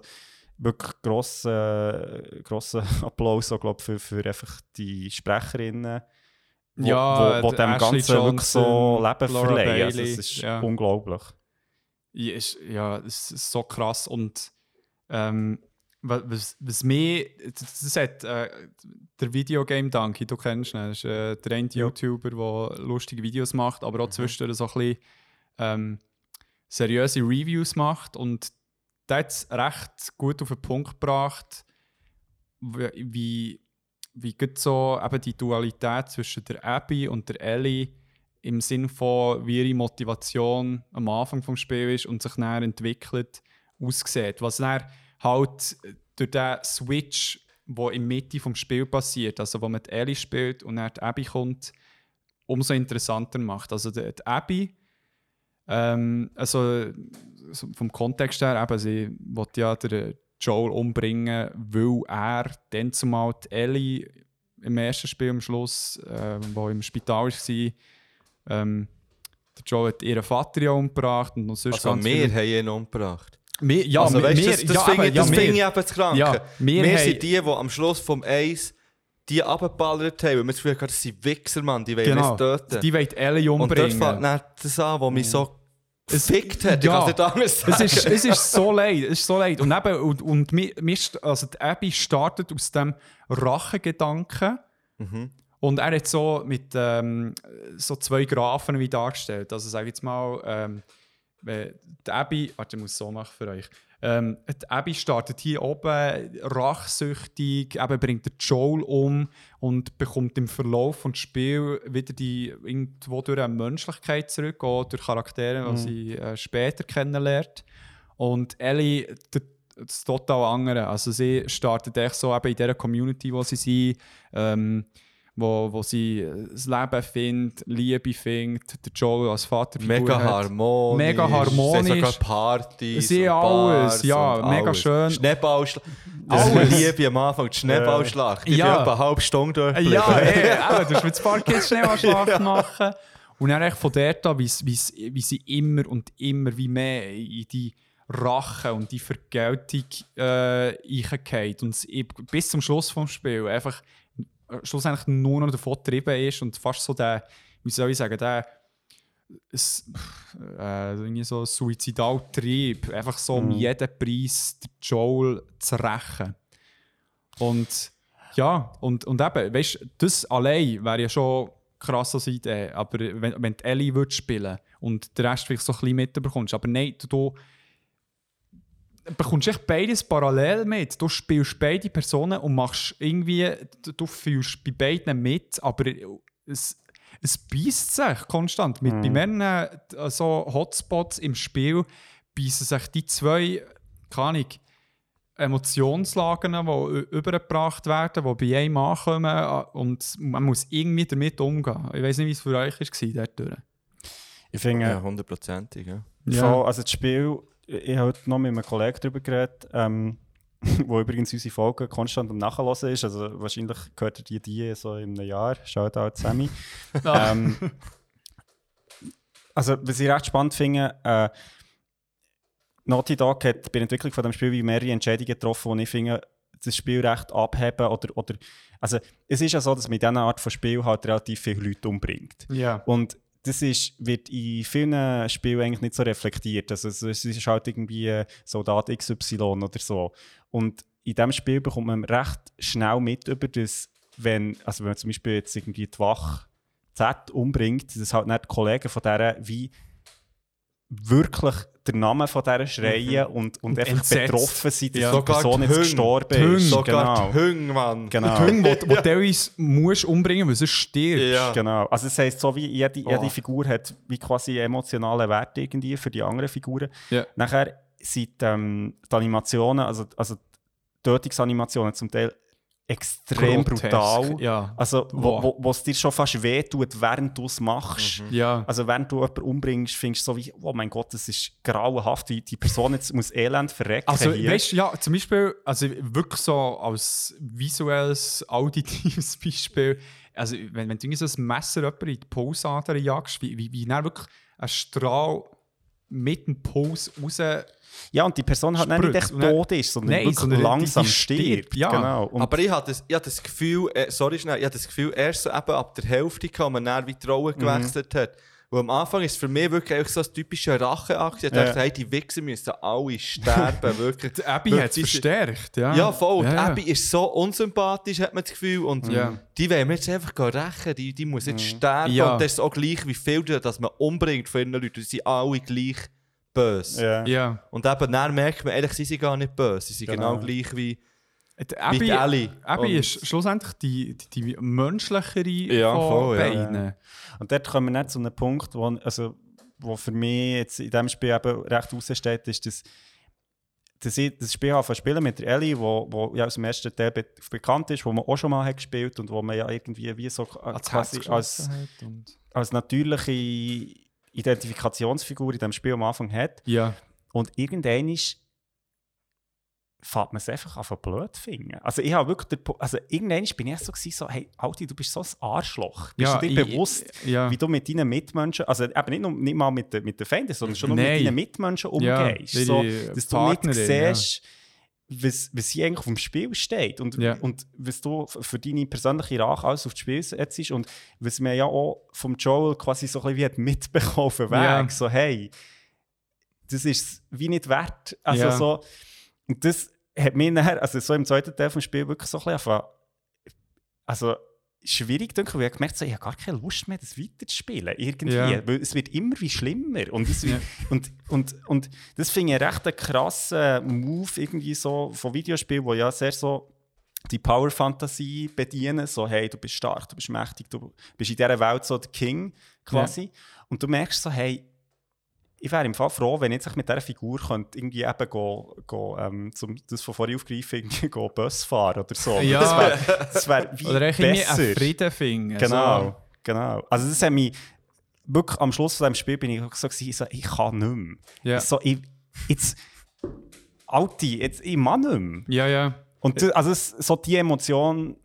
wirklich grosser grosser Applaus auch, glaub, für, für einfach die Sprecherinnen, wo, Ja, wo, wo dem Ashley Ganzen wirklich so Johnson, Leben Laura verleihen. Also, es ist ja. unglaublich. Ja, ist, ja, es ist so krass und ähm, wa- was, was mir, das das hat äh, der Videogame Donkey, du kennst ihn, ist äh, der eine YouTuber, der lustige Videos macht, aber auch zwischendurch so ein bisschen ähm, seriöse Reviews macht und der hat es recht gut auf den Punkt gebracht, wie, wie, wie gut so eben die Dualität zwischen der Abby und der Ellie im Sinn von, wie ihre Motivation am Anfang des Spiels ist und sich dann entwickelt, aussieht. Was dann halt durch den Switch, der in der Mitte des Spiels passiert, also wo man die Ellie spielt und dann die Abby kommt, umso interessanter macht. Also die, die Abby, ähm, also so vom Kontext her, eben, sie will ja den Joel umbringen, weil er dann zumal die Ellie im ersten Spiel am Schluss, äh, wo im Spital war, ähm, der Joel hat ihren Vater ja umgebracht und sonst Also ganz wir haben ihn umgebracht. Wir, ja, also weißt, wir- das, das ja, finde ich, ja, finde ich eben das Kranke. Ja, wir wir sind die, die am Schluss vom Eis die abgeballert haben, weil wir das Gefühl hatten, das sind Wichser, Mann, die wollen Genau, uns töten. die wollen Ellie Und dort umbringen. fängt das an, was mich so Es- gefickt hat. Ich ja. kann es nicht anders sagen. Es ist, es ist so leid, es ist so leid. Und eben, und, und mir, also die Abby startet aus dem Rachegedanken. Mhm. Und er hat so mit ähm, so zwei Graphen wie dargestellt. Also sage ich jetzt mal, ähm, die Abby, warte, ich muss es so machen für euch. Ähm, die Abby startet hier oben rachsüchtig, eben bringt Joel um und bekommt im Verlauf des Spiels wieder die irgendwo durch eine Menschlichkeit zurück, auch durch Charaktere, die sie äh, später kennenlernt. Und Ellie, der- das total andere. Also sie startet echt so eben in dieser Community, wo sie sind, ähm, wo, wo sie äh, das Leben findet, Liebe findet, der Joel als Vater Mega harmonisch. Mega Sie harmonisch. sogar Partys. Sie alles, ja, mega alles. schön. Schneeballschlacht. Das Alles. liebe am Anfang, die Schneeballschlacht. Ich Ja. bin eine halbe Stunde dort Ja, ey, du hast mit ein paar Kids Schneeballschlacht machen. Und dann echt von dort an, wie, wie, wie sie immer und immer wie mehr in die Rache und die Vergeltung äh. Und bis zum Schluss des Spiels einfach schlussendlich nur noch davon getrieben ist und fast so der, wie soll ich sagen, der äh, irgendwie so Suizidaltrieb, einfach so um jeden Preis den Joel zu rächen. Und ja, und, und eben, weißt du, das allein wäre ja schon krass als Idee, aber wenn, wenn die Ellie würd spielen und der Rest vielleicht so ein bisschen mitbekommst, aber nein, du, du bekommst echt beides parallel mit. Du spielst beide Personen und machst irgendwie, du, du fühlst bei beiden mit, aber es, es beißt sich konstant. Mit, Bei mehreren äh, so Hotspots im Spiel beißen sich die zwei, keine Ahnung, Emotionslagen, die übergebracht werden, die bei einem ankommen äh, und man muss irgendwie damit umgehen. Ich weiß nicht, wie es für euch war dort. Ich finde, Ja, hundertprozentig. Ja. Voll, also das Spiel ich habe heute noch mit einem Kollegen darüber geredet, ähm, wo übrigens unsere Folge konstant am Nachhören ist. Also wahrscheinlich gehört er die, die so in einem Jahr. Schaut auch Sammy. ähm, also, was ich recht spannend finde, äh, Naughty Dog hat bei der Entwicklung von dem Spiel wie mehrere Entscheidungen getroffen, die ich finde, das Spiel recht abheben oder, oder also es ist ja so, dass man in dieser Art von Spiel halt relativ viele Leute umbringt. Ja. Und das ist, wird in vielen Spielen eigentlich nicht so reflektiert. Also es ist halt irgendwie äh, Soldat XY oder so. Und in diesem Spiel bekommt man recht schnell mit über das, wenn, also wenn man zum Beispiel jetzt irgendwie die Wach Z umbringt, dass halt nicht die Kollegen von der wie wirklich den Namen von dieser schreien und, und, einfach entsetzt. betroffen sind, dass Ja. die Person die jetzt gestorben Die Hunde. ist. Sogar genau. die Hunde, Mann. Genau. Die Hunde, die, die teilweise musst umbringen, weil sonst stirbt. Ja. Genau. Also das heisst, so wie jede, Oh. jede Figur hat wie quasi emotionale Werte irgendwie für die anderen Figuren. Ja. Nachher sind ähm, die Animationen, also, also die Tötungsanimationen zum Teil extrem Grotesk, brutal. Ja. Also wo, wo, wo es dir schon fast wehtut, während du es machst. ja. Also während du jemanden umbringst, findest du so wie, oh mein Gott, das ist grauenhaft, wie die Person jetzt muss elend verrecken Also, hier. weißt du, ja, zum Beispiel, also wirklich so als visuelles, auditives Beispiel, also wenn, wenn du irgendwie so ein Messer jemanden in die Pulsader jagst, wie, wie, wie dann wirklich ein Strahl mit dem Puls raus. Ja, und die Person halt nicht echt tot ist, sondern Nein, wirklich sondern die- langsam die stirbt. stirbt, ja. Genau. Und Aber ich habe das, ich hab das Gefühl, äh, sorry schnell, ich habe das Gefühl, erst so eben ab der Hälfte kam man dann wie die Rolle Mhm. gewechselt hat. Und am Anfang ist es für mich wirklich so ein typischer Racheakt. Ich Ja. dachte, hey, die Wichser müssen alle sterben, wirklich. Die Abby hat es die- verstärkt. Ja, Ja, voll. Ja, Die ja. Abby ist so unsympathisch, hat man das Gefühl. Und Ja. die wollen wir jetzt einfach rächen. Die, die muss jetzt sterben. Ja. Und das ist auch gleich, wie viel dass man umbringt von ihren Leuten. Sie sind alle gleich böse. ja. Ja. Und eben dann merkt man, sind sie gar nicht böse. Sie sind genau, Genau. gleich wie... Die Wie Abby, die Ellie. Abby Und- ist schlussendlich die, die, die menschlichere Ja, von voll, ja. beiden. Und dort kommen wir nicht zu einem Punkt, wo, also, wo für mich jetzt in diesem Spiel eben recht raussteht, ist, dass, dass ich das Spiel anfange spielen mit der Ellie, wo, wo ja aus dem ersten Teil be bekannt ist, wo man auch schon mal hat gespielt und wo man ja irgendwie wie so als, und- als natürliche Identifikationsfigur in diesem Spiel am Anfang hat. Ja. Und irgendwann ist fällt man es einfach an blöd finden. Also ich habe wirklich, den also irgendwann bin ich so, gewesen, so hey, Alti, du bist so ein Arschloch. Bist ja, du dir ich- bewusst, Ja. wie du mit deinen Mitmenschen, also eben nicht, nur, nicht mal mit, den- mit den Feinden, sondern schon nur mit deinen Mitmenschen Ja, umgehst. ihre so, dass du nicht ja. siehst, was, was hier eigentlich auf dem Spiel steht und, Ja. und was du für deine persönliche Rache alles aufs Spiel setzt und was man ja auch vom Joel quasi so ein bisschen wie hat mitbekommen auf dem Weg. Ja. So, hey, das ist wie nicht wert. Also Ja. so, und das hat mich nachher, also so im zweiten Teil vom Spiel wirklich so ein bisschen angefangen- also schwierig, denke ich, weil ich habe gemerkt, so, ich habe gar keine Lust mehr, das weiterzuspielen. Irgendwie. Ja. Weil es wird immer wie schlimmer. Und das, Ja. und, und, und das finde ich recht einen krassen Move irgendwie so von Videospielen, wo ja sehr so die Power-Fantasie bedienen. So, hey, du bist stark, du bist mächtig, du bist in dieser Welt so der King quasi. Und du merkst so, hey, ich wäre im Fall froh, wenn ich jetzt mit dieser Figur könnte irgendwie eben go, go, ähm, zum, das von vorhin aufgreifen, irgendwie go Bus fahren oder so. Ja. Das wäre das wär wie Oder besser. einen Frieden finden. Genau, So. genau. Also das hat mich wirklich am Schluss von diesem Spiel bin ich so, gewesen, ich kann nicht mehr. Ja. So, ich, jetzt, Alti, jetzt, ich kann nicht mehr. Ja, ja. Und das, also es, so die Emotion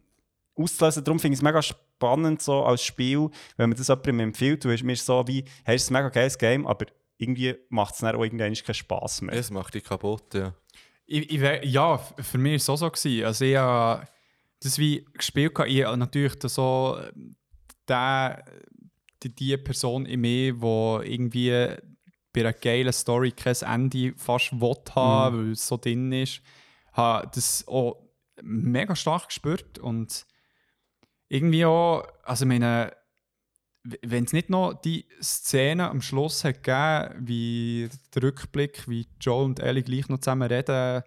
auszulösen, darum finde ich es mega spannend so als Spiel, wenn man das jemandem empfiehlt, du mir so wie, hey, es ist ein mega geiles Game, aber irgendwie macht es dann auch irgendwann keinen Spass mehr. Es macht dich kaputt, ja. Ich, ich, ja, für mich war es auch so. Gewesen. Also ich habe das wie gespielt. Ich habe natürlich so äh, der, die, die Person in mir, die irgendwie bei einer geilen Story kein Ende fast will haben, weil es so drin ist, habe das auch mega stark gespürt und irgendwie auch, also meine, wenn es nicht noch die Szene am Schluss hat gegeben, wie der Rückblick, wie Joel und Ellie gleich noch zusammen reden,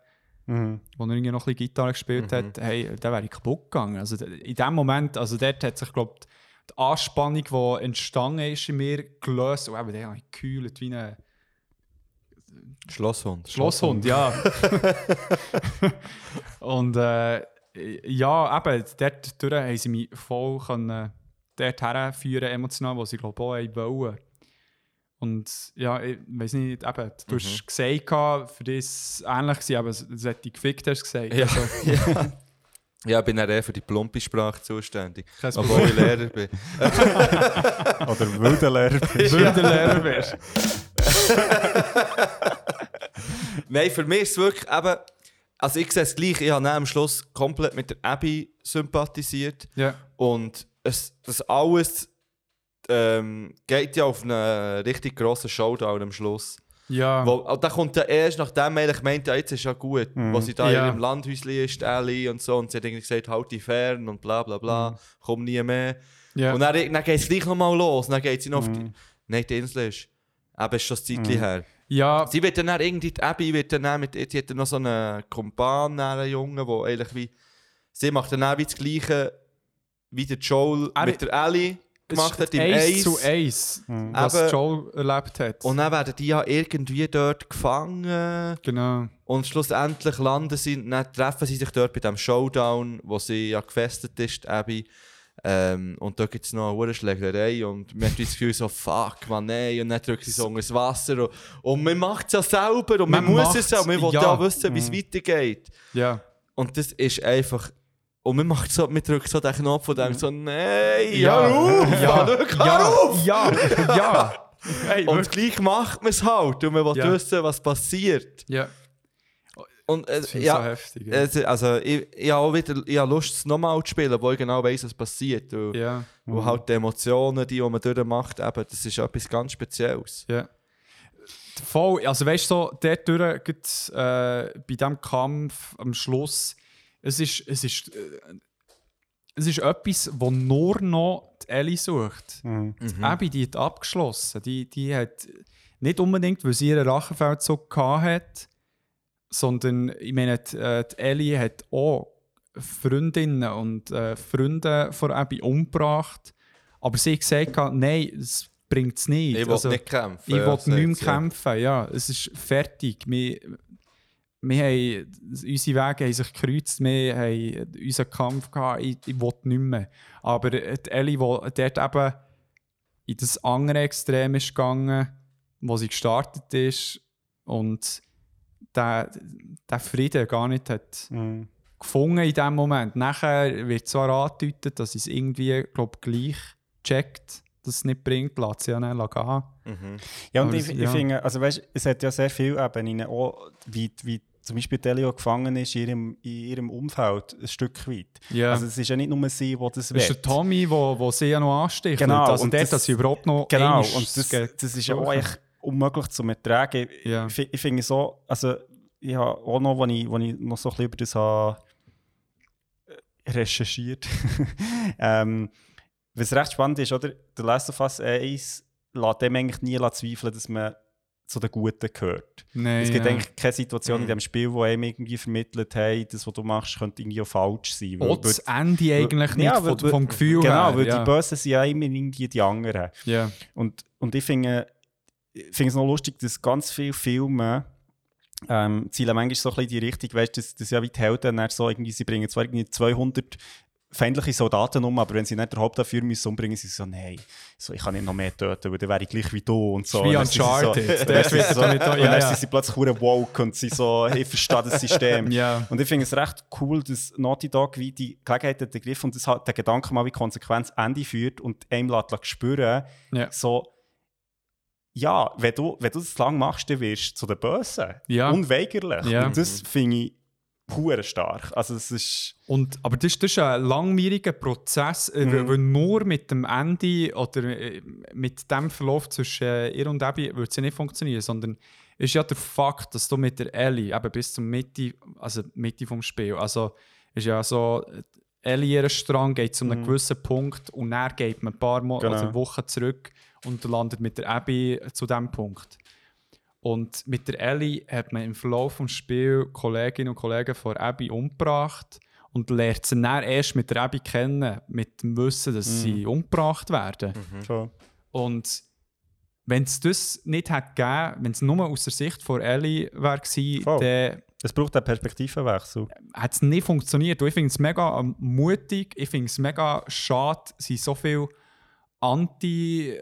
Mhm. wo er irgendwie noch ein bisschen Gitarre gespielt hat, hey, da wäre ich kaputt gegangen. Also in dem Moment, also dort hat sich, glaube die Anspannung, die entstanden ist in mir, gelöst. Und eben, der habe ich gekühlt wie ein Schlosshund. Schlosshund, ja. und äh, ja, eben, dort haben sie mich voll können, dort herführen, emotional, wo sie, glaube ich, auch wollen. Und ja, ich weiß nicht, eben, du Mhm. hast gesagt, für dich ist es ähnlich gewesen, aber es hat dich gefickt, hast du gesagt. Ja, Also, ja. ja, ich bin dann eher für die plumpe Sprache zuständig. kein Obwohl ich Lehrer bin. Oder wilder Lehrer bist. Weil du Lehrer wärst. Nein, für mich ist es wirklich eben. Also ich sehe es gleich, ich habe am Schluss komplett mit der Abby sympathisiert. Ja. Und es, das alles ähm, geht ja auf einen richtig grossen Showdown am Schluss. Ja. Wo, und da kommt ja erst, nachdem eigentlich meint, ja, jetzt ist ja gut, wo sie da Ja. in ihrem Landhäuschen ist, Ellie und so, und sie hat irgendwie gesagt, halt dich fern und bla bla bla, komm nie mehr. ja. Und dann, dann geht es gleich nochmal los, dann geht sie noch auf die... Nein, die Insel ist... Eben, ist schon ein Zeitchen her. ja. Sie wird dann, dann irgendwie, die Abby wird dann, dann mit, sie hat dann noch so einen Kumpan, einen Jungen, der eigentlich wie, sie macht dann auch wie das Gleiche, wie der Joel Er- mit der Ellie gemacht hat im eins Ace. zu eins, was Aber- Joel erlebt hat. Und dann werden die ja irgendwie dort gefangen genau. und schlussendlich landen sie, dann treffen sie sich dort bei dem Showdown, wo sie ja gefestet ist, Abby. Ähm, und da gibt es noch eine Uhrenschlägerei und man hat das Gefühl so, fuck, man, nein. Und dann drückt sie so das Wasser und, und man macht es ja selber und man, Man muss es ja, man will ja. ja wissen, wie es weitergeht. Ja. Und das ist einfach. Und man macht so, man drückt so den Knopf und denkt so, nein, Ja. auf, Ja. Ja. auf! Ja. Ja. Hey, Und gleich macht man es halt und man will Ja. wissen, was passiert. Ja. Und äh, Das finde ich ja, so heftig. Ja. es- also ich, ich habe auch wieder ich habe Lust, es nochmal zu spielen, wo ich genau weiss, was passiert. Und, ja. wo halt die Emotionen, die, die man durchmacht, eben, das ist etwas ganz Spezielles. Ja. Voll, also weißt du, so, dort durch, äh, bei diesem Kampf am Schluss, es ist, es ist, äh, es ist etwas, wo nur noch die Ellie sucht. Mhm. Die Abby, die hat abgeschlossen. Die, die hat nicht unbedingt, weil sie ihren Rachefeldzug gehabt hat, sondern ich meine, die, äh, die Ellie hat auch Freundinnen und äh, Freunde von Abby umgebracht. Aber sie hat gesagt, nein, es bringt es nicht. Ich will Also, nicht kämpfen. ich ja, will nicht mehr kämpfen, ja. Es ist fertig. Wir, wir haben, unsere Wege haben sich gekreuzt, wir haben unseren Kampf gehabt, ich, ich will nicht mehr. Aber die Ellie, die dort eben in das andere Extrem ist gegangen, wo sie gestartet ist und der, der Frieden gar nicht hat Mhm. gefunden in dem Moment. Nachher wird zwar angedeutet, dass es irgendwie, glaube gleich checkt, dass es nicht bringt, lässt sie ja dann gehen. Mhm. Ja, und Aber ich, ich ja. finde, also weißt, es hat ja sehr viele Ebenen, auch wie, wie zum Beispiel Delio gefangen ist in ihrem, in ihrem Umfeld, ein Stück weit. Ja. Also es ist ja nicht nur sie, die das Das ist will. der Tommy, wo, wo sie ja noch ansticht. Genau, Also und dort, das- dass sie überhaupt noch Genau, und das, das ist ja auch echt unmöglich zu ertragen. Ja. Ich, ich finde so, also ich habe auch noch, als ich, als ich noch so ein bisschen über das habe äh, recherchiert, ähm, was recht spannend ist, oder? Der Last of Us 1 lässt dem eigentlich nie zweifeln, dass man zu den Guten gehört. Nein, Es gibt ja. eigentlich keine Situation in dem Spiel, wo einem irgendwie vermittelt, hey, das, was du machst, könnte irgendwie auch falsch sein. Auch das Ende eigentlich nicht, Ja, von, weil- vom Gefühl Genau, her. weil ja. die Bösen sind ja immer irgendwie die anderen. Ja. Und, und ich finde ich finde es noch lustig, dass ganz viele Filme ähm, zielen manchmal so ein bisschen die Richtung, weißt du, dass, dass ja wie die Helden dann so irgendwie, sie bringen zwar irgendwie 200 feindliche Soldaten um, aber wenn sie nicht den Hauptdafür müssen umbringen, sie so, nein, so, ich kann nicht noch mehr töten, weil dann wäre ich gleich wie du und so. Wie sind Uncharted. So, und dann sind wird sie so, so mit- und ja, dann ja. sind sie plötzlich hure woke und sie so, ich verstehe das System. Ja. Und ich finde es recht cool, dass Naughty Dog wie die Gelegenheit hat ergriffen und das hat der Gedanke mal wie Konsequenz Ende führt und einem lässt spüren, Ja. so, ja, wenn du, wenn du das lang machst, dann wirst du zu den Bösen. Ja. Unweigerlich. Ja. Und das finde ich hure stark. Also es ist... Und, aber das, das ist ein langwieriger Prozess, äh, weil- weil nur mit dem Ende oder äh, mit dem Verlauf zwischen äh, ihr und Abby würde es ja nicht funktionieren, sondern es ist ja der Fakt, dass du mit der Ellie eben bis zur Mitte, also Mitte vom Spiel, also ist ja so, Ellie ihren Strang geht zu einem gewissen Punkt und dann geht man ein paar Mo Genau. also Wochen zurück und landet mit der Abby zu dem Punkt. Und mit der Ellie hat man im Verlauf des Spiels Kolleginnen und Kollegen von Abby umgebracht und lernt sie dann erst mit der Abby kennen, mit dem Wissen, dass sie umgebracht werden. Schon. Und wenn es das nicht hätte gegeben, wenn es nur aus der Sicht von Ellie Voll. dann Es braucht einen Perspektivenwechsel. hat es nicht funktioniert. Und ich finde es mega ähm, mutig, ich finde es mega schade, sind so viele anti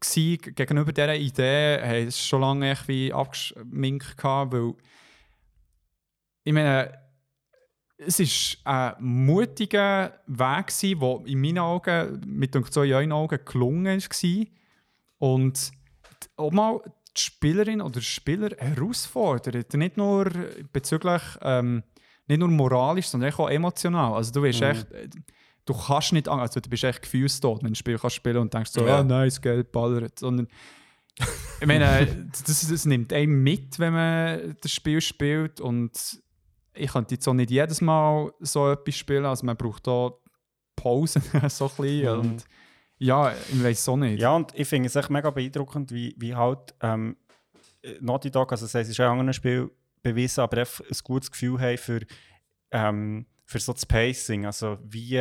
gewesen, gegenüber dieser Idee, haben es schon lange echt wie abgeschminkt gehabt, weil ich meine, es war ein mutiger Weg, gewesen, der in meinen Augen, mit den so in euren Augen gelungen war. Und auch mal die Spielerin oder der Spieler herausfordert. Nicht nur bezüglich, ähm, nicht nur moralisch, sondern auch emotional. Also du bist echt, du kannst nicht, also du bist echt gefühlstot, wenn du ein Spiel kannst spielen und denkst so, Ja. ah, nice, Geld ballert. Sondern, ich meine, das, das nimmt einen mit, wenn man das Spiel spielt und ich könnte jetzt auch nicht jedes Mal so etwas spielen, also man braucht da Pausen so ein bisschen Mhm. und ja, ich weiß auch nicht. Ja, und ich finde es echt mega beeindruckend, wie, wie halt ähm, Naughty Dog, also das es ist auch in anderen Spielen bewiesen, aber einfach ein gutes Gefühl haben für, ähm, für so das Pacing. Also wie,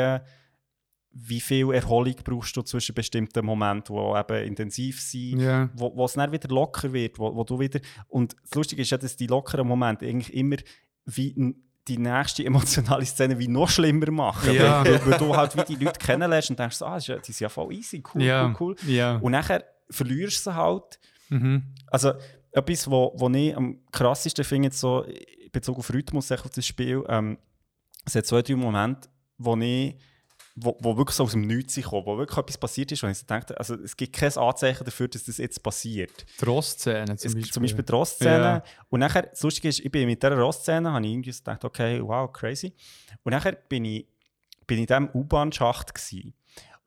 wie viel Erholung brauchst du zwischen bestimmten Momenten, die eben intensiv sind, Ja. wo, wo es dann wieder locker wird, wo, wo du wieder... Und das Lustige ist ja, dass die lockeren Momente eigentlich immer wie die nächste emotionale Szene wie noch schlimmer machen. Ja. Weil, weil du halt wie die Leute kennenlernst und denkst, ah, das ist ja- die sind ja voll easy, cool, ja. cool, cool. Ja. Und nachher verlierst du sie halt. Mhm. Also etwas, wo, wo ich am krassesten finde, jetzt so in Bezug auf Rhythmus auf das Spiel, ähm, es hat zwei, drei Momente, wo ich wo, wo wirklich so aus dem Nichts sind gekommen, wo wirklich etwas passiert ist, wo ich dachte, also es gibt kein Anzeichen dafür, dass das jetzt passiert. Die Rostszene zum Es, Beispiel. zum Beispiel die Rostszene. Ja. Und nachher, das Lustige ist, ich bin mit dieser Rostszene, habe ich irgendwie gedacht, okay, wow, crazy. Und nachher bin ich, bin ich in diesem U-Bahn-Schacht gewesen.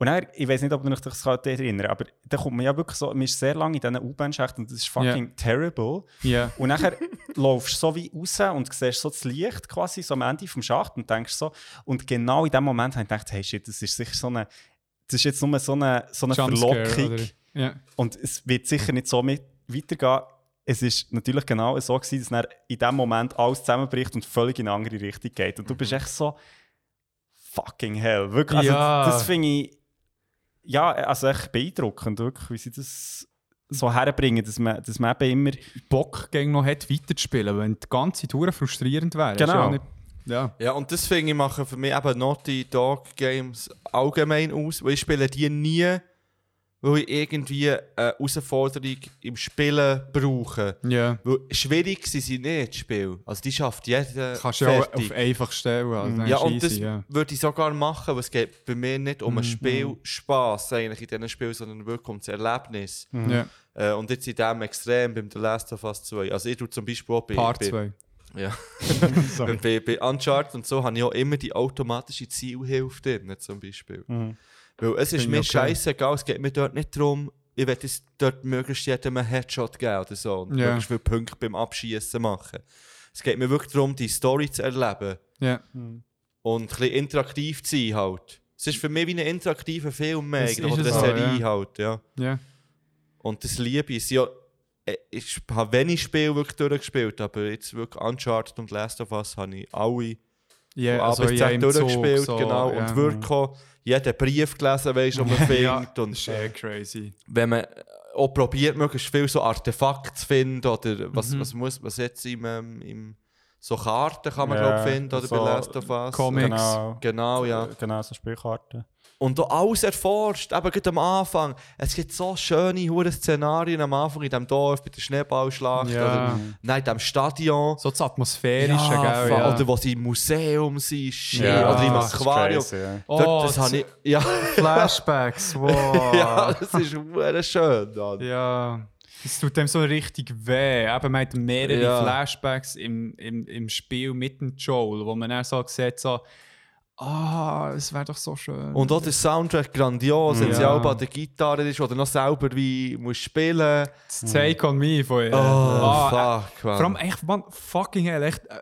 Und nachher, ich weiß nicht, ob ihr euch das erinnern aber da kommt man ja wirklich so, man ist sehr lange in diesen U-Bahn-Schacht und das ist fucking terrible. Ja. Und nachher laufst du so wie raus und siehst so das Licht quasi so am Ende vom Schacht und denkst so, und genau in dem Moment habe ich gedacht, hey shit, das ist sicher so eine, das ist jetzt nur so eine, so eine Jumpscare, Verlockung. Ja. Und es wird sicher nicht so mit weitergehen. Es ist natürlich genau so gewesen, dass dann in dem Moment alles zusammenbricht und völlig in eine andere Richtung geht. Und du bist echt so fucking hell. Wirklich, also Ja. das finde ich ja, also echt beeindruckend, wirklich, wie sie das so herbringen, dass man, dass man eben immer Bock gegen noch hat, weiterzuspielen, wenn die ganze Tour frustrierend wäre. Ist Genau. Ja, nicht, ja. Ja, und das finde ich machen für mich eben Naughty Dog Games allgemein aus, weil ich spiele die nie, weil ich irgendwie eine Herausforderung im Spielen brauche. ja. Weil schwierig sind sie nicht, das Spiel. Also die schafft jeder Kannst du ja auch auf einfach stellen. Also dann Ja, und easy, das ja. würde ich sogar machen, weil es geht bei mir nicht um Mhm. ein Spielspaß eigentlich in diesem Spiel, sondern wirklich um das Erlebnis. ja. Äh, und jetzt in dem extrem beim The Last of Us 2. Also ich tue zum Beispiel auch bei, Part bei, 2. ja. bei, bei Uncharted und so habe ich auch immer die automatische Zielhilfe drin, zum Beispiel. Mhm. Weil es ist mir okay. scheißegal, es geht mir dort nicht darum, ich es dort möglichst jedem einen Headshot geben oder so und Ja. möglichst viele Punkte beim Abschießen machen. Es geht mir wirklich darum, die Story zu erleben Ja. und ein bisschen interaktiv zu sein halt. Es ist für mich wie ein interaktiver Film mehr, oder eine Serie ja. halt, ja. ja. Und das liebe ich. Ja, äh, ich habe wenig Spiele wirklich durchgespielt, aber jetzt wirklich Uncharted und Last of Us habe ich alle Ja, A also ja, im durchgespielt, so, genau. ja. Und wirklich auch jeden Brief gelesen, weißt du, den man Ja, findet. das Und ist eh crazy. wenn man auch probiert, möglichst viel so Artefakte zu finden, oder was, Mhm. was muss was jetzt im, ähm, im so Karten kann man Ja, glaub, finden, oder so bei Last of Us. Comics. Genau, Genau, ja. genau so Spielkarten. Und auch alles erforscht, eben gerade am Anfang. Es gibt so schöne hure Szenarien am Anfang in diesem Dorf, bei der Schneeballschlacht, Ja. oder nein, in diesem Stadion. So das Atmosphärische, Ja, gell? Ja. Oder wo sie im Museum sind, shit, Ja, oder im das ist Aquarium. crazy, ja. Oh, Dort, das das- habe ich, ja, Flashbacks, wow. ja, das ist hure schön. Mann. Ja, es tut dem so richtig weh. Eben, man hat mehrere Ja. Flashbacks im, im, im Spiel mit dem Joel, wo man dann so sieht, so, ah, es wäre doch so schön. Und auch der Soundtrack grandios, wenn Ja. sie auch an der Gitarre ist oder noch selber wie muss spielen. das Take on Me von ihr. Oh, Ah, fuck, man. Vor allem echt, man, fucking hell, echt, äh,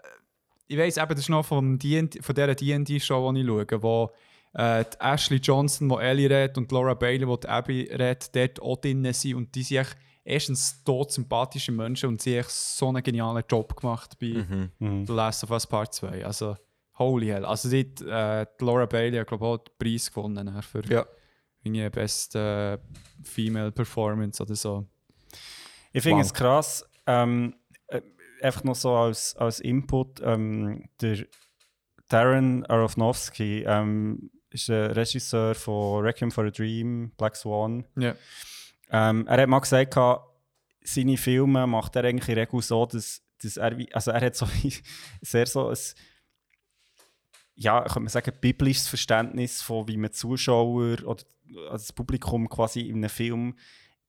ich weiss eben, das ist noch vom D&D von dieser D&D-Show, die ich schaue, wo äh, die Ashley Johnson, die Ellie redet, und Laura Bailey, die die Abby redet, dort auch drin sind und die sind echt erstens tot sympathische Menschen und sie haben echt so einen genialen Job gemacht bei Mhm. The Last of Us Part 2. Also, holy hell. Also, dort, äh, die Laura Bailey hat, glaube ich, auch den Preis gewonnen nachher für Ja. irgendwie beste äh, Female Performance oder so. Ich finde Wow. es krass, ähm, äh, einfach noch so als, als Input, ähm, der Darren Aronofsky ähm, ist der Regisseur von Requiem for a Dream, Black Swan. Ja. Ähm, er hat mal gesagt, gehabt, seine Filme macht er eigentlich in der Regel so, dass, dass er, wie- also er hat so sehr so ein, ja, könnte man sagen, biblisches Verständnis von, wie man Zuschauer oder also das Publikum quasi in einem Film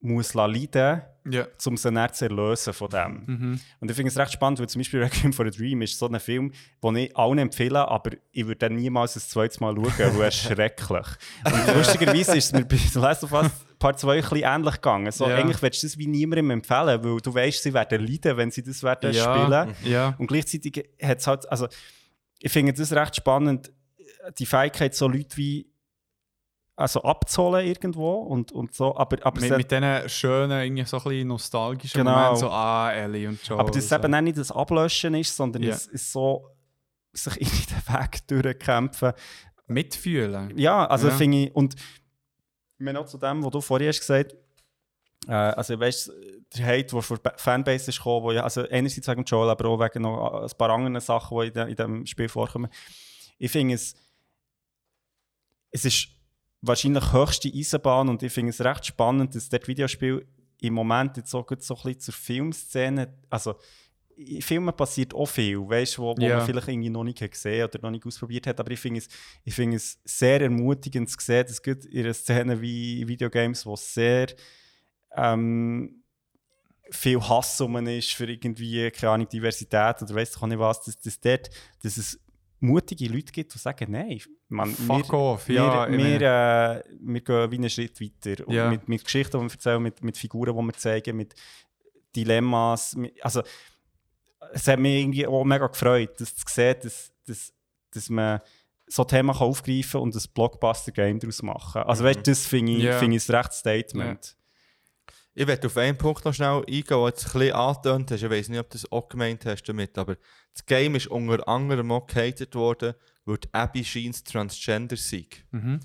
muss leiden Ja. um sie dann zu erlösen von dem. Und ich finde es recht spannend, weil zum Beispiel Requiem for a Dream ist so ein Film, den ich allen empfehle, aber ich würde dann niemals ein zweites Mal schauen, weil er ist schrecklich. Und lustigerweise ist es mir bei The Last of Us Part 2 ein bisschen ähnlich gegangen. So, Ja. Eigentlich willst du das wie niemandem empfehlen, weil du weißt, sie werden leiden, wenn sie das werden Ja. spielen. Ja. Und gleichzeitig hat es halt, also ich finde das recht spannend, die Fähigkeit, so Leute wie also abzuholen irgendwo und, und so, aber, aber, Mit, mit diesen schönen, irgendwie so ein bisschen nostalgischen Genau. Momenten, so ah, Ellie und Joel. aber dass es so. eben auch nicht das Ablöschen ist, sondern Ja. es ist so, sich in den Weg durchkämpfen. Mitfühlen. Ja, also Ja. finde ich, und mir noch zu dem, was du vorhin hast gesagt äh, also weißt der Hate, der von der Fanbase ist gekommen, wo ja, also einerseits wegen Joel, aber auch wegen noch ein paar anderen Sachen, die in, de, in diesem Spiel vorkommen. Ich finde es, es ist wahrscheinlich höchste Eisenbahn und ich finde es recht spannend, dass das Videospiel im Moment jetzt so, gut so ein bisschen zur Filmszene, also in Filmen passiert auch viel, weißt, wo, wo Ja. man vielleicht irgendwie noch nicht gesehen oder noch nicht ausprobiert hat, aber ich finde es, ich finde es sehr ermutigend zu sehen, dass gut in einer Szene wie Videogames, wo sehr ähm, viel Hass um ist für irgendwie, keine Ahnung, Diversität oder weiss doch auch nicht was, dass, dass, dort, dass es mutige Leute gibt, die sagen, nein, man, Fuck wir, off, ja. wir, ich äh, wir gehen wie einen Schritt weiter. Ja. Mit, mit Geschichten, die wir erzählen, mit, mit Figuren, die wir zeigen, mit Dilemmas. Mit, also, es hat mich irgendwie auch mega gefreut, das zu sehen, dass, dass, dass man so Themen kann aufgreifen und ein Blockbuster-Game daraus machen. Also, weißt du, das finde ich, Ja. finde ich ein rechtes Statement. Ich werde auf einen Punkt noch schnell eingehen, den du jetzt ein bisschen angetönt hast. Ich weiß nicht, ob du das auch gemeint hast damit, aber das Game ist unter anderem auch gehatet worden, weil Abby Sheens Transgender sei. Mhm.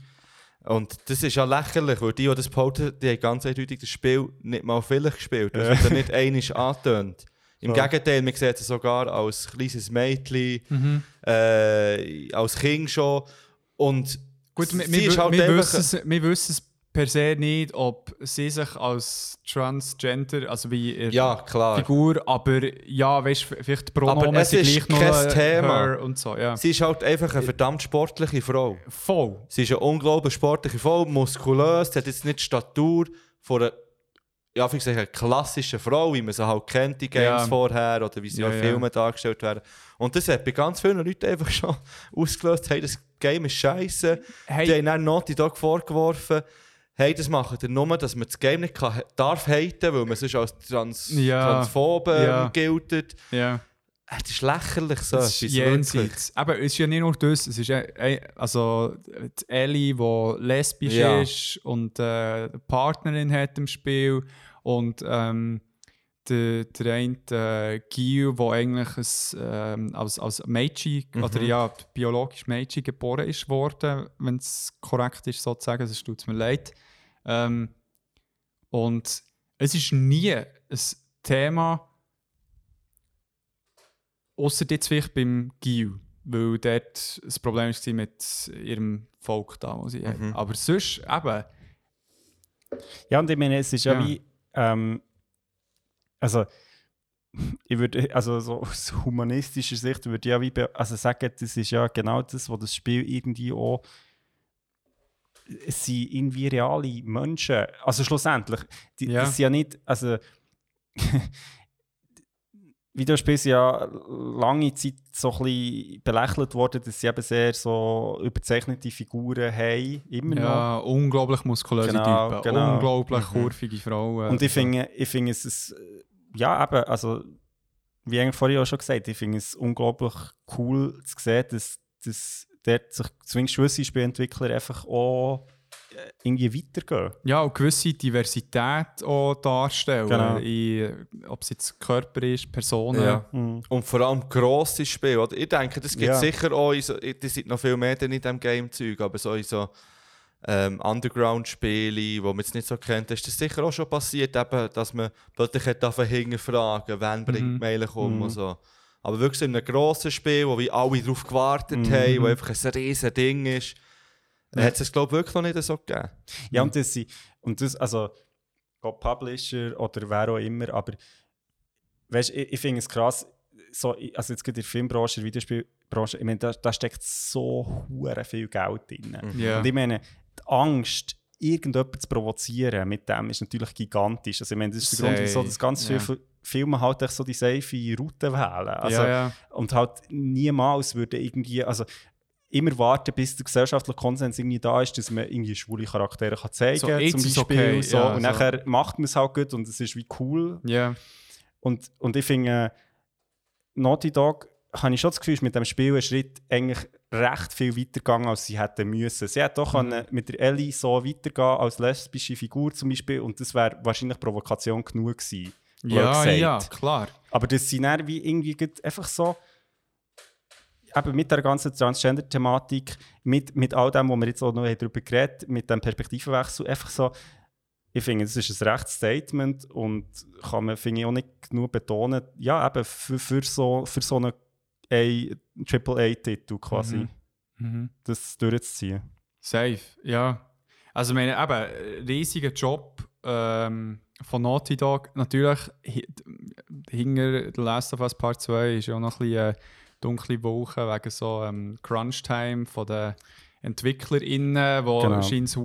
Und das ist ja lächerlich, weil die, die das behaupten, die haben ganz eindeutig das Spiel nicht mal vielleicht gespielt. Das wird ja nicht einiges angetönt. Im So. Gegenteil, man sieht sie sogar als kleines Mädchen, Mhm. äh, als Kind schon. Und Gut, wir, wir, halt wir, wissen es, wir wissen es per se nicht, ob sie sich als Transgender, also wie ihre Ja. Figur, aber ja, weißt du, vielleicht die Pronomen Aber es sind ist gleich kein äh, Thema. und so, ja. Sie ist halt einfach eine verdammt sportliche Frau. Voll. Sie ist eine unglaublich sportliche Frau, muskulös, sie hat jetzt nicht die Statur von einer, ja, wie gesagt, einer klassischen Frau, wie man sie halt kennt, die Games Ja. vorher, oder wie sie Ja, in ja. Filmen dargestellt werden. Und das hat bei ganz vielen Leuten einfach schon ausgelöst, hey, das Game ist scheiße. Hey. Die haben dann Naughty Dog vorgeworfen, hey, das macht ihr nur, dass man das Game nicht kann, darf haten, weil man sonst als Trans Ja. Transphobe Ja. gilt. Ja. Äh, Das ist lächerlich so. Das ist etwas, jenseits. Aber es ist ja nicht nur das, es ist äh, also die Ellie, die lesbisch Ja. ist und äh, eine Partnerin hat im Spiel und ähm, der, der eine äh, Gil, der eigentlich ein, ähm, als, als Mädchen, oder ja, biologisch Mädchen geboren ist worden, wenn es korrekt ist sozusagen, das tut mir leid. Ähm, und es ist nie ein Thema, Außer jetzt vielleicht beim Gil, weil dort das Problem war mit ihrem Volk da, wo sie haben. Aber sonst eben, Ja, und ich meine, es ist ja, Ja. wie, ähm, also, ich würde, also so aus humanistischer Sicht würde ich ja wie, also sagen, das ist ja genau das, was das Spiel irgendwie auch, es sind irgendwie reale Menschen, also schlussendlich, die, Ja. das sind ja nicht, also, Videospiele sind ja lange Zeit so ein bisschen belächelt worden, dass sie eben sehr so überzeichnete Figuren haben, immer noch. ja, unglaublich muskulöse Genau, Typen, genau. unglaublich kurvige Frauen. Und ich Also, finde, ich finde es, ist, ja eben, also, wie eigentlich vorhin auch schon gesagt, ich finde es unglaublich cool zu sehen, dass, dass dort sich zumindest gewisse Spielentwickler einfach auch äh, irgendwie weitergehen. Ja, und gewisse Diversität auch darstellen. Genau. Ob es jetzt Körper ist, Personen. Ja. Mhm. Und vor allem grosse Spiele. Oder? Ich denke, das gibt Ja. sicher auch, in so, die sind noch viel mehr in diesem Game-Zeug, aber so in so ähm, Underground-Spiele, wo man jetzt nicht so kennt, ist das sicher auch schon passiert, eben, dass man plötzlich hat hinterfragen, wann bringt Mhm. die Mail um Mhm. und so. Aber wirklich so in einem grossen Spiel, wo wir alle darauf gewartet Mhm. haben, wo einfach ein riesen Ding ist, Ja. hat es, glaube ich, wirklich noch nicht so gegeben. Ja, und das, sind- und das, also, ob Publisher oder wer auch immer, aber weißt, ich, ich finde es krass, so, also jetzt gerade in der Filmbranche, Videospielbranche, ich meine, da, da steckt so hure viel Geld drin. Ja. Und ich meine, die Angst, irgendjemanden zu provozieren mit dem, ist natürlich gigantisch. Also ich meine, das ist der Grund, wieso dass ganz viele Ja. Fi- Filme halt echt so die safe Route wählen. Also, ja, ja. Und halt niemals würde irgendwie, also immer warten, bis der gesellschaftliche Konsens irgendwie da ist, dass man irgendwie schwule Charaktere kann zeigen So, kann, jetzt zum Beispiel. okay, so. ja, und so. nachher macht man es halt gut und es ist wie cool. ja. Und, und ich finde, Naughty Dog, habe ich schon das Gefühl, ist mit dem Spiel ein Schritt eigentlich recht viel weitergegangen, als sie hätten müssen. Sie hätte doch Mhm. können mit der Ellie so weitergehen als lesbische Figur zum Beispiel und das wäre wahrscheinlich Provokation genug gewesen. Ja, ja, klar. Aber dass sie dann wie irgendwie einfach so eben mit der ganzen Transgender-Thematik, mit, mit all dem, wo wir jetzt auch noch darüber geredet haben, mit dem Perspektivenwechsel, einfach so, ich finde, das ist ein rechtes Statement und kann man, finde ich, auch nicht genug betonen, ja, eben für, für so, für so einen AAA-Titel quasi, Mhm. Mhm. das durchzuziehen. Safe, ja. Also, ich meine, eben, riesiger Job ähm, von Naughty Dog. Natürlich, hi- hinter The Last of Us Part 2 ist ja auch noch ein bisschen äh, dunkle Woche wegen so ähm, Crunch-Time von den EntwicklerInnen, wo Genau. scheint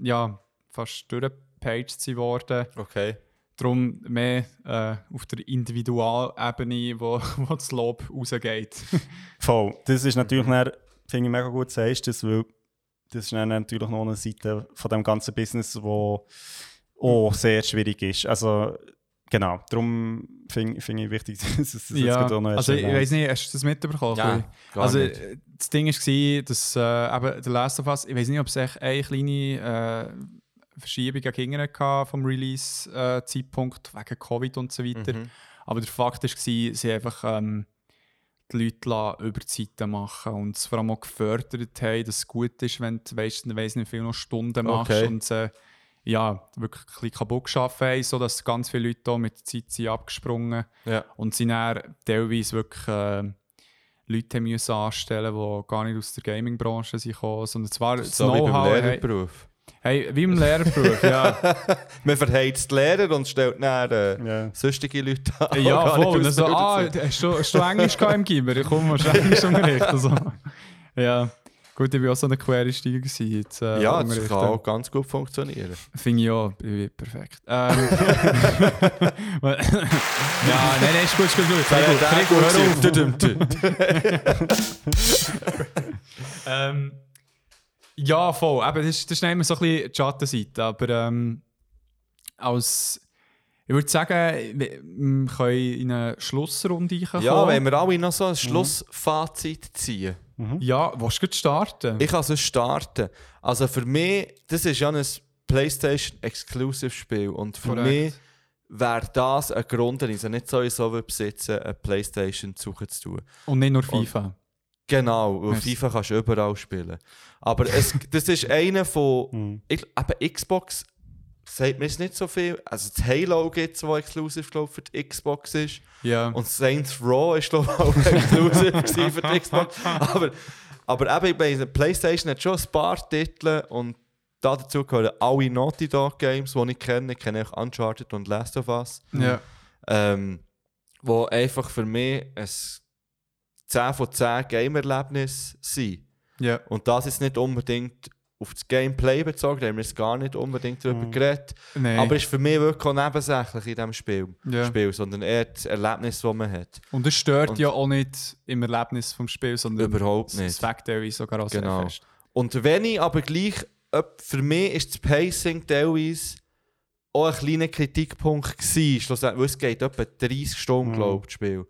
ja, fast durchgepaged sind worden. Okay. Darum mehr äh, auf der Individualebene, wo, wo das Lob rausgeht. Voll. Das ist natürlich, dann, finde ich mega gut, sagst du das, weil das ist dann natürlich noch eine Seite von dem ganzen Business, wo auch sehr schwierig ist. Also, genau, darum finde find ich wichtig, dass es das jetzt gerade auch noch also ich weiß nicht, hast du das mitbekommen? Ja, also nicht. das Ding war, dass äh, eben The Last of Us, ich weiß nicht, ob es echt eine kleine äh, Verschiebung ging vom Release-Zeitpunkt wegen Covid und so weiter. Mhm. Aber der Fakt war, sie einfach ähm, die Leute lassen Überzeiten machen und es vor allem auch gefördert haben, dass es gut ist, wenn du weißt, weiss nicht, viel noch Stunden machst Okay. und äh, ja, wirklich ein bisschen kaputt geschaffen haben, sodass ganz viele Leute da mit der Zeit sind abgesprungen Ja. und sie dann teilweise wirklich äh, Leute müssen anstellen die gar nicht aus der Gaming-Branche sind gekommen, sondern zwar das So Know-how Lehrerberuf. Hey, wie im Lehrerberuf, ja. Man verheizt die Lehrer und stellt dann äh, Ja. sonstige Leute an. ja, nicht voll. Und dann so, ausgebildet ah, hast du, hast du Englisch gehabt im Gimmer? Ich komme wahrscheinlich Englisch unterrichten. Also. Ja. Gut, ich war auch so eine Quereinsteiger. Jetzt, äh, ja, das kann auch ganz gut funktionieren. Finde ich auch, ich bin perfekt. Ähm, ja, nein, nein, ist gut, ist gut, gut. Gregor, Gregor, hör auf. Ähm, ja, voll. Eben, das, ist- das ist immer so ein bisschen die Schattenseite. Aber ähm, als, ich würde sagen, wir wir können in eine Schlussrunde kommen. Ja, wenn wir alle noch so ein Schlussfazit ziehen. Ja, willst du starten? Ich kann es starten. Also für mich, das ist ja ein PlayStation-Exclusive-Spiel. Und für Korrekt. mich wäre das ein Grund, sie nicht sowieso besitzen eine PlayStation zu suchen zu tun. Und nicht nur FIFA. Genau, weil. FIFA kannst du überall spielen. Aber es, das ist einer von. Mhm. Ich, aber Xbox sagt mir jetzt nicht so viel. Also das Halo gibt es, das exklusiv glaub, für die Xbox ist. Ja. Und Saints Row ist glaube ich auch exklusiv für die Xbox. Aber, aber eben bei der PlayStation hat schon ein paar Titel und da dazu gehören alle Naughty Dog Games, die ich kenne. Ich kenne auch Uncharted und Last of Us. ja. Ähm, wo einfach für mich ein 10 von 10 Game-Erlebnis sind. Ja. Und das ist nicht unbedingt auf das Gameplay bezogen, da haben wir jetzt gar nicht unbedingt darüber Mhm. geredet. Nein. Aber ist für mich wirklich auch nebensächlich in diesem Spiel, ja. Spiel, sondern eher das Erlebnis, das man hat. Und das stört Und- ja auch nicht im Erlebnis vom Spiel, sondern Überhaupt es nicht. fängt teilweise sogar auch sehr Genau. fest. Und wenn ich aber gleich, für mich ist das Pacing teilweise auch ein kleiner Kritikpunkt gewesen, schlussendlich, weil es geht etwa 30 Stunden, Mhm. glaube ich, das Spiel.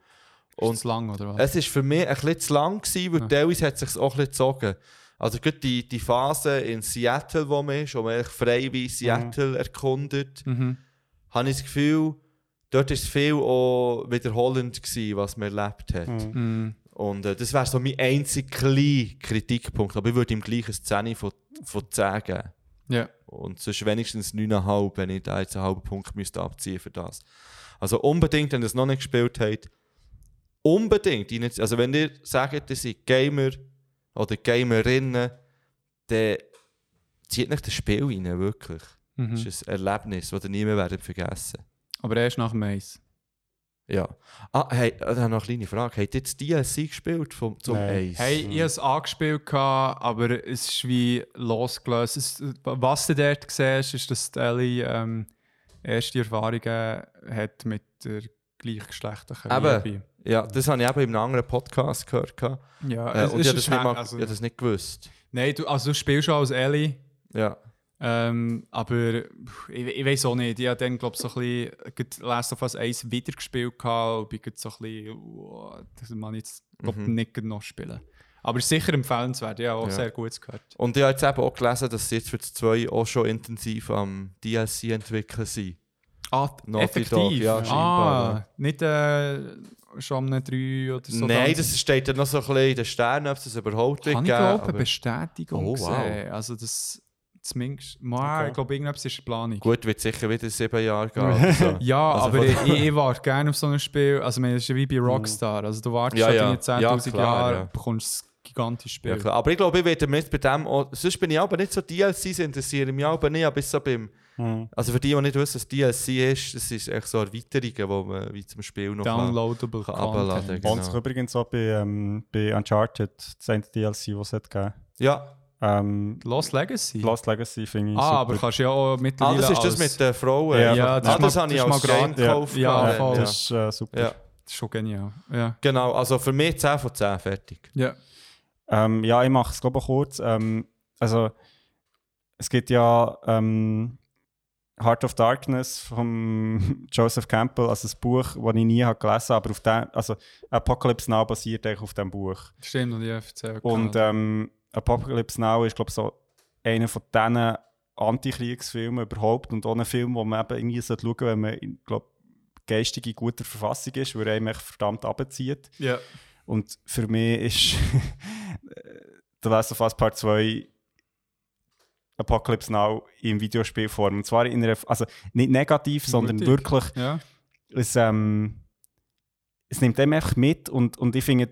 Und Und zu lang, oder was? Es war für mich ein bisschen zu lang, gewesen, weil Ja. teilweise hat es sich auch ein bisschen gezogen. Also gerade die, die Phase in Seattle, wo man ist, wo man frei wie Seattle erkundet, mhm. habe ich das Gefühl, dort war es viel auch wiederholend, gewesen, was man erlebt hat. Mhm. Mhm. Und äh, das wäre so mein einziger kleiner Kritikpunkt. Aber ich würde ihm gleich eine Szene von, von 10 geben. Ja. Und sonst wenigstens 9,5, wenn ich da jetzt einen halben Punkt müsste abziehen für das. Also unbedingt, wenn ihr es noch nicht gespielt habt, unbedingt. Also wenn ihr sagt, ihr seid Gamer oder Gamerinnen, dann zieht nicht das Spiel rein, wirklich. Mhm. Das ist ein Erlebnis, das ihr nie mehr werdet vergessen Aber erst nach dem Eis. Ja. Ah, hey, ich habe noch eine kleine Frage. Habt ihr jetzt DLC gespielt vom, zum Nein. Ace? Hey, ich habe es angespielt, aber es ist wie losgelöst. Es, was du dort siehst, ist, dass die Ellie ähm, erste Erfahrungen hat mit der gleichgeschlechtlichen Eben. Liebe. Ja, das habe ich eben in einem anderen Podcast gehört. Ja, Äh, es und ich habe das, nicht mal, also, das nicht gewusst. Nein, du, also du spielst schon als Ellie. Ja. Ähm, aber ich, ich weiß auch nicht. Ich habe dann, glaube ich, so ein bisschen Last of Us 1 wieder gespielt und bin so ein bisschen, oh, das ich jetzt glaub, Mhm. nicht noch spielen. Aber sicher empfehlenswert. Ja, auch Ja. sehr gut gehört. Und ich habe jetzt eben auch gelesen, dass sie jetzt für das 2 auch schon intensiv am DLC entwickeln sind. Ah, Naughty effektiv? Dog, ja, scheinbar, ah, nicht äh, schon am 3 oder so. Nein, das steht ja noch so ein bisschen in den Sternen, ob es das überhaupt wird Kann ich glaube eine aber- Bestätigung Oh, wow. sehen. Also das zumindest, mal, Okay. ich glaube irgendetwas ist in Planung. Gut, wird sicher wieder sieben Jahre gehen. oder so. Ja, Also aber ich, ich, ich warte gerne auf so ein Spiel. Also, das ist ja wie bei Rockstar. Also, du wartest Ja, schon ja. deine 10.000 Ja, Jahre, ja. bekommst ein gigantisches Spiel. Ja. Aber ich glaube, ich werde jetzt bei dem auch, sonst bin ich aber nicht so DLCs interessieren, mich aber nicht, aber so beim, Mhm. also für die, die nicht wissen, was DLC ist, das ist echt so Erweiterungen, die man wie zum Spiel noch kann, Downloadable kann abladen uns genau. übrigens auch bei, ähm, bei Uncharted, das eine DLC, das es hat gegeben. Ja, Ähm, Lost Legacy? Lost Legacy finde ich ah, super. aber kannst du ja auch ah, mittlerweile das ist das mit den Frauen. Ja, Ja, das ah, ist das mal- habe ich das als Game gekauft. Ja, voll. Das ist äh, super. ja. Das ist schon genial. Ja. Genau, also für mich 10 von 10 fertig. ja. Ähm, ja, ich mache es glaube ich kurz. Ähm, also es gibt ja ähm, Heart of Darkness von Joseph Campbell, also ein Buch, das ich nie habe gelesen habe, aber auf dem, also Apocalypse Now basiert eigentlich auf dem Buch. Stimmt, und ich habe erzählt. Und ähm, Apocalypse Now ist glaube ich so einer von diesen Antikriegsfilmen überhaupt und auch ein Film, wo man eben irgendwie schauen sollte, wenn man in, glaub, geistig in guter Verfassung ist, weil er einem verdammt abzieht. ja. Und für mich ist The Last of Us Part 2 Apocalypse Now in Videospielform. Und zwar in einer, also nicht negativ, sondern Mutig. wirklich, ja. es, ähm, es nimmt einem einfach mit und, und ich finde,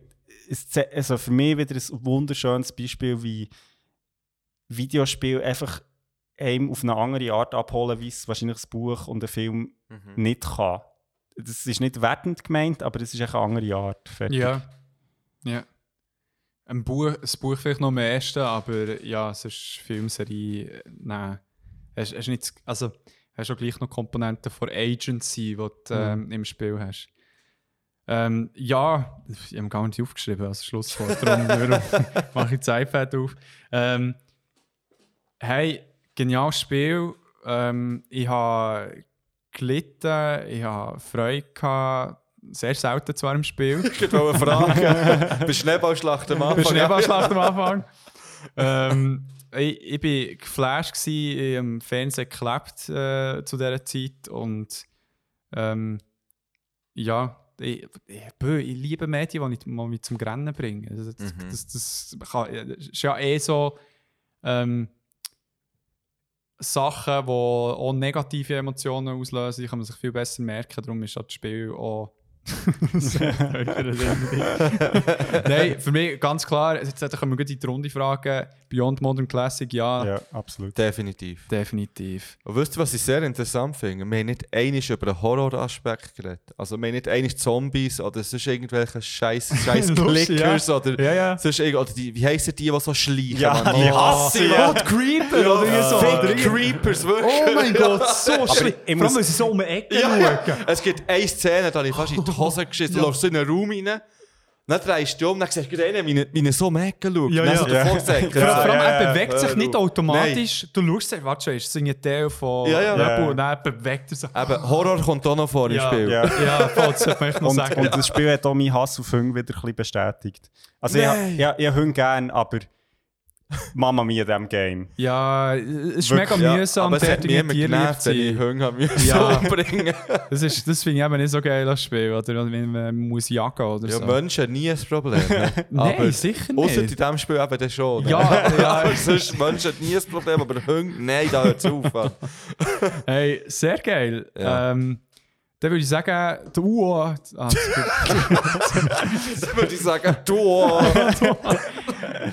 es, also für mich wieder ein wunderschönes Beispiel, wie Videospiel einfach einem auf eine andere Art abholen, wie es wahrscheinlich das Buch und der Film nicht kann. Das ist nicht wertend gemeint, aber es ist einfach eine andere Art. Fertig. Ja. Ja. Ein Buch, das Buch vielleicht noch am ersten, aber ja, es ist Filmserie. Nein. Hast, hast nicht, also, hast auch gleich noch Komponenten von Agency, die du ähm, im Spiel hast. Ähm, ja, ich habe gar nicht aufgeschrieben als Schlusswort, darum darum mache ich das iPad auf. Ähm, hey, geniales Spiel. Ähm, ich habe gelitten, ich habe Freude gehabt. Sehr selten zwar im Spiel. Ich wollte fragen, bei Schneeballschlacht am Anfang. Bei Schneeballschlacht am Anfang. ähm, ich, ich bin geflasht gsi, im Fernsehen geklebt äh, zu dieser Zeit und ähm, ja, ich, ich, ich liebe Medien, die ich- mich zum Grennen bringen. Also das, Mhm. das, das, kann, das ist ja eh so ähm, Sachen, die auch negative Emotionen auslösen, die kann man sich viel besser merken. Darum ist das Spiel auch Nein, für mich ganz klar, jetzt gut in die Runde fragen. Beyond Modern Classic, ja, Ja, absolut. Definitiv. definitiv. Und wisst ihr, was ich sehr interessant finde? Wir haben nicht einmal über den Horroraspekt geredet. Also wir haben nicht einmal Zombies oder sonst irgendwelche scheiß, scheiß Lustig, Clickers oder, Ja, ja. sonst irgend- oder die, wie heissen die, die so schleichen? Ja, die ich hasse ich. Mann. Creeper Ja, oder so. Fake Creepers, wirklich. Oh mein Gott, so schlimm. ich Vor allem, weil sie so um die Ecke Ja, schauen. es gibt eine Szene, da habe ich fast in die Hose geschissen. Du läufst so in einen Raum rein, dann drehst du um, dann siehst du gerade einen, wie er- er so Ecke schaut. Ja, ja. so gesagt. Vor, allem, ja, er ja. bewegt sich nicht automatisch. Du schaust, dir, warte schon, ist ein Teil von Ja, ja. Ja. und dann bewegt er sich. Eben, Horror kommt auch noch vor im Ja. Spiel. Ja. Ja, voll, das sollte man echt noch Und, sagen. und das Spiel hat auch meinen Hass auf Hunde wieder ein bisschen bestätigt. Also ich, Nein. ich, ich, ich Hunde gerne, aber Mama mia in diesem Game. Ja, es ist Wirklich, mega Ja, mühsam, aber es hat dort mich immer genervt, wenn ich. Hunger Ja. umbringen Das, ist- das finde ich eben nicht so geil, das Spiel. Oder wenn man muss jagen oder Ja, so. Menschen haben nie ein Problem. ne? Nein, Aber- sicher Außer in nicht. diesem Spiel eben dann schon. Ja, ja. aber sonst Menschen nie ein Problem, aber Hunger, nein, da hört es auf. Hey, sehr geil. Ja. Ähm, dann würde ich sagen, Uo. Ah, das ist gut. Dann würde ich sagen, du.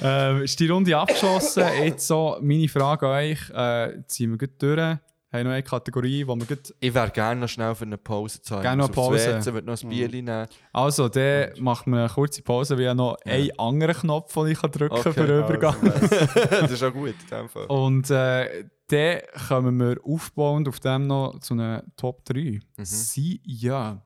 Ähm, ist die Runde abgeschlossen. Jetzt so meine Frage an euch. Äh, ziehen wir gut durch. haben noch eine Kategorie, wo wir gut Ich wäre gerne noch schnell für eine Pause zu haben. Gerne noch aufs Pause. WC, würde noch ein Bier nehmen. Also, dann macht man eine kurze Pause, weil ich noch einen anderen Knopf, den ich kann drücken Okay, für den Übergang. das ist auch gut in dem Fall. Und äh, dann kommen wir aufbauend auf dem noch zu einer Top 3. Mhm. Sie, ja.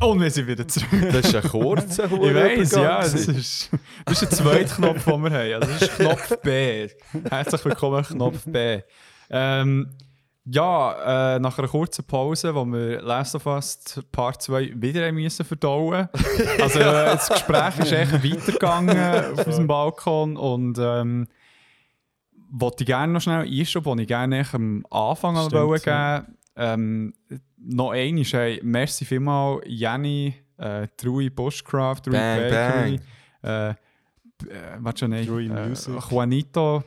Und wir sind wieder zurück. Das ist ein kurzer Ich weiß, ja, das ist, das ist der zweite Knopf, den wir haben. Also, das ist Knopf B. Herzlich willkommen, Knopf B. Ähm, ja, äh, nach einer kurzen Pause, wo wir Last of Us Part 2 wieder müssen verdauen Also, äh, das Gespräch ist echt weitergegangen auf unserem Balkon und ähm, wollte ich gerne noch schnell einstellen, wo ich gerne am Anfang Stimmt, wollte ja. Ähm, Noch einmal, hey, merci vielmal, Jenny, äh, Trui Bushcraft, Trui Bang, Bakery, äh, äh, was schon nicht, Trui äh, Music. Juanito,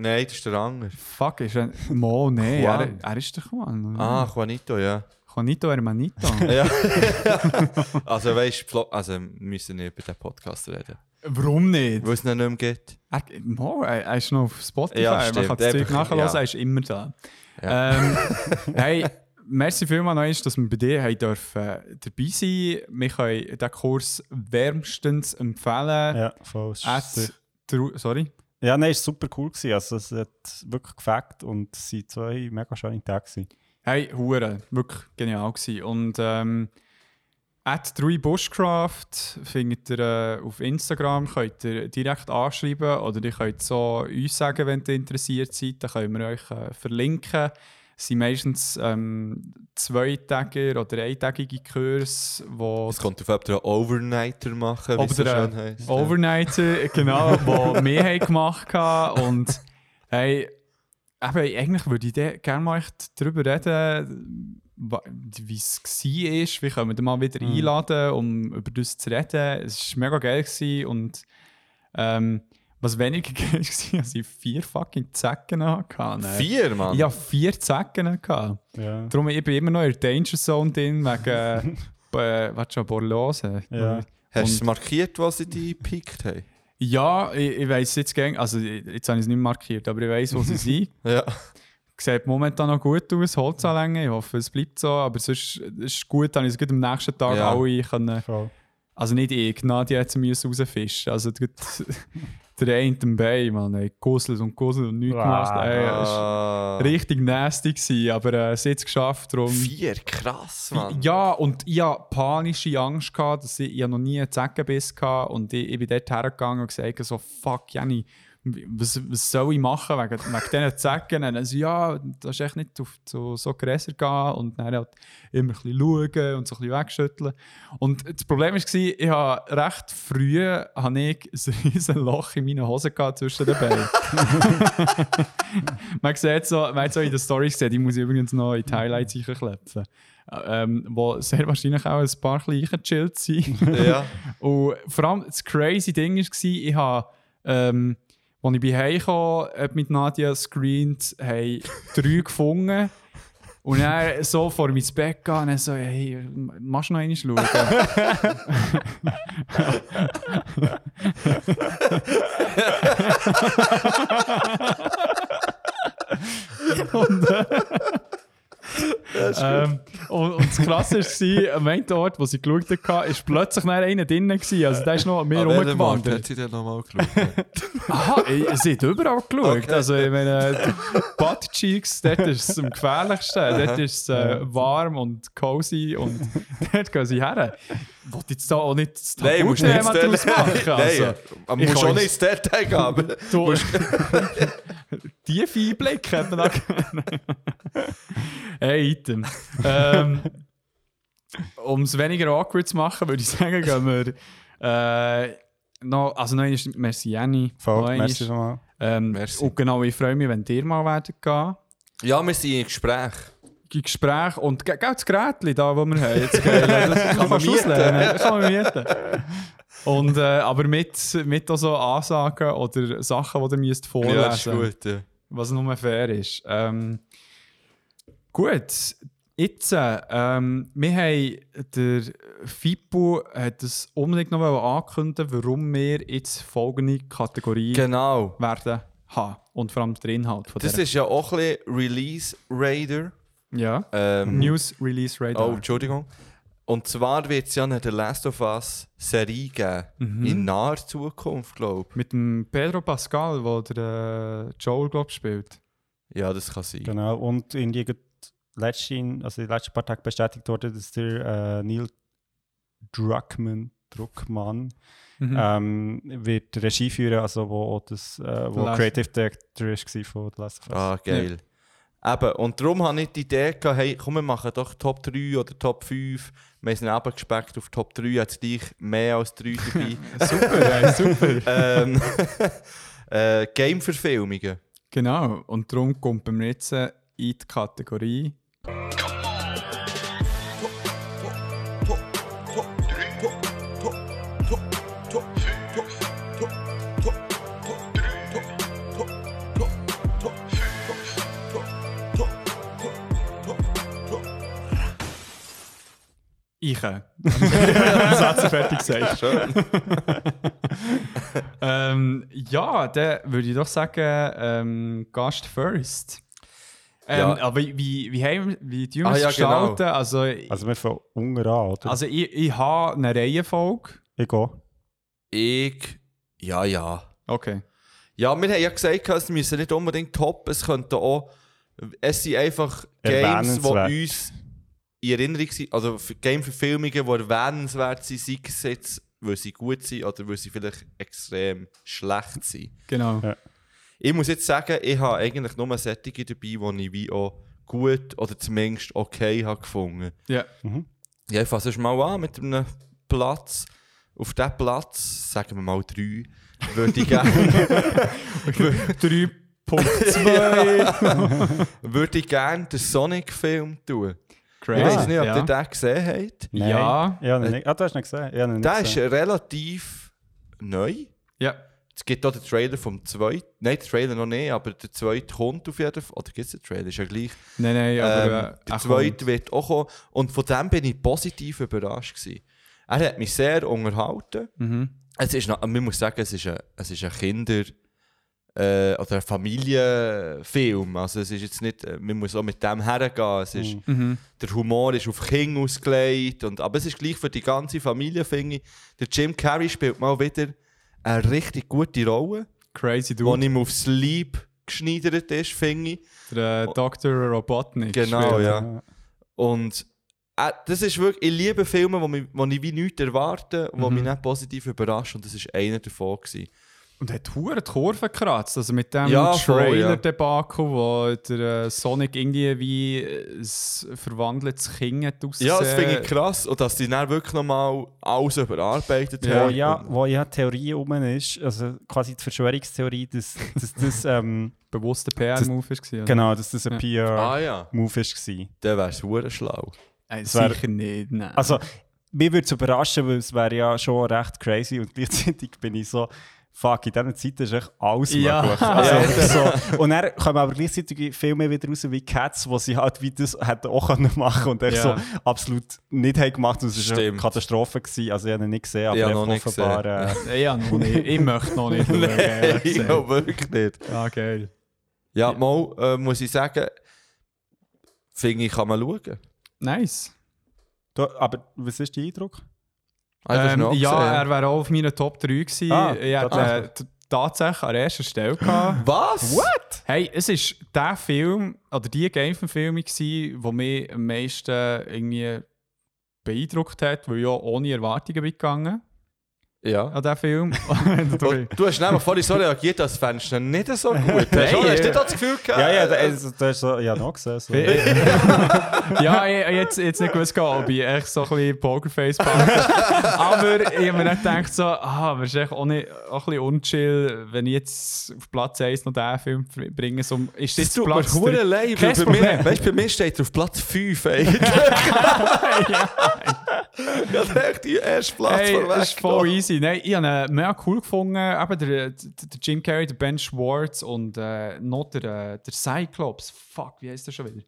Nein, das ist der andere. fuck, ist er, Mo, nein, er, er ist der Juan. Ah, Juanito, ja. Juanito Hermanito. ja. also weißt du, also, wir müssen nicht über den Podcast reden. Warum nicht? Weil es ihn nicht mehr gibt. Er, Mo, er, er ist noch auf Spotify, Ja, man kann das Zeug nachhören, ja. er ist immer da. Ja. Ähm, hey, merci vielmals noch dass wir bei dir haben dürfen, äh, dabei sein Wir können den Kurs wärmstens empfehlen. Ja, voll. At sorry? Ja, nein, es war super cool. Gewesen. Also, es hat wirklich gefällt und es waren zwei mega schöne Tage. Gewesen. Hey, Hure, wirklich genial gewesen. Und ähm, at 3 Bushcraft findet ihr äh, auf Instagram, könnt ihr direkt anschreiben oder ihr könnt so uns sagen, wenn ihr interessiert seid, dann können wir euch äh, verlinken. Es sind meistens ähm, zweitägige oder eintägige Kurse, wo Es kommt auf, ob ihr einen Overnighter machen, wie es so schön heisst. Overnighter, genau, wo wir gemacht haben. Und hey, eben, eigentlich würde ich gerne mal darüber reden, wie es war. Wie können wir mal wieder Mhm. einladen, um über das zu reden. Es war mega geil gewesen und ähm, was weniger geil war, als ich vier fucking Zecken hatte. ne? Vier, Mann? Ich hatte vier Zecken. Gehabt. Ja. Darum ich bin immer noch in der Danger Zone drin, wegen äh, was schon, Borreliose. Ja. Hast du markiert, was sie die gepickt haben? Ja, ich, ich weiß jetzt gern, also ich- jetzt habe ich es nicht markiert, aber ich weiß, wo sie sind. Ja. Sieht momentan noch gut aus, Holzanlänge, ich hoffe, es bleibt so, aber sonst es ist gut, dann ich es gut am nächsten Tag Ja. alle können, Voll. also nicht ich, Nadia hat sie müssen rausfischen, also gut, der eine dabei, man, ey, gusselt und gusselt und nichts Wow. gemacht, ey, es war Ah. richtig nasty gewesen, aber äh, sie hat es geschafft, darum... Vier, krass, Mann. Ja, und ich hatte panische Angst, gehabt, dass ich, ich habe noch nie einen Zeckenbiss hatte und ich, ich bin dort hergegangen und gesagt so, fuck, Jenny, was, was soll ich machen wegen, wegen diesen Zecken? Und dann so, ja, du hast echt nicht auf so, so Gräser gehen und dann halt immer ein bisschen schauen und so ein bisschen wegschütteln. Und das Problem war, ich habe recht früh habe ich ein riesen Loch in meinen Hosen gehabt zwischen den Beinen. man sieht so, man hat so in den Storys gesehen, die muss ich übrigens noch in die Highlights reinklepfen. Ähm, wo sehr wahrscheinlich auch ein paar kleine gechillt sind. Ja. Und vor allem das crazy Ding war, ich habe, ähm, als ich bei Hause kam, mit Nadia screened, haben drei gefunden. Und dann so vor mein Bett gehen und so, hey, machst du noch einmal schauen? und, äh, ähm, und, und das Krasse war, am einen Ort, wo sie geschaut hat, war plötzlich noch einer drinnen. gewesen. Also der ist noch Ort rumgewandert. hat sie dann nochmal geschaut? Aha, sie hat überall geschaut. Okay. Also, ich meine, Butt Cheeks, dort ist es am gefährlichsten. Dort ist es äh, warm und cozy und dort gehen sie her. Ich will jetzt da auch nicht das Nein, musst nicht Tabuthema ins draus machen. Detail. Also, Nein, man muss schon nicht ins Detail gehen, aber du, tiefe Einblicke hat man da. Hey, Item. Ähm, um es weniger awkward zu machen, würde ich sagen, gehen wir äh, noch, also noch einmal, merci Jenny. Noch Voll. einmal. Merci nochmal. Ähm, Merci. Und genau, ich freue mich, wenn ihr mal werdet gehen. ja, wir sind im Gespräch. Die Gespräche und ge- das Gerät da, das wir haben, jetzt geil, das kann man mieten. kann man mieten. Und, äh, aber mit, mit auch so Ansagen oder Sachen, die ihr müsst vorlesen Ja, das ist gut. Ja. was nur fair ist. Ähm, gut, jetzt, äh, ähm, wir haben, der Fippo hat es unbedingt noch ankündigen, warum wir jetzt folgende Kategorie Genau. werden haben. Und vor allem der Inhalt von Das der. ist ja auch ein bisschen Release Raider. ja. Ähm, News Release Radar. Oh, Entschuldigung. Und zwar wird es ja eine The Last of Us Serie geben. Mhm. In naher Zukunft, glaube Mit dem Pedro Pascal, der der äh, Joel, glaube spielt. ich. Ja, das kann sein. Genau, und in die letzten, also die letzten paar Tage bestätigt wurde, dass der äh, Neil Druckmann, Druckmann Mhm. ähm, wird Regie führen, also wo auch das, äh, wo Last- Creative Director ist war von The Last of Us. Ah, geil. Eben, und darum habe ich die Idee gehabt, hey, komm, wir machen doch Top 3 oder Top 5. Wir sind eben gespeckt auf Top 3, jetzt gleich mehr als 3 dabei. super, ja, super. ähm, äh, Game-Verfilmungen. Genau, und darum kommt wir jetzt äh, in die Kategorie. Ich. äh, Satz fertig gesagt. Schön. ähm, ja, dann würde ich doch sagen, ähm, Gast first. Ähm, Ja. Aber wie, wie, wie, haben, wir- wie tun wir Ah, es ja, genau. gestalten? Also, Also wir fangen unten an, oder? also ich, ich habe eine Reihenfolge. ich gehe. Ich, ja, ja. Okay. Ja, wir haben ja gesagt, es müssen nicht unbedingt top, es könnten auch, es sind einfach Games, die uns in Erinnerung sind, also Game-Verfilmungen, die erwähnenswert sind, sei es jetzt, weil sie gut sind oder weil sie vielleicht extrem schlecht sind. Genau. Ja. Ich muss jetzt sagen, ich habe eigentlich nur Sättige dabei, die ich wie auch gut oder zumindest okay habe gefunden. Ja. Ja, ich fasse es mal an mit einem Platz. Auf diesem Platz, sagen wir mal drei, würde ich gerne 3.2. würde ich gerne den Sonic-Film tun. Crazy. Ich weiß nicht, ob ja. ihr den gesehen habt. Nein. Ja. ja nicht. Ah, du hast ihn nicht gesehen? Ich ihn nicht Der ist relativ neu. ja. Es gibt auch den Trailer vom zweiten. Nein, der Trailer noch nicht, aber der zweite kommt auf jeden Fall. Oder gibt es den Trailer? Ist ja gleich. Nein, nein, aber Ähm, äh, der er zweite kommt. wird auch kommen. Und von dem bin ich positiv überrascht. Gewesen. Er hat mich sehr unterhalten. Mhm. Es ist noch, man muss sagen, es ist ein, es ist ein Kinder- äh, oder ein Familienfilm. Also es ist jetzt nicht, äh, man muss auch mit dem hergehen. Es ist, Mhm. Der Humor ist auf Kinder ausgelegt. Und, aber es ist gleich für die ganze Familie, finde ich. Der Jim Carrey spielt mal wieder eine richtig gute Rolle, Crazy wo Dude. ihm aufs Lieb geschneidert ist, finde ich. Der äh, Dr. Robotnik. Genau, spielt. ja. Und äh, das ist wirklich, ich liebe Filme, wo, mich, wo ich wie nichts erwarte, wo Mhm. mich nicht positiv überraschen. Und das war einer davon. Gewesen. Und hat hure die Kurve gekratzt. Also mit dem Ja, Trailer-Debakel, wo der äh, Sonic irgendwie wie ein verwandeltes Kind hat ausgesehen. Ja, das finde ich krass. Und dass die dann wirklich nochmal alles überarbeitet Ja, Wo haben. ja, wo ja die Theorie rum ist, also quasi die Verschwörungstheorie, dass, dass das, ähm, Bewusster PR-Move war. oder? genau, dass das ein Ja. PR-Move Ah ja, war. dann wäre es hure schlau. Nein, Das wär- sicher nicht. Nein. Also, mir würde es überraschen, weil es wäre ja schon recht crazy und gleichzeitig bin ich so, fuck, in dieser Zeit ist echt alles Ja. möglich. Also, so. Und dann kommen aber gleichzeitig Filme wieder raus wie Cats, wo sie halt wie das hätten auch können machen und echt Ja. so absolut nicht haben gemacht und es war eine. Katastrophe. Gewesen. Also ich habe ihn nicht gesehen, aber Ich noch nicht offenbar... Äh, ja, noch nicht. Ich möchte noch nicht. Nein, ja, wirklich nicht. Ja, geil. Ja, mal äh, muss ich sagen, finde ich, kann man schauen. Nice. du, aber was ist dein Eindruck? Ah, du hast ihn Ähm, auch ja, gesehen. er wäre auch auf meiner Top 3 gewesen. Ah, ich hatte tatsächlich. äh, tatsächlich an erster Stelle gehabt. Was? What? Hey, es ist der Film, oder die Game-Verfilmung, die mich am meisten irgendwie beeindruckt hat, weil ich ja ohne Erwartungen bin gegangen Ja. an diesen Film. Und du hast nämlich vorhin so reagiert, als fändest du nicht so gut. Hast Nein, du hast äh, nicht das Gefühl gehabt? Ja, ja, da- also, du hast so, ja noch gesehen. So. ja, ich jetzt, jetzt nicht gewusst, ob ich echt so ein bisschen Pokerface packe. Aber ich habe mir dann gedacht, so, ah, aber es ist echt auch, nicht, auch ein bisschen unchill, wenn ich jetzt auf Platz 1 noch diesen Film bringe. So, ist das Das tut mir Platz drei- leid, weil bei mir, weißt, bei mir steht er auf Platz 5 eigentlich. ja. ja, echt die erste Platz Hey, vorweg. das ist voll easy. Nein, ich habe ihn mega cool gefunden. Eben der, der, der Jim Carrey, der Ben Schwartz und äh, noch der, äh, der Cyclops. Fuck, wie heißt der schon wieder?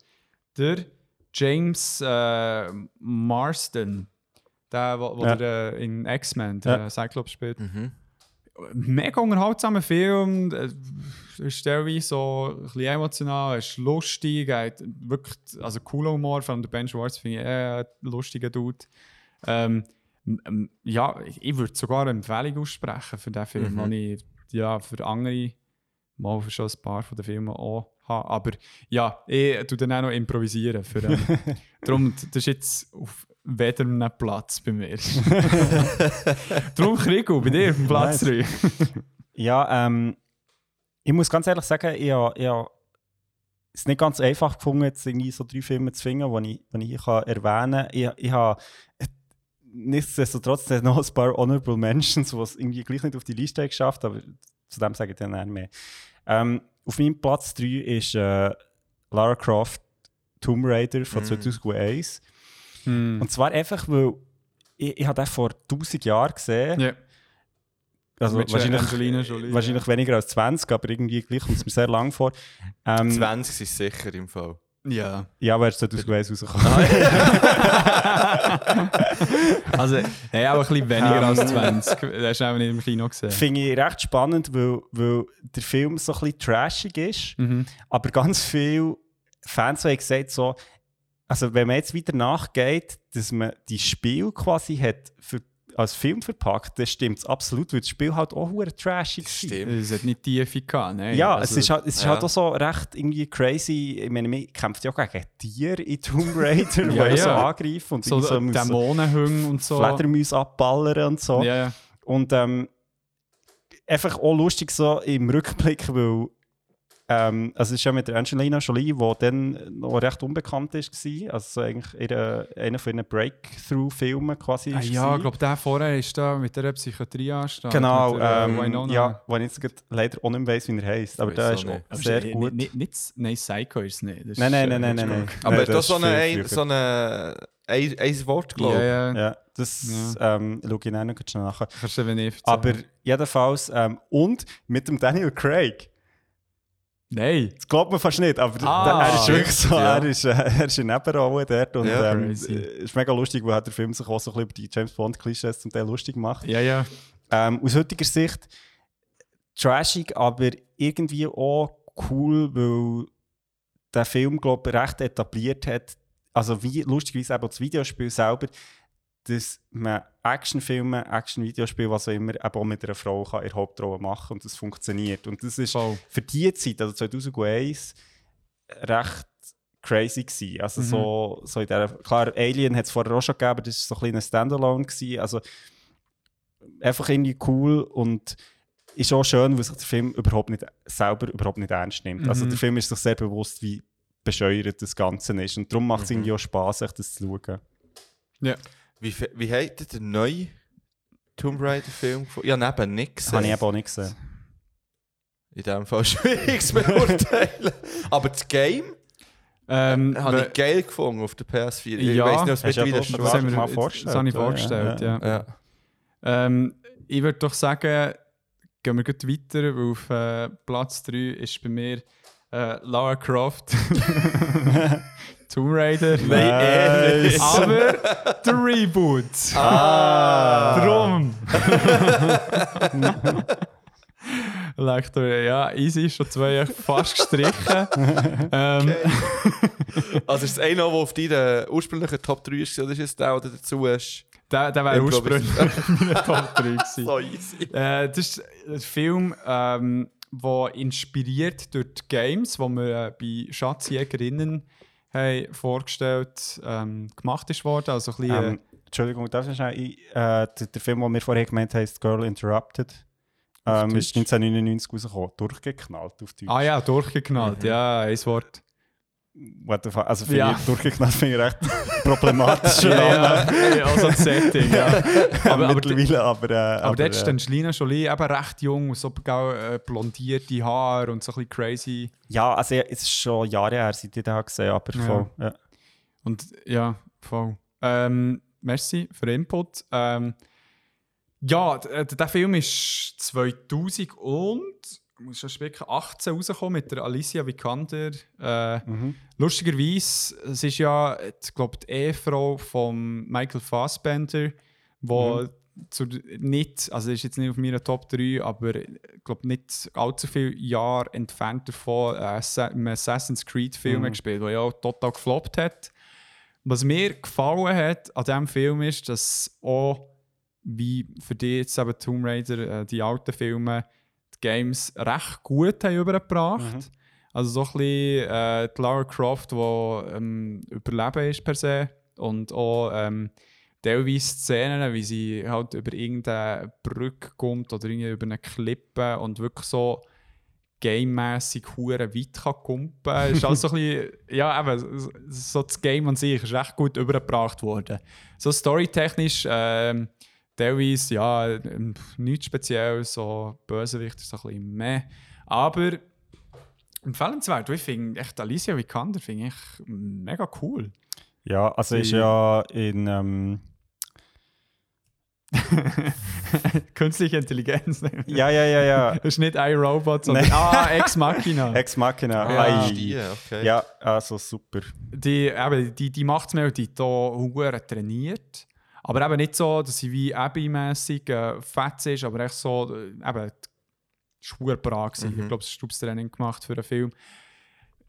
Der James äh, Marsden. Der, wo, wo Ja. der, äh, in X-Men der Ja. Cyclops spielt. Mhm. mega unterhaltsamer Film. äh, ist teilweise so ein bisschen emotional, ist lustig, er hat wirklich, also cooler Humor, von der Ben Schwartz finde ich eh ein lustiger Dude. Ähm, ja, ich- ich würde sogar eine Empfehlung aussprechen für den Film, Mhm. den ich ja, für andere mal für schon ein paar von den Filmen auch habe. Aber ja, ich tue dann auch noch improvisieren. Für, ähm, darum, das ist jetzt auf weder einem Platz bei mir. darum, Krigo, bei dir auf dem Platz Nice. 3. Ja, ähm, ich muss ganz ehrlich sagen, ich habe es nicht ganz einfach gefunden, jetzt irgendwie so drei Filme zu finden, die ich, die ich hier erwähnen kann. Ich, ich habe nichtsdestotrotz noch ein paar Honorable Mentions, die es irgendwie gleich nicht auf die Liste haben geschafft aber zu dem sage ich dann eher mehr. Ähm, auf meinem Platz 3 ist äh, Lara Croft Tomb Raider von Mm. 2001. Hm. Und zwar einfach, weil ich, ich habe den vor 1000 Jahren gesehen. Ja. Also Mit wahrscheinlich, Jolie, wahrscheinlich weniger als 20, aber irgendwie gleich kommt es mir sehr lang vor. Ähm, 20 ist sicher im Fall. Ja. Ja, aber er ist 2001 rausgekommen. Also, hey, auch ein bisschen weniger als 20. Das hast du auch nicht im Kino gesehen. Finde ich recht spannend, weil, weil der Film so ein bisschen trashig ist, Mhm. aber ganz viele Fans haben gesagt, so, also wenn man jetzt wieder nachgeht, dass man die Spiel quasi hat für, als Film verpackt, dann stimmt es absolut, weil das Spiel halt auch hure trashig war. Stimmt. Es hat nicht Tiefe gehabt, nein. Ja, Also, es ist, halt, es ist ja. halt auch so recht irgendwie crazy. Ich meine, man kämpft ja auch gegen Tiere in Tomb Raider, die Ja, ja, so angreifen und so so, Dämonenhunde und so. Fledermäuse abballern und so. Ja, ja. Und ähm, einfach auch lustig so im Rückblick, weil ähm, also es ist ja mit der Angelina Jolie, die dann noch recht unbekannt ist, war. also so eigentlich ihre, einer von ihren Breakthrough-Filmen quasi. Ah, ist ja, ich glaube, der vorher ist da mit der Psychiatrie ansteht. Genau, der, äh, ähm, Winona. ja, wo ich jetzt leider auch nicht weiss, wie er heisst. Aber der ist nicht. auch sehr ist, gut. Nicht, nicht, nein, Psycho ist es nicht. Das Nein, ist, nein, äh, nein, nein, nein, nein. Aber Nein, das so ist eine, viel ein, so eine ein, ein Wort, glaube ich? Ja, ja. Ja, das ähm, schaue ich auch noch schnell nachher. Kannst du eben nicht Aber jedenfalls, ähm, und mit dem Daniel Craig. Nein. Das glaubt man fast nicht, aber Ah, er ist wirklich so, ja. er ist, äh, er ist in Nebenrolle dort und Ja, ähm, äh, ist mega lustig, weil der Film sich auch so ein bisschen über die James Bond Klischees zum Teil lustig macht. Ja, ja. Ähm, aus heutiger Sicht trashig, aber irgendwie auch cool, weil der Film, glaube ich, recht etabliert hat, also wie lustigerweise eben das Videospiel selber, dass man Actionfilme, Action-Videospiele, was auch immer, eben auch mit einer Frau kann der Hauptrolle machen und das funktioniert. Und das ist Voll. für die Zeit, also 2001, recht crazy gewesen. Also Mhm. so, so in der, klar, Alien hat es vorher auch schon gegeben, aber das war so ein kleiner Standalone gewesen. Also einfach irgendwie cool und ist auch schön, weil sich der Film überhaupt nicht, selber überhaupt nicht ernst nimmt. Also Mhm. der Film ist sich sehr bewusst, wie bescheuert das Ganze ist und darum macht es Mhm. irgendwie auch Spaß, sich das zu schauen. Ja. Wie, wie hat ihr den neuen Tomb Raider-Film gefunden? Ja, neben nichts. Das habe ich eben auch nicht gesehen. In dem Fall schwierig zu beurteilen. Aber das Game Ähm, habe ich geil gefunden auf der PS4. Ich Ja. weiß nicht, ob es mittlerweile schon das wir mal das vorgestellt, habe ich vorgestellt, ja. Ja, Ja. Ähm, ich würde doch sagen, gehen wir gleich weiter, weil auf äh, Platz 3 ist bei mir äh, Lara Croft, Tomb Raider. Nice. Aber der Reboot. Ah! Drum. Lektor, ja, easy, schon zwei Jahre fast gestrichen. ähm, Also ist es einer, der auf deinen ursprünglichen Top 3 ist, oder ist es der, der dazu ist? der, der wäre ursprünglich meine Top 3 gewesen. So easy. Äh, das ist ein Film, ähm, der inspiriert durch die Games, die wir äh, bei Schatzjägerinnen haben vorgestellt ähm, gemacht ist worden. Also ein bisschen, Ähm, Entschuldigung, darf ich schnell? Ich, äh, der, der Film, den wir vorher gemeint haben, heißt Girl Interrupted. Ähm, ist Deutsch. 1999 rausgekommen. Durchgeknallt auf Deutsch. äh, ah ja, durchgeknallt, ja, ein Wort. What the fuck? Also finde Ja. ich, durchgeknallt finde ich recht problematisch. ja, ja, also das Setting, ja. aber, aber, mittlerweile, aber, äh, aber dort ist äh, Angelina Jolie eben recht jung, so äh, blondierte Haare und so ein bisschen crazy. Ja, also es ist schon Jahre her, seit ich den gesehen aber Ja. voll. Ja. Und ja, voll. Ähm, merci für den Input. Ähm, ja, äh, der Film ist 2000 und muss schon spicken, 18 rausgekommen mit der Alicia Vikander. Äh, Mhm. Lustigerweise, es ist ja, ich glaube, die Ehefrau von Michael Fassbender, wo zu, nicht, also ist jetzt nicht auf meiner Top 3, aber ich glaube nicht allzu viele Jahre entfernt davon, äh, einen Assassin's Creed-Film gespielt, der ja auch total gefloppt hat. Was mir gefallen hat an diesem Film ist, dass auch, wie für dich jetzt eben Tomb Raider, äh, die alten Filme, Games recht gut haben übergebracht. Also so ein bisschen äh, die Lara Croft, die ähm, überleben ist per se. Und auch ähm, teilweise Szenen, wie sie halt über irgendeine Brücke kommt oder irgendwie über eine Klippe und wirklich so gamemässig hure weit kann kumpen. ist also so ein bisschen, ja eben, so das Game an sich ist recht gut übergebracht worden. So storytechnisch ähm, teilweise, ja, nichts Spezielles, so Bösewicht ist so ein bisschen meh. Aber empfehlenswert, ich finde echt Alicia Vikander finde ich mega cool. Ja, also ist Sie- ja in. Ähm, Künstliche Intelligenz. ja, ja, ja, ja. Das ist nicht iRobot, sondern Nein. ah, Ex Machina. Ex Machina. Ja. Ei. Die, okay. Ja, also super. die, eben, die, die macht es mir die hure trainiert. Aber eben nicht so, dass sie wie Abby-mässig äh, fett ist, aber echt so, äh, eben, schwurbra gewesen. Ich glaube, es ist Stubstraining gemacht für einen Film.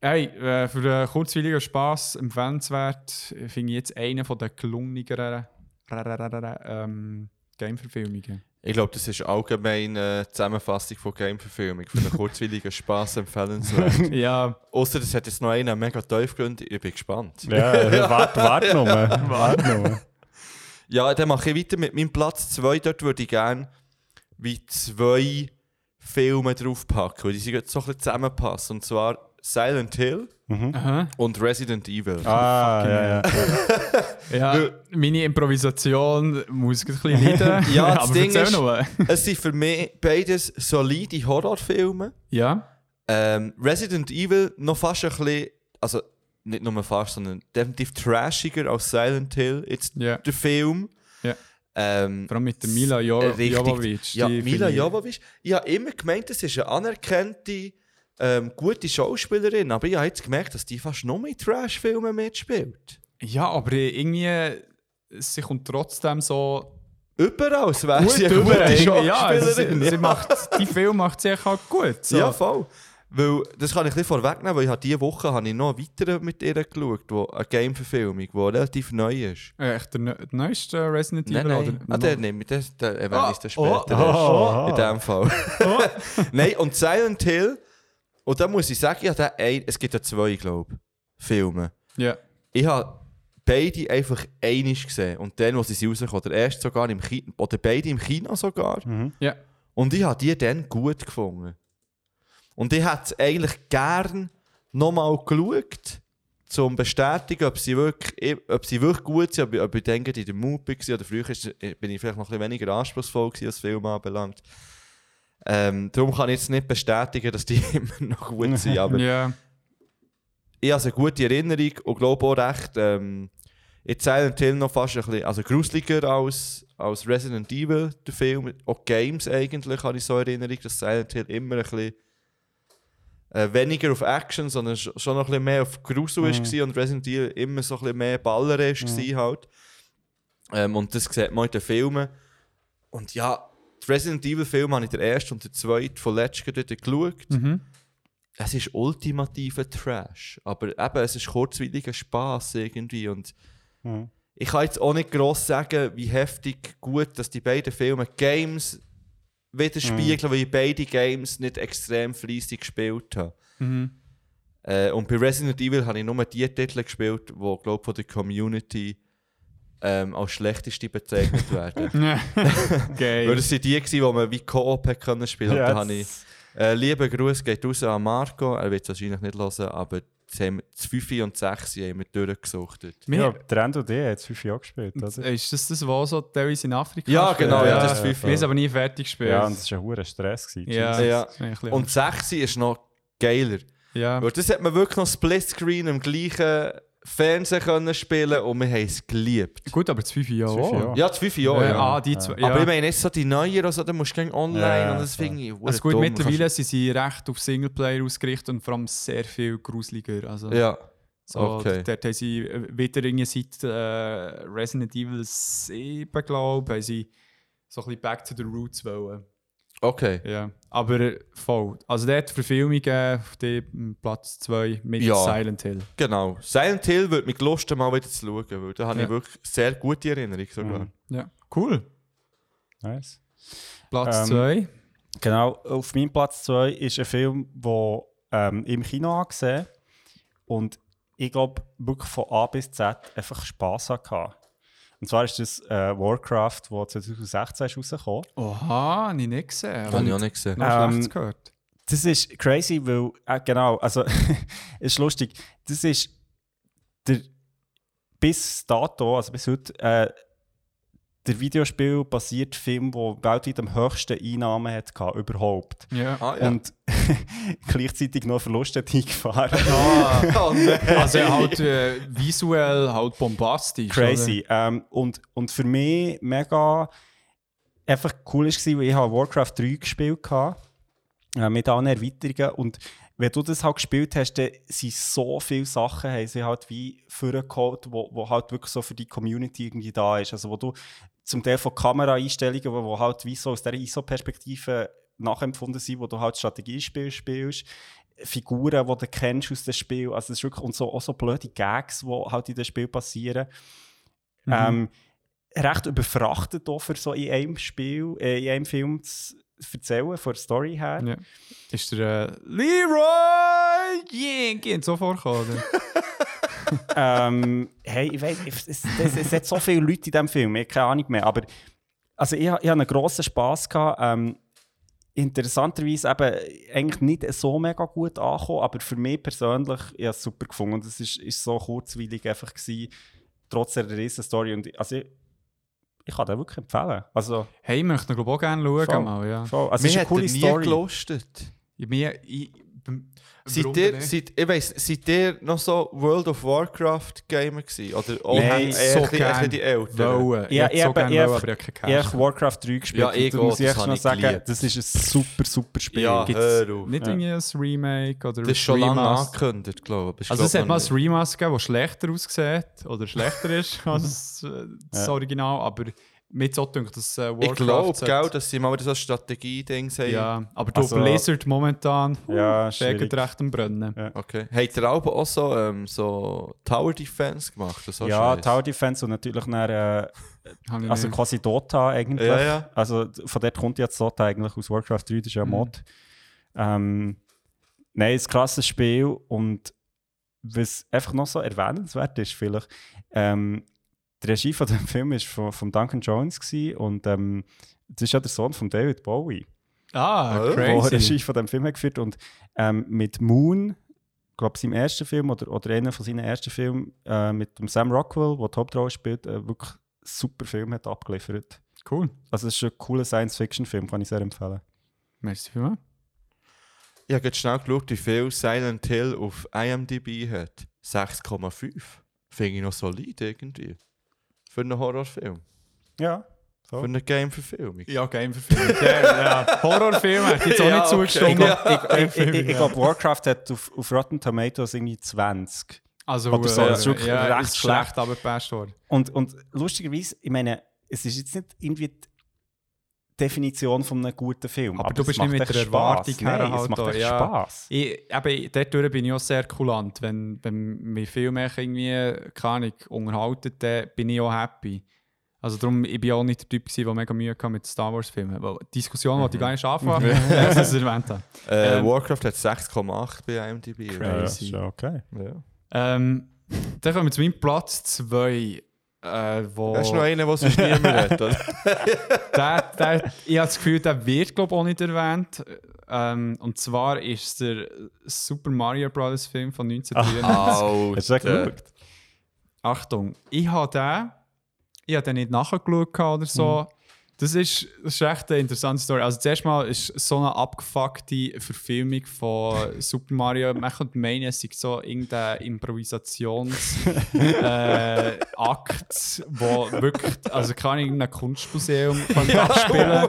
Hey, äh, für einen kurzweiligen Spass empfehlenswert, äh, finde ich jetzt einen von den gelungeneren ähm, Game-Verfilmungen. Ich glaube, das ist allgemein eine Zusammenfassung von Game-Verfilmung. Für einen kurzweiligen Spass empfehlenswert. Ja, Außer das hat jetzt noch einen mega tief Grund. Ich bin gespannt. Ja, warte, warte nur. Warte nur. Ja, dann mache ich weiter mit meinem Platz 2. Dort würde ich gerne wie zwei Filme draufpacken, weil die sind jetzt so ein bisschen zusammenpassen. Und zwar Silent Hill aha. und Resident Evil. Ah, ja, ja. ja meine Improvisation muss ein bisschen leiden. Ja, das aber Ding ist- noch. Es sind für mich beides solide Horrorfilme. Ja, Ähm, Resident Evil noch fast ein bisschen, also nicht nur fast, sondern definitiv trashiger als Silent Hill. Jetzt ja. der Film. Ähm, Vor allem mit der Mila jo richtig- Jovovich. Ja, Mila Jovovich. Ich habe immer gemeint, das ist eine anerkannte, ähm, gute Schauspielerin, aber ich habe jetzt gemerkt, dass die fast nur in Trash-Filmen mitspielt. Ja, aber irgendwie, sie kommt trotzdem so Überall, wäre sie eine gute Irgendwie, Ja, Schauspielerin. sie, sie macht, die Film macht sie halt gut. So. Ja, voll. Weil, das kann ich ein bisschen vorwegnehmen, weil ich habe diese Woche habe ich noch weiter mit ihr geschaut, wo eine Game-Verfilmung, die relativ neu ist. Äh, Echt der, der neueste Resident Nein, Evil? nein. Oder? Ah, der nehme ich, das, der erwähne ich dann Oh, später oh, erst. In dem Fall. nein, und Silent Hill, und da muss ich sagen, ich habe ein, es gibt ja zwei, glaube ich, Filme. Ja. Ich habe beide einfach einig gesehen. Und dann, wo sie rauskommen, der erste sogar im Kino, oder beide im Kino sogar. Ja. Und ich habe die dann gut gefunden. Und ich hätte eigentlich gern nochmal geschaut, um zu bestätigen, ob sie wirklich, ob sie wirklich gut sind, ob ich, ob ich denke, in der Mut war. Oder früher bin ich vielleicht noch ein bisschen weniger anspruchsvoll gewesen, was Film anbelangt. Ähm, darum kann ich jetzt nicht bestätigen, dass die immer noch gut sind. Aber ja. ich habe eine gute Erinnerung und glaube auch recht, ähm, in Silent Hill noch fast ein bisschen, also gruseliger als, als Resident Evil, der Film. Auch Games eigentlich habe ich so Erinnerung, dass Silent Hill immer ein bisschen äh, weniger auf Action, sondern sch- schon noch ein bisschen mehr auf Grusel ist war und Resident Evil immer so ein bisschen mehr ballerisch war halt. Ähm, und das sieht man in den Filmen. Und ja, die Resident Evil Filme habe ich den ersten und den zweiten von letztem dort geschaut Mhm. es ist ultimativer Trash. Aber eben, es ist kurzweiliger Spaß irgendwie. Und Mhm. ich kann jetzt auch nicht gross sagen, wie heftig gut, dass die beiden Filme Games widerspiegeln, weil ich beide Games nicht extrem fleissig gespielt habe. Mhm. Äh, und bei Resident Evil habe ich nur die Titel gespielt, die, glaube ich, von der Community ähm, als schlechteste bezeichnet werden. Weil Geil. das sind die, die man wie Koop spielen. Und da habe ich äh, lieber Gruß geht raus an Marco. Er wird es wahrscheinlich nicht hören, aber das, haben wir, das 5 und 6 haben wir durchgesuchtet. Ja, Wir, der Endo D hat fünf Jahre gespielt, oder? ist das das, was so teilweise in Afrika Ja, genau, ja, das ist Wir FIFA. haben es aber nie fertig gespielt. Ja, und es war ein hoher Stress. Gewesen. ja. Ja. das Und 6 ist noch geiler. ja. Weil das hat man wirklich noch Splitscreen im gleichen Fernsehen können spielen und wir haben es geliebt. Gut, aber das 5 Jahre auch. Ja. Ja, das 5 Jahre. Ja. Ah, die zwei. Ja. Aber ich meine, jetzt so die neuen, also, da musst du online Ja, und das ja. finde ich also gut, dumm. mittlerweile sind sie recht auf Singleplayer ausgerichtet und vor allem sehr viel gruseliger. Also, Ja, so, okay. Dort haben sie äh, wieder irgendwie seit äh, Resident Evil 7, glaube ich, haben sie so ein bisschen back to the roots wollen. Okay. Ja. Aber äh, voll. Also der hat Verfilmungen auf dem Platz 2 mit Ja. Silent Hill. Genau. Silent Hill würde mich gelustet, mal wieder zu schauen, weil da habe Ja. ich wirklich sehr gute Erinnerung sogar. Mhm. Ja. Cool. Nice. Platz Ähm, 2. Genau, auf meinem Platz 2 ist ein Film, der ähm, im Kino angesehen und ich glaube wirklich von A bis Z einfach Spass hatte. Und zwar ist das äh, Warcraft, das 2016 ist rausgekommen. Oha, habe ich nicht gesehen. Habe ich auch nicht gesehen. Noch Ähm, gehört. Das ist crazy, weil, äh, genau, also, ist lustig. Das ist der, bis dato, also bis heute, äh, der Videospiel-basierte Film, der weltweit am höchsten Einnahmen hatte, überhaupt. Ja. Ah, ja. Und gleichzeitig noch Verluste hat eingefahren. oh, nein. Also halt äh, visuell halt bombastisch. Crazy. Ähm, und, und für mich mega einfach cool war, weil ich habe Warcraft 3 gespielt habe, äh, mit allen Erweiterungen und wenn du das halt gespielt hast, dann sind so viele Sachen, haben sie halt wie vorgeholt, wo, wo halt wirklich so für die Community irgendwie da ist. Also wo du zum Teil von Kameraeinstellungen, wo, wo halt wie so aus dieser ISO-Perspektive nachempfunden sind, wo du halt Strategiespiel spielst, Figuren, die du kennst aus dem Spiel, also es ist wirklich, und so, auch so blöde Gags, die halt in dem Spiel passieren. Ähm, recht überfrachtet auch für so in einem Spiel, äh, in einem Film zu erzählen, von der Story her. Ja. Ist der äh, Leroy Jenkins so vorgekommen? ähm, hey, ich weiß, es, es, es, es hat so viele Leute in diesem Film, ich habe keine Ahnung mehr, aber also ich, ich hatte einen grossen Spass. Gehabt, ähm, interessanterweise eben eigentlich nicht so mega gut angekommen, aber für mich persönlich ich habe es super gefunden und es ist, ist so kurzweilig einfach gewesen, trotz der riesen Story und also ich, ich kann den wirklich empfehlen. Also, hey, ich möchte ihn glaube ich, auch gerne schauen. Voll. Mal, ja. voll. also es Mir ist eine hat coole nie Story. gelustet. Ich, ich, Seid ihr, nicht? seid, ich weiss, seid ihr noch so World of Warcraft Gamer gewesen? Oder auch Nein, so gern die Älteren? wollen. Ich Ja, hätte ich so gerne ich wollen, habe- aber ich habe keinen Ich Warcraft 3 gespielt. Ja, ich muss ich noch ich sagen, geliebt. das ist ein super, super Spiel. Ja, Gibt's hör auf. Nicht Ja. irgendwie ein Remake oder Das ist schon lange angekündigt, glaube ich. Also es glaub hat mal ein Remaster gegeben, das schlechter aussieht oder schlechter ist als äh, das Ja. Original, aber mit so denkt das äh, Warcraft Ich glaube, dass sie mal wieder so ein Strategie-Ding haben. Ja, aber du Also- Blizzard momentan Ja, recht am Brennen. Ja. Okay. Habt ihr aber auch so, ähm, so Tower Defense gemacht? So Ja, Scheiß? Tower Defense und natürlich dann, äh, also nicht. quasi Dota eigentlich. Ja, ja. Also von dort kommt jetzt Dota eigentlich aus Warcraft 3, das ist ja ein Mod. Ähm, nein, ein krasses Spiel und was einfach noch so erwähnenswert ist vielleicht, ähm, die Regie von dem Film war von, von Duncan Jones gewesen, und ähm, das ist ja der Sohn von David Bowie. Ah, Oh. der crazy. Regie von dem Film hat geführt und ähm, mit Moon, ich glaube seinem ersten Film oder, oder einer von seinen ersten Filmen äh, mit dem Sam Rockwell, der die Hauptrolle spielt, äh, wirklich super Film hat abgeliefert. Cool. Also es ist ein cooler Science-Fiction-Film, kann ich sehr empfehlen. Merci vielmals. Ich habe jetzt schnell geschaut, wie viel Silent Hill auf IMDb hat. 6,5. Finde ich noch solid irgendwie. Für einen Horrorfilm. Ja, Für eine Game-Verfilmung. Ja, Game-Verfilmung. ja, ja. Horrorfilm hätte ich jetzt auch Ja, nicht zugestimmt. Ja. ich, ich, ich, ich glaube, Warcraft hat auf, auf Rotten Tomatoes irgendwie 20. Also, Oder so, äh, das ist wirklich ja, recht ist schlecht. schlecht, aber gepasst worden. Und, und lustigerweise, ich meine, es ist jetzt nicht irgendwie die Definition von einem guten Film. Aber du es bist macht nicht mit der Erwartung Spass. Nein, her es halt macht da, echt ja. Spass. Ich, eben, dort bin ich auch sehr kulant. Wenn, wenn mich Filme irgendwie, keine Ahnung, unterhalten, dann bin ich auch happy. Also darum, ich bin auch nicht der Typ, gewesen, der mega Mühe hatte mit Star Wars Filmen. Weil die Diskussion wollte ich gar nicht anfangen, als ich es erwähnt habe. Äh, Ähm, Warcraft hat 6,8 bei IMDb. Crazy. Ja okay. Ja. Ähm, dann kommen wir zu meinem Platz 2. Äh, wo Hast du noch einen, der sonst niemand hat? oder? der, der, ich habe das Gefühl, der wird glaube auch nicht erwähnt. Ähm, und zwar ist es der Super Mario Bros. Film von 1993. Hast du das Alter. geschaut? Achtung, ich habe den, ich habe den nicht nachgeschaut oder so. Das, ist, das ist echt eine interessante Story. Also zuerst mal ist so eine abgefuckte Verfilmung von Super Mario. Man könnte meinen, es sei so irgendein Improvisationsakt, äh, Akt, wo wirklich, also kann ich in einem Kunstmuseum abspielen,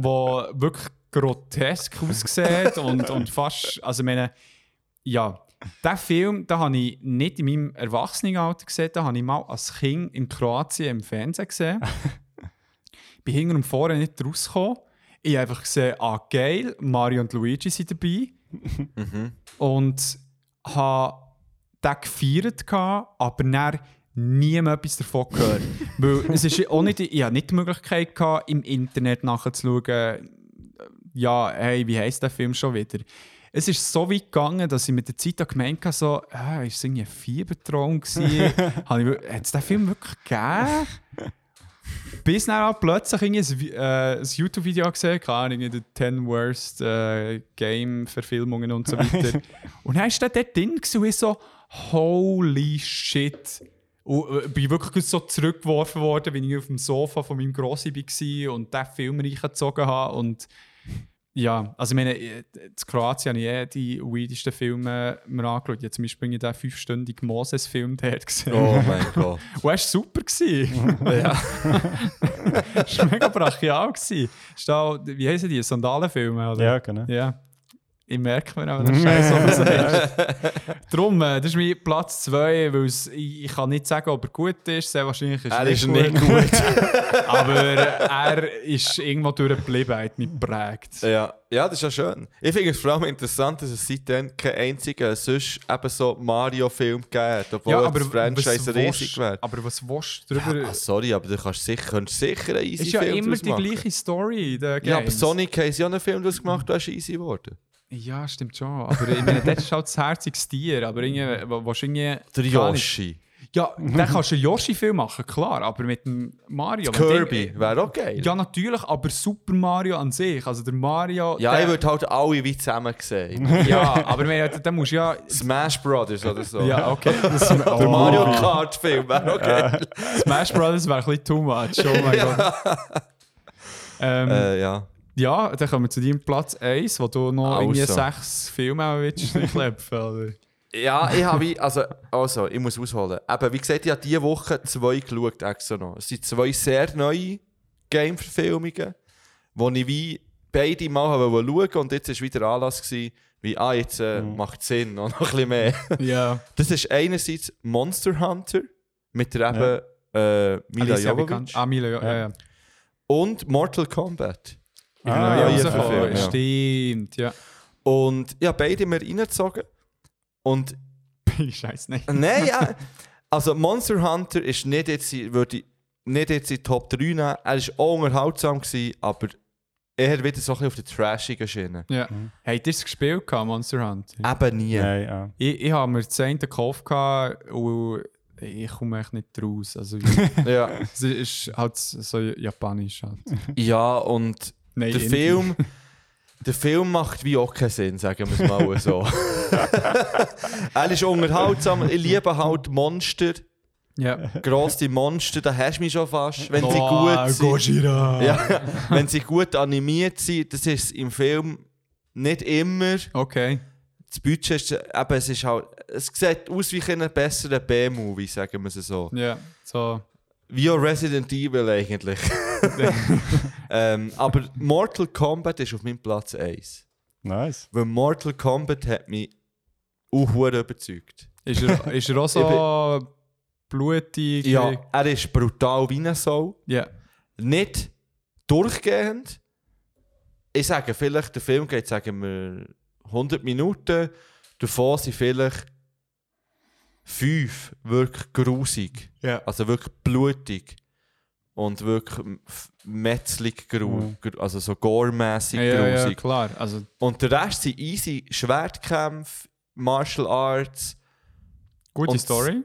wo wirklich grotesk aussieht und, und fast, also ich meine, ja, diesen Film den habe ich nicht in meinem Erwachsenenalter gesehen, den habe ich mal als Kind in Kroatien im Fernsehen gesehen. Bin hinten und vorne nicht rausgekommen. Ich habe einfach gesehen, ah geil, Mario und Luigi sind dabei. Und habe den gefeiert, aber dann nie mehr etwas davon gehört. Weil es ist auch nicht, ich hatte nicht die Möglichkeit, gehabt, im Internet nachzuschauen, ja, hey, wie heisst der Film schon wieder? Es ist so weit gegangen, dass ich mit der Zeit gemeint habe, so, ah, ist es irgendwie ein Fiebertraum gewesen? Hat es den Film wirklich gegeben? Bis dann auch plötzlich irgendwie ein, äh, ein YouTube-Video gesehen, keine Ahnung, die 10 Worst äh, Game-Verfilmungen und so weiter. und dann ist dort drin und ich so, holy shit. Und äh, bin wirklich so zurückgeworfen worden, wenn ich auf dem Sofa von meinem Grossi war und diesen Film reingezogen habe. Und ja, also ich meine, äh, in Kroatien habe ich eh die weirdesten Filme mir angeschaut. Ich habe zum Beispiel den fünfstündigen Moses-Film dort gesehen. Oh mein Gott. Und er war super. ja. Es war mega brachial. gewesen. Ist da, wie heißen die? Sandalenfilme? Oder? Ja, genau. Ja. Ich merke mir auch, das Scheiß, du sagst. Darum, äh, das ist mein Platz 2, weil ich, kann nicht sagen, ob er gut ist. Sehr wahrscheinlich ist Er er ist nicht nicht gut. Aber er ist irgendwo durchgeblieben, hat mich geprägt. Ja. ja, das ist ja schön. Ich finde es vor allem interessant, dass es seitdem keinen einzigen sonst eben so Mario-Film gegeben hat, obwohl das Franchise riesig wäre. aber was willst du drüber? Ah, sorry, aber du kannst sicher, könntest sicher einen easy ist ja Film immer die machen. gleiche Story Ja, aber. Sonic hat ja einen Film gemacht, der ist easy geworden. Ja, stimmt schon. Aber ich meine, das ist halt das herziges Tier. Aber irgendwie, du irgendwie... Der Yoshi. Ja, dann kannst du einen Yoshi-Film machen, klar. Aber mit dem Mario... Kirby wäre auch geil. Ja, natürlich, aber Super Mario an sich. Also der Mario... Ja, der, ich würde halt alle wie zusammen sehen. Ja, aber dann musst du ja... Smash Brothers oder so. Ja, okay. Das, Der oh, Mario Kart-Film wäre auch geil. Smash Brothers wäre ein bisschen too much. Oh mein Gott. Ähm, Äh, ja. Ja, dann kommen wir zu deinem Platz 1, wo du noch irgendwie Also. sechs Filme willst klepfen? Ja, ich habe also, also, ich muss ausholen. Eben, wie gesagt, ich habe diese Woche zwei geschaut, extra noch. Es sind zwei sehr neue Game-Verfilmungen, wo ich wie beide mal schauen und jetzt war wieder Anlass, gewesen, wie, ah, jetzt äh, macht Sinn und noch ein bisschen mehr. Ja. Das ist einerseits Monster Hunter mit der eben äh, Mila Jovovich. Ah, Mila, ja. ja. ja. und Mortal Kombat. Ah, ja, ja, rausgekommen. ja. Stimmt, ja. Und ja, beide mir reingezogen. Und Scheiße, nein. Nein, ja. Also Monster Hunter ist nicht jetzt, würde ich nicht jetzt in die Top 3 nehmen. Er war auch unterhaltsam, gewesen, aber eher wieder so ein bisschen auf der trashigen Schiene. Ja. Habt ihr es gespielt, gehabt, Monster Hunter? Eben nie. Nein, ja. Ich, ich habe mir das eine gekauft gehabt und ich komme echt nicht raus. Also, Ja. es ist halt so japanisch. Halt. ja, und Nein, der Indie. Film, der Film macht wie auch keinen Sinn, sagen wir es mal so. er ist unterhaltsam. Ich liebe halt Monster. Ja. Grosse Monster, da hast du mich schon fast. Wenn sie Oh, gut sind. Gojira. Ja, wenn sie gut animiert sind, das ist im Film nicht immer. Okay. Das Budget ist, eben, es ist halt, es sieht aus wie ein besserer B-Movie, sagen wir es so. Ja, so. Wie auch Resident Evil eigentlich. ähm, aber Mortal Kombat ist auf meinem Platz 1. Nice. Weil Mortal Kombat hat mich auch überzeugt. Ist er, ist er auch so blutig? Ja, er ist brutal wie eine Sau. Ja. Nicht durchgehend. Ich sage vielleicht, der Film geht, sagen wir, 100 Minuten. Davon sind vielleicht fünf wirklich grusig. Ja. Also wirklich blutig. Und wirklich metzlig grusig. Also so gore-mässig Ja, ja, grusig. klar. Also, Und der Rest sind easy Schwertkämpfe, Martial Arts. gute Und- Story.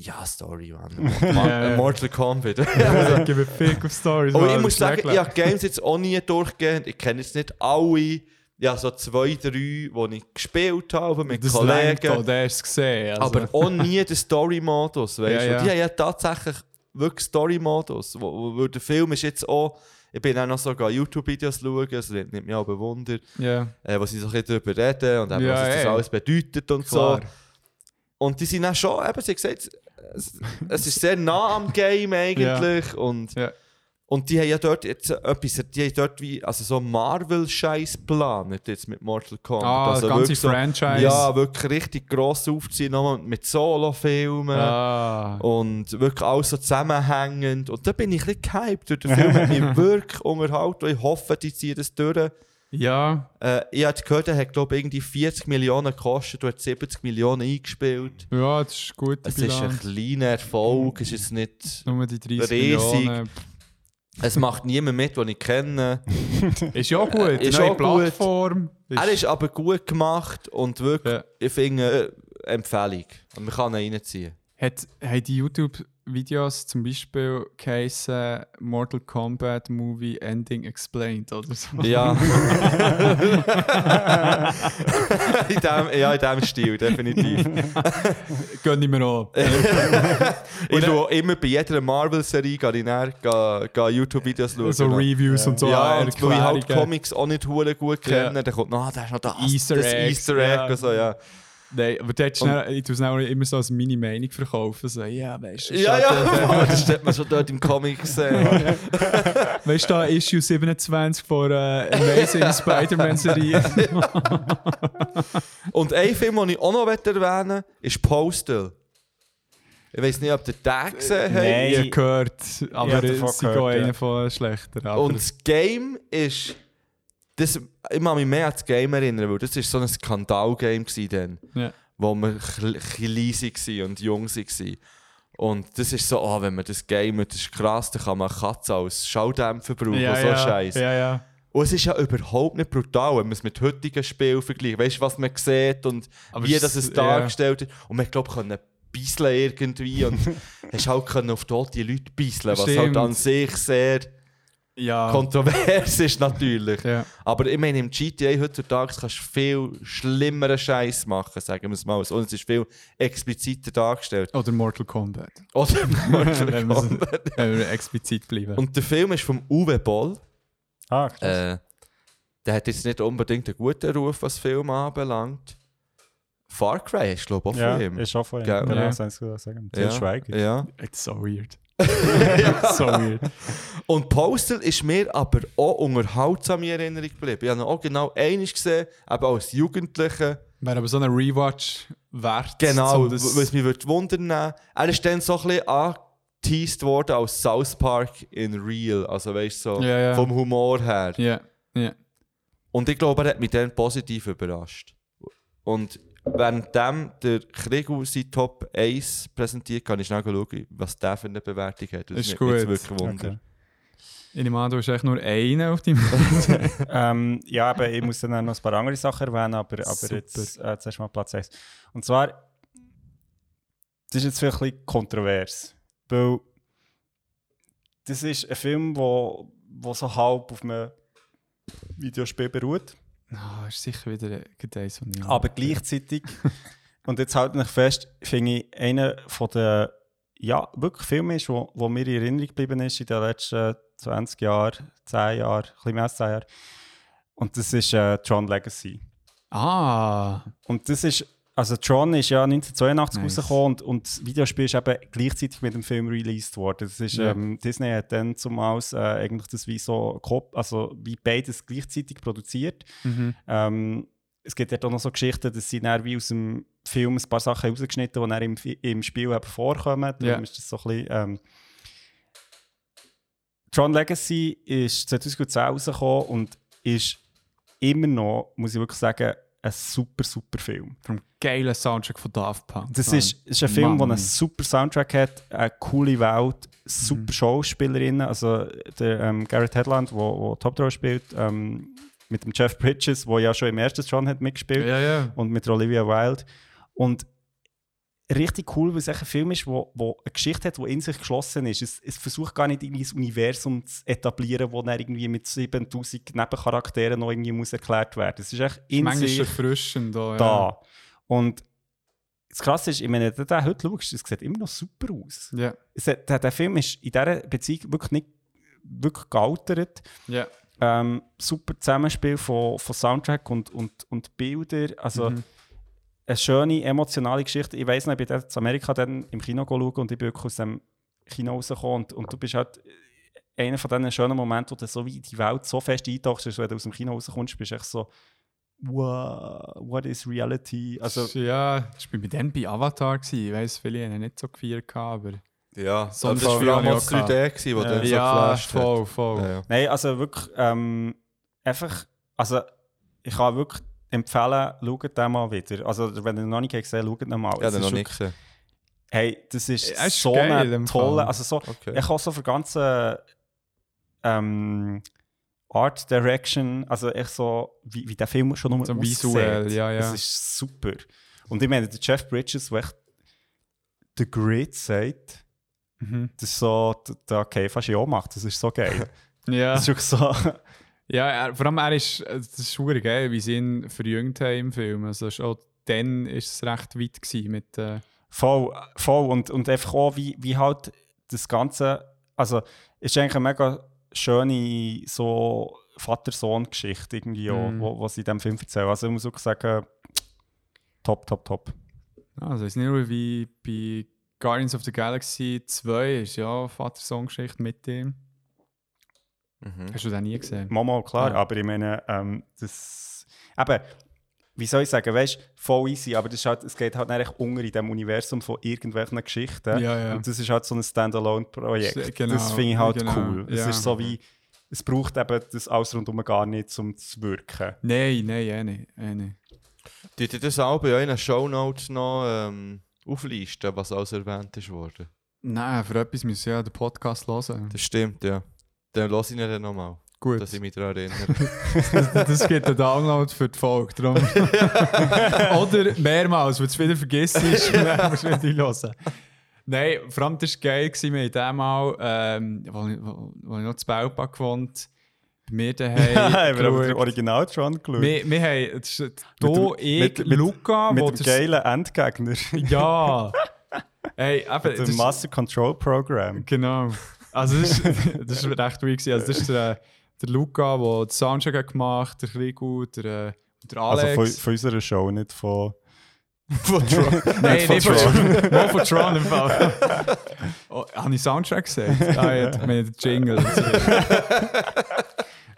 Ja, Story, man. Ja, Ma- ja. Mortal Kombat. Also, gebe Fick auf Stories. Mann, ich muss sagen, ich habe Games jetzt auch nie durchgehend. Ich kenne jetzt nicht alle. Ja, so zwei, drei, die ich gespielt habe mit das lenkt auch, Kollegen. der es gesehen. Also. Aber auch nie den Story-Modus. Weißt Ja, ja. Die haben ja tatsächlich wirklich Story-Modus. Wo der Film ist jetzt auch. Ich bin auch noch sogar YouTube-Videos schauen, das nimmt mich auch bewundert, ja, äh, wo sie so ein bisschen darüber reden und eben, Ja, was das alles bedeutet und klar. so. Und die sind auch schon, eben, sie haben gesagt, es, es ist sehr nah am Game eigentlich. Und. Und die haben ja dort jetzt etwas, die haben dort wie, also so Marvel-Scheiß geplant jetzt mit Mortal Kombat. Ah, also das ganze so- Franchise. Ja, wirklich richtig gross aufziehen, nochmal mit Solo-Filmen. Ah. Und wirklich alles so zusammenhängend. Und da bin ich ein bisschen gehypt. durch Den Film hat mich wirklich unterhalten. Und ich hoffe, die ziehen das durch. Ja, Äh, ich habe gehört, er hat, glaube ich, irgendwie 40 Millionen gekostet und hat 70 Millionen eingespielt. ja, das ist gut. Es ist ein kleiner Erfolg, es ist nicht... Nur die 30 riesig. Millionen. Es macht niemand mit, den ich kenne. Ist ja gut. Ist Ist neue auch gut. Plattform. Er ist aber gut gemacht und wirklich, Ja. ich finde, äh, Empfehlung. Und man kann ihn reinziehen. Hat, haben die YouTube-Videos zum Beispiel geheißen Mortal Kombat Movie Ending Explained oder so? Ja. in dem, ja, in dem Stil, definitiv. Gönn ich mir an. Ich schaue immer bei jeder Marvel-Serie gehe ich gehe YouTube-Videos schauen. so Reviews und so. ja, äh, und weil ich halt. Comics auch nicht gut kenne, Ja. dann kommt noch, ah, da ist noch das, Easter das Eggs, Easter Egg ja. und so, ja. Nein, aber dort schnell, ich es auch immer so als meine Meinung verkaufen. So, ja, weißt du, Ja, ja, das hat man schon dort im Comic gesehen. Weißt du, da Issue 27 von äh, Amazing Spider-Man-Serie. Und ein Film, den ich auch noch erwähnen ist Postal. Ich weiß nicht, ob ihr den gesehen habt. Nein. ich gehört, aber es ist gehört, auch ja. einer von schlechter. Aber Und das Game ist. Das, kann mich mehr an das Game erinnern, weil das war so ein Skandal-Game dann, ja. wo wir bisschen leise waren und jung waren. Und das ist so, ah, wenn man das Game, das ist krass, dann kann man eine Katze als Schaudämpfer brauchen ja, und so ja, Scheiß. ja. Und es ist ja überhaupt nicht brutal, wenn man es mit heutigen Spielen vergleicht. Weißt du, was man sieht und Aber wie das es dargestellt ist. Und man glaubt, können bisseln irgendwie und hast halt können auf tote Leute bisseln, was Stimmt. halt an sich sehr ja. kontrovers ist natürlich. ja. Aber ich meine, im GTA heutzutage kannst du viel schlimmeren Scheiß machen, sagen wir es mal. Und es ist viel expliziter dargestellt. Oder Mortal Kombat. Oder wenn, wir, wenn wir explizit bleiben. Und der Film ist vom Uwe Boll. Ah. Äh, der hat jetzt nicht unbedingt einen guten Ruf, was Film anbelangt. Far Cry ist, glaube ich, auch ja, von ihm. ist auch von ihm. Genau, Ja. das gesagt. sagen. Til Schweiger. ja. It's so weird. It's so weird. Und Postal ist mir aber auch unterhaltsam in Erinnerung geblieben. Ich habe ihn auch genau einiges gesehen, eben als Jugendlicher. Wäre aber so ein Rewatch wert. Genau, so, das- was mich würde wundern. Er ist dann so ein bisschen angeteased worden als South Park in Real. Also weißt du, so Ja, ja. vom Humor her. Ja, ja. Und ich glaube, er hat mich dann positiv überrascht. Und währenddem der Krigu sein Top 1 präsentiert, kann ich schnell schauen, was der für eine Bewertung hat. Das Ist jetzt gut. wirklich Wunder. Okay. Ich nehme an, du hast echt nur einen auf deinem. ähm, ja, aber ich muss dann noch ein paar andere Sachen erwähnen, aber, aber jetzt äh, zuerst mal Platz 1. Und zwar, das ist jetzt vielleicht ein bisschen kontrovers, weil das ist ein Film, wo, wo so halb auf einem Videospiel beruht, Ah, ist sicher wieder eins von aber gleichzeitig, und jetzt halte ich fest, finde ich, einer von den ja, wirklich Filme ist, wo, wo mir in Erinnerung geblieben ist in den letzten 20 Jahren, 10 Jahren, ein bisschen mehr als 10 Jahren. Und das ist äh, Tron Legacy. Ah, Und das ist, also Tron ist ja 1982 Nice. rausgekommen und, und das Videospiel ist eben gleichzeitig mit dem Film released worden. Das ist, Ja. ähm, Disney hat dann zumals äh, eigentlich das wie so, also wie beides gleichzeitig produziert. mhm. Ähm, es gibt dort auch noch so Geschichten, dass sie dann wie aus dem Film ein paar Sachen rausgeschnitten die dann im, im Spiel eben vorkommen. Darum Ja. ist das so ein bisschen, ähm, Tron Legacy ist 2010 rausgekommen und ist immer noch, muss ich wirklich sagen, ein super, super Film. vom geilen Soundtrack von Daft Punk. Das ist, ist ein Film, der einen super Soundtrack hat, eine coole Welt, super Schauspielerinnen. Also der ähm, Garrett Hedlund, der wo, wo die Hauptrolle spielt, ähm, mit dem Jeff Bridges, der ja schon im ersten Tron hat mitgespielt Ja, ja. und mit Olivia Wilde. Und richtig cool, weil es ein Film ist, wo, wo eine Geschichte hat, die in sich geschlossen ist. Es, es versucht gar nicht irgendwie ein Universum zu etablieren, wo dann irgendwie mit 7000 Nebencharakteren noch irgendwie muss erklärt werden. Es ist echt in Manchmal sich erfrischend. Da, ja. da. Und das Krasse ist, ich meine, wenn du heute schaust, es sieht immer noch super aus. Ja, Es der, der Film ist in dieser Beziehung wirklich nicht wirklich gealtert. ja. Ähm, super Zusammenspiel von, von Soundtrack und, und, und Bilder. Also Mhm. Eine schöne, emotionale Geschichte. Ich weiß noch, ich bin dort in Amerika dann im Kino schauen und ich bin wirklich aus dem Kino rausgekommen und, und du bist halt einer von diesen schönen Momenten, wo du so wie die Welt so fest eintauchst, ist, wenn du aus dem Kino rauskommst, bist du echt so, wow, what is reality? Also, ja, das war bei dann bei Avatar. Gewesen. Ich weiss, viele haben ihn nicht so gefeiert, aber... Ja, So das war Fall vor allem habe auch ich das auch 3D, gewesen, wo Ja. der so geflasht voll, voll. Ja, ja. Nein, also wirklich, ähm, einfach, also ich kann wirklich empfehlen, schaut den mal wieder. Also wenn ihr noch nicht gesehen habt, schaut ihn mal. Ja, ist noch nicht gesehen. Hey, das ist, Ja, ist so geil ein im toller, Fall. also so, Okay. ich habe so für ganze ähm, Art Direction, also echt so, wie, wie der Film schon nur So visuell, ja, ja. Das ist super. Und ich meine, der Jeff Bridges, der echt The Grid sagt, Mhm. das ist so, der Cave fast auch macht, das ist so geil. Ja. Das ist wirklich so, Ja, er, vor allem er ist, äh, das ist schwierig, wie sie ihn verjüngt haben im Film. Also schon dann war es recht weit gewesen mit äh, Voll, voll. Und, und einfach auch, wie, wie halt das Ganze. Also, es ist eigentlich eine mega schöne so Vater-Sohn-Geschichte, irgendwie, auch, Mhm. wo, was sie in diesem Film erzählen. Also, ich muss wirklich sagen, top, top, top. Also es ist nicht nur wie bei Guardians of the Galaxy 2 ist ja Vater-Sohn-Geschichte mit dem. Mhm. Hast du den nie gesehen? Mama, klar, Ja. aber ich meine, ähm, das. Eben, wie soll ich sagen, weißt du, voll easy, aber das halt, es geht halt nicht unter in dem Universum von irgendwelchen Geschichten. Ja, ja. Und das ist halt so ein Standalone-Projekt. Genau, das finde ich halt genau, cool. Es ist so wie, es braucht eben das alles rundum gar nicht, um zu wirken. Nein, nein, eh nicht. Eh nicht. Tut ihr das auch bei euren Shownotes noch ähm, auflisten, was alles erwähnt ist worden? Nein, für etwas müssen wir ja den Podcast hören. Das stimmt, ja. Dann lasse ich ihn dann nochmal, Gut, dass ich mich daran erinnere. das gibt einen Download für die Folge. Darum. Oder mehrmals, wenn du es wieder vergisst, dann musst du wieder hören. Nein, vor allem das war geil, wir haben mal, ähm, wo, ich- wo, wo ich noch zu Belpa gewohnt bei mir daheim wir haben den. Original schon geschaut. Wir, wir haben, das ist Mit hier dem- ich, mit- mit- Luca, wo Mit dem das- geilen Endgegner. Ja. Hey, eben, das dem ist- Master Control Program. Genau. Also das ist, das ist recht weird. Also das ist der, der Luca, der den Soundtrack hat gemacht hat, der Krigu, der, äh, der Alex. Also von, von unserer Show, nicht von. Von Tron. Nein, von nicht von Tron. Mal von Tron im Fall. oh, habe ich Soundtrack gesagt? Ah, ja, ich Jingle.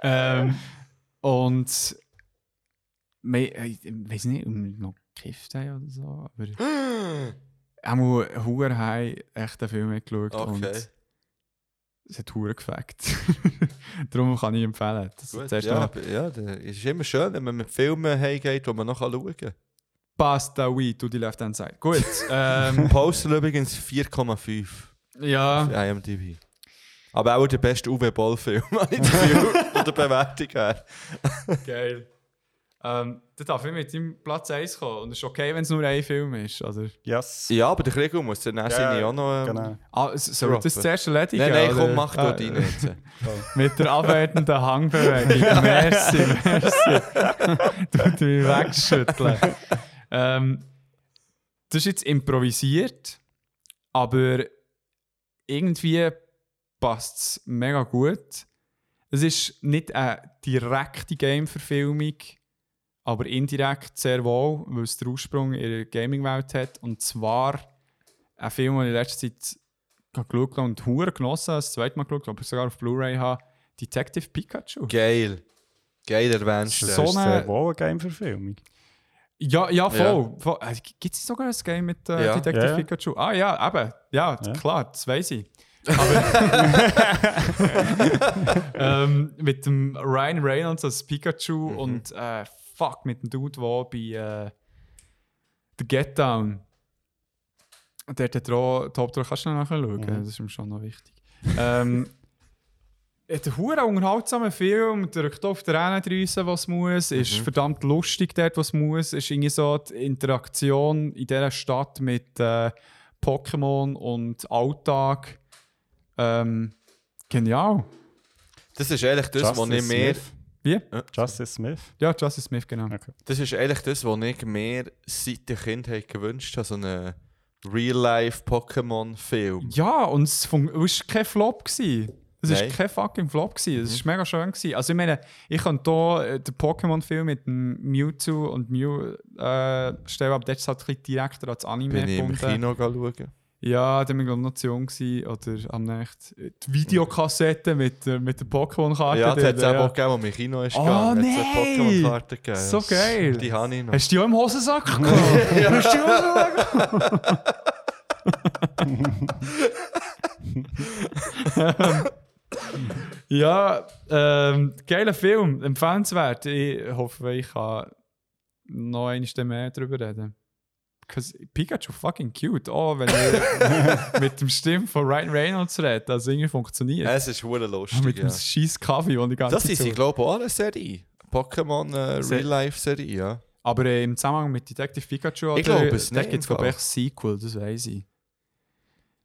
ähm, und wir, äh, ich weiß nicht, ob wir noch gekifft haben oder so, aber Huer haben echt den Film geschaut und. Es hat Huer gefackt. Darum kann ich empfehlen. Das Gut, ja, aber- ja, das ist immer schön, wenn man mit Filmen heimgeht, die man noch schauen kann. Pasta oui, to the left hand side. Gut. Ähm, Postal übrigens 4,5 ja. auf IMDb. Aber auch der beste Uwe Boll-Film, habe ich das Gefühl, von der Bewertung her. Geil. Ähm, dann darf ich mit deinem Platz 1 kommen. Und es ist okay, wenn es nur ein Film ist. Oder? Yes. Ja, aber der Krieg muss dann Ja, seine auch noch... Ähm, Genau. Ah, soll das zuerst erledigen? Nein, nein, oder? komm, mach Ah, du deine jetzt. Mit der abwertenden Hangbewegung. merci, merci. Tut mich wegschütteln. ähm, das ist jetzt improvisiert, aber irgendwie passt es mega gut. Es ist nicht eine direkte Game-Verfilmung, aber indirekt sehr wohl, weil es den Ursprung in der Gaming-Welt hat. Und zwar ein Film, den ich in letzter Zeit geschaut habe und hure genossen, habe, das zweite Mal geschaut, aber sogar auf Blu-ray habe, Detective Pikachu. Geil. Geil erwähnst du. Das So ist eine- sehr wohl eine Game-Verfilmung. Ja, ja, voll. voll. Äh, Gibt es sogar ein Game mit äh, Ja. Detective Ja, ja. Pikachu? Ah ja, eben. Ja, Ja. klar, das weiß ich. Aber ähm, mit dem Ryan Reynolds als Pikachu Mhm. und äh, fuck, mit dem Dude, der bei äh, The Get Down. Der hat auch die Hauptrolle. Kannst du noch nachschauen? Mhm. Das ist mir schon noch wichtig. ähm, hat einen hure unterhaltsamen Film, drückt auf die Tränendrüse, was muss, ist Mhm. verdammt lustig dort, was muss, ist irgendwie so die Interaktion in dieser Stadt mit äh, Pokémon und Alltag. Ähm, genial. Das ist eigentlich das, was ich mehr... Smith. Wie? Ja, Justice Smith. Ja, Justice Smith, genau. Okay. Das ist eigentlich das, was ich mir seit der Kindheit gewünscht habe. So einen Real-Life-Pokémon-Film. Ja, und es war kein Flop. Gewesen. Es war kein fucking Flop. Gewesen. Es war mega schön. Gewesen. Also ich meine, ich kann hier äh, den Pokémon-Film mit dem Mewtwo und Mew äh, stellen, aber das ist halt direkter als Anime Bin ich im gefunden. Kino schauen. Ja, da war ich glaube noch zu jung gewesen, oder am nächsten. Die Videokassette mit, der- mit der Pokémon-Karte. Ja, das hat es auch gegeben, als mich Kino ist Oh, gegangen. Nein! Pokémon-Karte gegeben. So geil. Die habe ich noch. Hast du die auch im Hosensack gehabt? Hast du die Hosensack Ja, ähm, geiler Film, empfehlenswert. Ich hoffe, ich kann noch einmal mehr darüber reden. Because Pikachu fucking cute. Oh, wenn ich mit dem Stimme von Ryan Reynolds rede, also irgendwie funktioniert. Es ist hure lustig. mit ja. dem scheiß Kaffee, den ich ganz Das ist, ich glaube, auch eine Serie. Pokémon äh, Se- Real-Life-Serie, ja. Aber äh, im Zusammenhang mit Detective Pikachu, Ich glaube es da nicht, gibt es glaube ich Sequel, das weiß ich.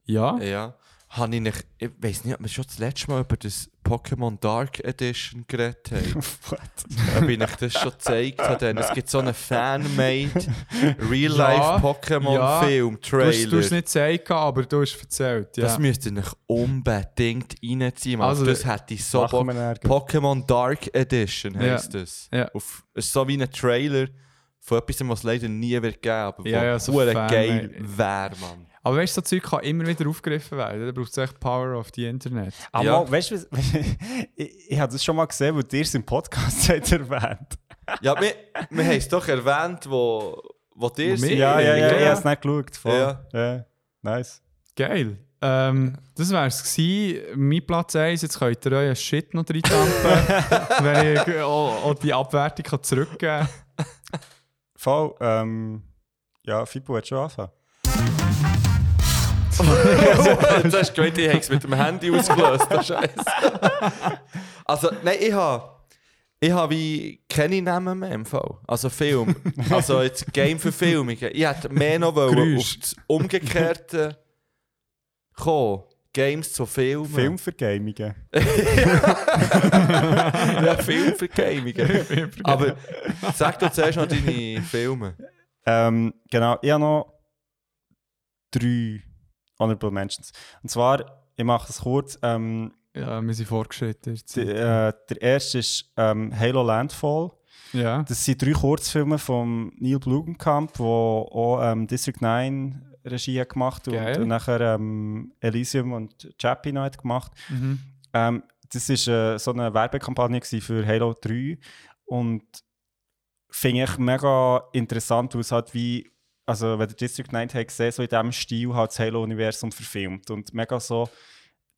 Ja? Ja. Habe ich nicht, ich weiß nicht, ob wir schon das letzte Mal über das Pokémon Dark Edition geredet haben. ob ich euch das schon gezeigt habe. Es gibt so einen Fan-made Real-Life-Pokémon-Film, Du hast, du hast Trailer. nicht gesagt, aber du hast erzählt. Ja. Das müsst ihr euch unbedingt reinziehen. Also, Also, das hätte ich so. Pokémon Dark Edition Ja. heisst das. Ja. Auf, es ist so wie ein Trailer von etwas, was es leider nie wird geben, aber Ja, ja, so geil wäre, Mann. Aber weißt du, so Zeug kann immer wieder aufgegriffen werden. Da braucht es echt Power of the Internet. Aber Ja. mal, weißt du, was- ich, ich habe das schon mal gesehen, wo dir es im Podcast hat erwähnt. Ja, wir, wir haben es doch erwähnt, wo, wo dir wir- Ja, ja, ja, Ja. ich habe es nicht geschaut. Voll. Ja. ja. Nice. Geil. Ähm, das wäre es gewesen. Mein Platz 1. Jetzt könnt ihr euren Shit noch reintampen, wenn ich auch, auch die Abwertung kann zurückgeben kann. Voll. Ähm, ja, Fibu hat schon angefangen. Jetzt hast du gemeint, ich habe es mit dem Handy ausgelöst. Das Scheiße. Also, nein, ich habe. Ich habe wie keine Namen mehr im Fall. Also Film. Also jetzt Game-Verfilmungen. Ich hätte mehr noch wollen auf das Umgekehrte kommen. Games zu Filmen. Film für Gamingen. Ja, Film für Gamingen. Aber sag doch zuerst noch deine Filme. Ähm, genau, ich habe noch drei Honorable Mentions. Und zwar, ich mache es kurz. Ähm, Ja, wir sind vorgeschritten. die, äh, der erste ist ähm, Halo Landfall. Ja. Das sind drei Kurzfilme von Neil Blomkamp, der auch ähm, District 9 Regie hat gemacht und, Geil. und nachher ähm, Elysium und Chappie noch hat gemacht. Mhm. Ähm, das war äh, so eine Werbekampagne für Halo 3 und finde ich mega interessant, weil es halt wie, also wenn der District 9 hat gesehen, so in diesem Stil halt das Halo-Universum verfilmt und mega so,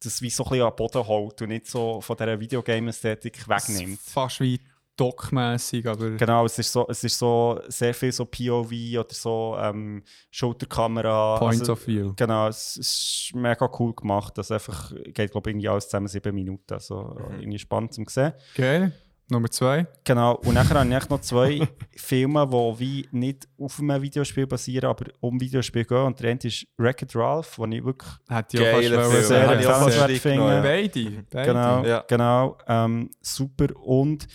das wie so ein bisschen an den Boden holt und nicht so von dieser Videogame-Ästhetik wegnimmt. Fast wie Doc-mässig, aber. Genau, es ist so, es ist so sehr viel so POV oder so ähm, Schulterkamera. Point also, of View. Genau, es ist mega cool gemacht. Das einfach geht, glaube ich, irgendwie alles zusammen sieben Minuten. Also irgendwie spannend zum sehen. Geil. Nummer zwei. Genau, und nachher habe ich echt noch zwei Filme, die wie nicht auf einem Videospiel basieren, aber um Videospiel gehen. Und der eine ist Wreck-It Ralph, wo ich wirklich ich auch fast sehr empfehlenswert finde. ja. Beide. Beide. genau, Ja. genau ähm, super. Und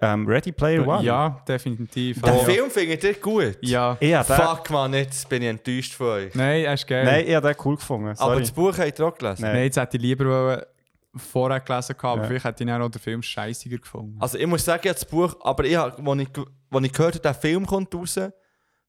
ähm, Ready Player One. Ja, definitiv. Den ja. Film findet ihr gut? Ja. Den- Fuck man, jetzt bin ich enttäuscht von euch. Nein, er ist geil. Nein, ich habe den cool gefunden. Aber Sorry. das Buch habt ihr auch gelesen? Nein. Nein, jetzt hätte ich lieber wollen vorher gelesen gehabt, aber Ja. vielleicht hätte ich auch den Film scheißiger gefunden. Also ich muss sagen, ich habe das Buch, aber ich, als ich, als ich gehört habe, der Film kommt raus, habe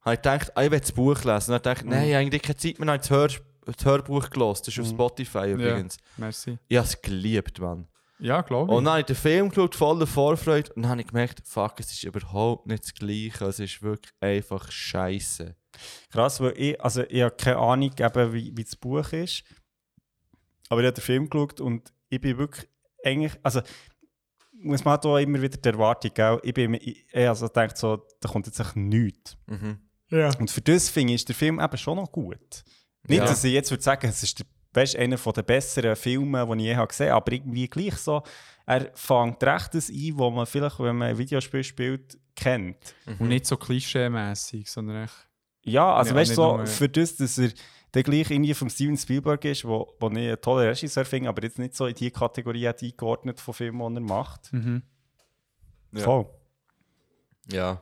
ich gedacht, ah, ich will das Buch lesen. Und dann dachte ich, nein, eigentlich keine Zeit mehr, dann habe ich das, Hör, das Hörbuch gelesen. Das ist auf Spotify übrigens. Merci. Ich habe es geliebt, Mann. Ja, glaube ich. Und dann habe ich den Film geschaut, voller Vorfreude, und dann habe ich gemerkt, fuck, es ist überhaupt nicht das Gleiche. Es ist wirklich einfach scheiße. Krass, weil ich, also ich habe keine Ahnung, eben, wie, wie das Buch ist. Aber ich habe den Film geschaut und ich bin wirklich eigentlich, also muss man da immer wieder die Erwartung, gell? Ich bin immer- ich, also denkt so, da kommt jetzt echt nichts. Mhm. ja. Und für das finde ich, ist der Film eben schon noch gut. Nicht, Ja. dass ich jetzt würde sagen, es ist der, weißt, einer der besseren Filme, die ich je habe gesehen habe, aber irgendwie gleich so, er fängt recht das ein, wo man vielleicht, wenn man ein Videospiel spielt, kennt. Und nicht so klischee-mässig, sondern echt. Ja, also Ja, weißt du, so, für das, dass er der gleich irgendwie vom Steven Spielberg ist, wo, wo ich einen tollen Regisseur finde, aber jetzt nicht so in die Kategorie hat eingeordnet von Filmen, die er macht. Mhm. Ja. Voll. Ja.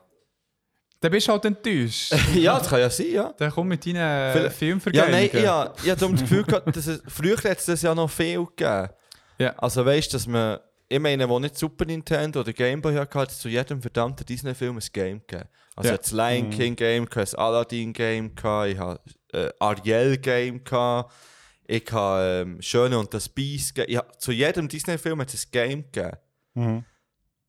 Dann bist du halt enttäuscht. ja, das kann ja sein, ja. Dann komm mit deinen Vielleicht- Ja, nein, ich habe ich hab darum das Gefühl gehabt, dass es, früher hat es das ja noch viel gegeben. Ja. Also weißt du, dass man, ich meine, wo nicht Super Nintendo oder Game Boy hatte, hat es zu jedem verdammten Disney-Film ein Game gegeben. Also Ja. das Lion Mhm. King Game, das Aladdin Game, ich habe äh, Ariel-Game gehabt. Ich habe ähm, Schöne und das Biest gegeben. Ja, zu jedem Disney-Film hat es ein Game gegeben. Mhm.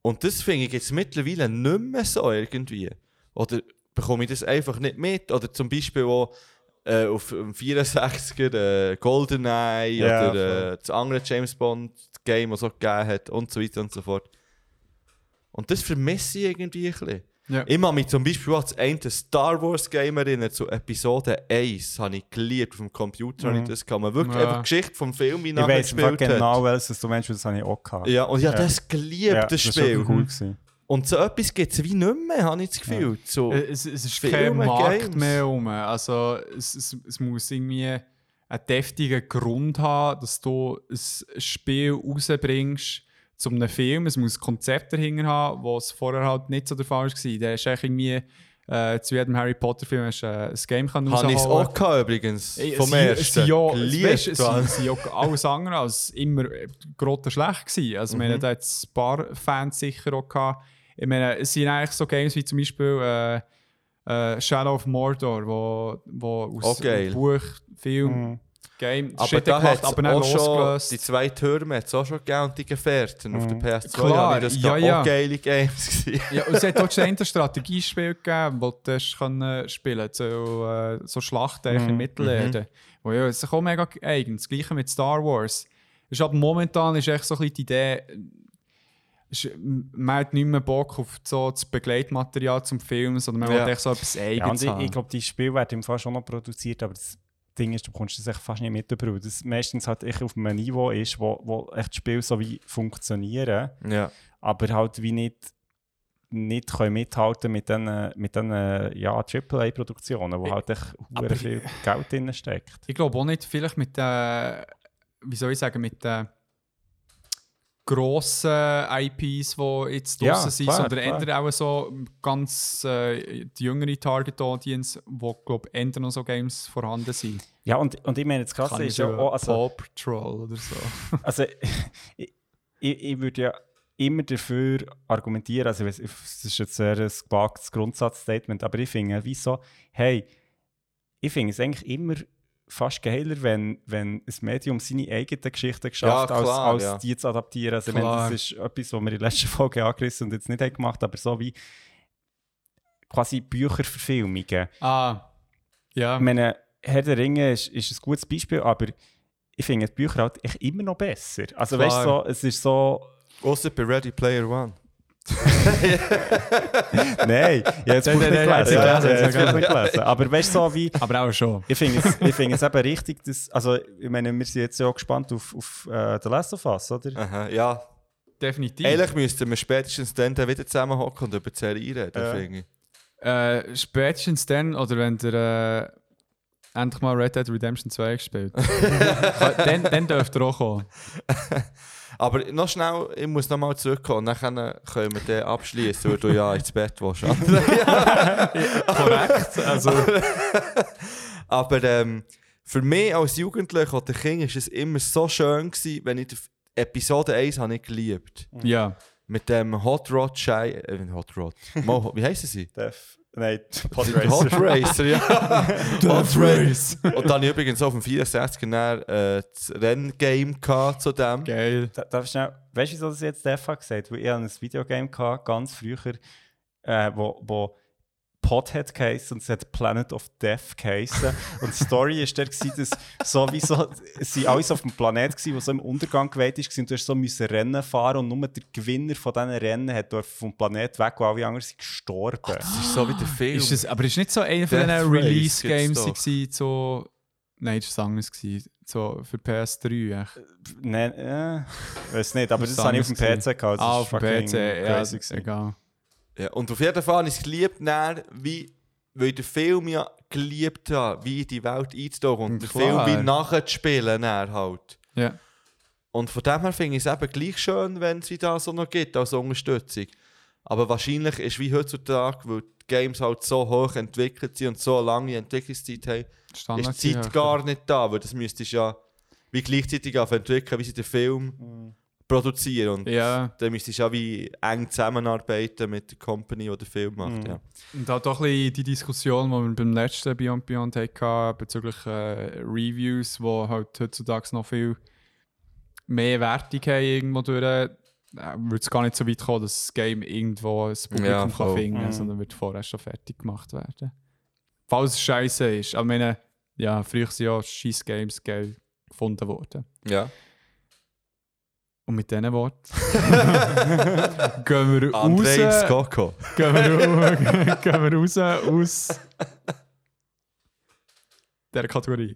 Und das finde ich jetzt mittlerweile nicht mehr so irgendwie. Oder bekomme ich das einfach nicht mit? Oder zum Beispiel auch äh, auf dem 64er äh, GoldenEye Ja, oder äh, das andere James Bond Game, das es auch gegeben hat und so weiter und so fort. Und das vermisse ich irgendwie ein bisschen. Ja. Ich kann mich zum Beispiel das eine Star Wars Game erinnern, zu Episode 1, habe ich geliebt auf dem Computer, habe ich das kann man wirklich Ja. einfach die Geschichte vom Film wie Ich weiß genau, hat. welches du meinst, weil das habe ich auch gehabt. Ja, und ich habe Ja. das geliebt, Ja, das ist Spiel. cool gewesen. Und so etwas gibt es wie nicht mehr, habe ich das Gefühl. So, Äh, Es, es ist Filme, kein Markt Games. mehr rum. Also es, es, es muss irgendwie einen deftigen Grund haben, dass du ein Spiel rausbringst zu einem Film. Es muss ein Konzept dahinter haben, was vorher halt nicht so der Fall war. Der ist eigentlich irgendwie äh, zu jedem Harry Potter Film hast, du, äh, ein Game können habe ich es auch gehabt, übrigens. Vom sie- ersten. sie ja- Geliebt, sie ja alles andere als immer äh, grottenschlecht schlecht gewesen. Also, ich meine, Mhm. da hat es ein paar Fans sicher auch gehabt. Ich meine, es sind eigentlich so Games wie zum Beispiel äh, äh, Shadow of Mordor, wo, wo aus geil. Buch, Film, Mhm. Game, Aber Shit da hat aber auch schon, losgelöst. die zwei Türme hat es auch schon gegeben und die Gefährten. Auf der PS2 Klar, ich das ja, ja. auch geile Games. Ja, und es hat auch schon ein Strategiespiel gegeben, wo du können spielen so, äh, so Schlachten eigentlich in Mittelerde. Wo ja, es ist auch mega eigen. Das gleiche mit Star Wars. Ist aber momentan ist echt so ein bisschen die Idee, ist, man hat nicht mehr Bock auf so das Begleitmaterial zum Film, sondern man Ja. will echt so etwas Ja, Eigenes ich, haben. ich glaube, die Spiele werden im Fall schon noch produziert, aber das Ding ist, du bekommst das echt fast nicht mit, weil das meistens halt echt auf einem Niveau ist, wo, wo echt Spiele so wie funktionieren, Ja. aber halt wie nicht, nicht können mithalten mit diesen mit den, ja, AAA-Produktionen, wo halt echt aber viel Geld drin steckt. Ich glaube auch nicht vielleicht mit den, wie soll ich sagen, mit den grossen IPs, die jetzt Ja, draussen sind, klar, sondern eher auch so ganz äh, die jüngere Target Audience, wo glaube ich eher noch so Games vorhanden sind. Ja, und, und ich meine, das Krasse ist ja auch, also, Paw Patrol oder so. Also, ich, ich, würde ja immer dafür argumentieren, also es ist jetzt sehr ein gewagtes Grundsatzstatement, aber ich finde, wieso, hey, ich finde es eigentlich immer fast geiler, wenn, wenn ein Medium seine eigenen Geschichten geschafft Ja, als, als ja. die zu adaptieren. Also, Klar. das ist etwas, was wir in der letzten Folge angerissen und jetzt nicht haben gemacht aber so wie quasi Bücherverfilmungen. Ah, ja. Ich meine, Herr der Ringe ist, ist ein gutes Beispiel, aber ich finde die Bücher halt echt immer noch besser. Also Klar. weißt du, so, es ist so. Ausser bei Ready Player One. Nein, ich habe jetzt nicht gelesen. Ja, jetzt nicht gelesen. Aber weißt du, so wie. Aber auch schon. Ich finde es, ich finde es eben richtig, dass. Also, ich meine, wir sind jetzt ja auch gespannt auf, auf äh, The Last of Us, oder? Aha, ja. Definitiv. Eigentlich müssten wir spätestens dann, dann wieder zusammenhocken und über die Serie reden, Ja. finde ich. Äh, spätestens dann, oder wenn der äh, endlich mal Red Dead Redemption 2 gespielt dann, dann dürft ihr auch kommen. Aber noch schnell, ich muss noch mal zurückkommen, dann können wir den abschließen, weil du ja ins Bett willst. Korrekt. Also, Aber ähm, für mich als Jugendlicher oder Kind war es immer so schön, gewesen, wenn ich Episode 1 habe ich geliebt. ja. Mit dem Hot Rod Schei... Äh, Hot Rod. Mo, wie heißen sie? Def, nein, Hot Racer, ja. Hot Race. Und dann habe ich übrigens auf dem 64er dann, äh, das Renngame gehabt zu dem. Geil. Da- Darf ich schnell, weißt du, wieso das jetzt hat gesagt? Weil ich hatte ein Videogame gehabt, ganz früher, äh, wo, wo Pothead geheißen und es hat Planet of Death geheißen. und die Story war der, gewesen, dass sowieso, es waren alles auf dem Planet, gewesen, der so im Untergang geweiht ist und du hast so müssen Rennen fahren und nur der Gewinner von diesen Rennen hat vom Planet weg, wo alle anderen sind gestorben. Das ist so wie der Film. Ist das, aber ist nicht so einer von diesen Release-Games so... Nein, das war was gewesen. So für PS3. Echt. Nein, äh, weiß nicht, aber Das das, ist habe ich auf dem PC gehabt. Das Ah, auf dem PC. Ja, egal. Ja, und auf jeden Fall habe ich es geliebt, dann, wie, weil den Film ja geliebt habe, wie in die Welt einzutauchen und den. Film wie nachzuspielen dann halt. Ja. Und von dem her finde ich es eben gleich schön, wenn es das so noch gibt als Unterstützung. Aber wahrscheinlich ist wie heutzutage, weil die Games halt so hoch entwickelt sind und so eine lange Entwicklungszeit haben, Standard ist die Zeit gar nicht da, weil das müsstest du ja wie gleichzeitig auf entwickeln, wie sie den Film produzieren. Und Ja, dann müsstest du auch wie eng zusammenarbeiten mit der Company, die den Film macht. Mhm. Ja. und auch doch ein bisschen die Diskussion, die wir beim letzten Beyond Beyond hatten, bezüglich äh, Reviews, die halt heutzutage noch viel mehr Wertung haben irgendwo durch, äh, würde es gar nicht so weit kommen, dass das Game irgendwo ein Publikum Ja, kann finden kann, Mhm. sondern wird vorher schon fertig gemacht werden. Falls es scheiße ist. Ich meine, ja, früher sind ja scheiß Games geil gefunden worden. ja. Und mit diesen Worten gehen wir Andrei raus. Skoko. Gehen wir, gehen wir raus aus der Kategorie.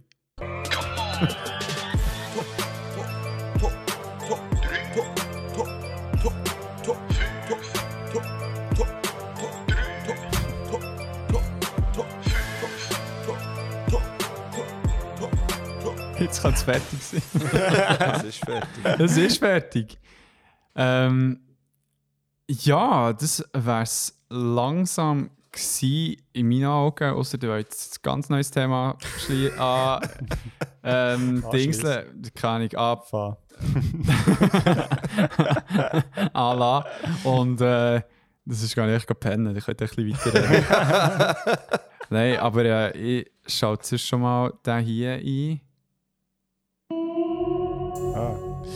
Jetzt kann es fertig sein. Das ist fertig. Es ist fertig. Ähm, ja, das wäre es langsam gewesen in meinen Augen, außer du willst ein ganz neues Thema an ähm, Dingsle, keine Ahnung, ab Fahr. Ala. Und äh, das ist gar nicht echt pennen, ich könnte ein bisschen weiter Nein, aber äh, ich schaue zuerst schon mal den hier ein. Ah.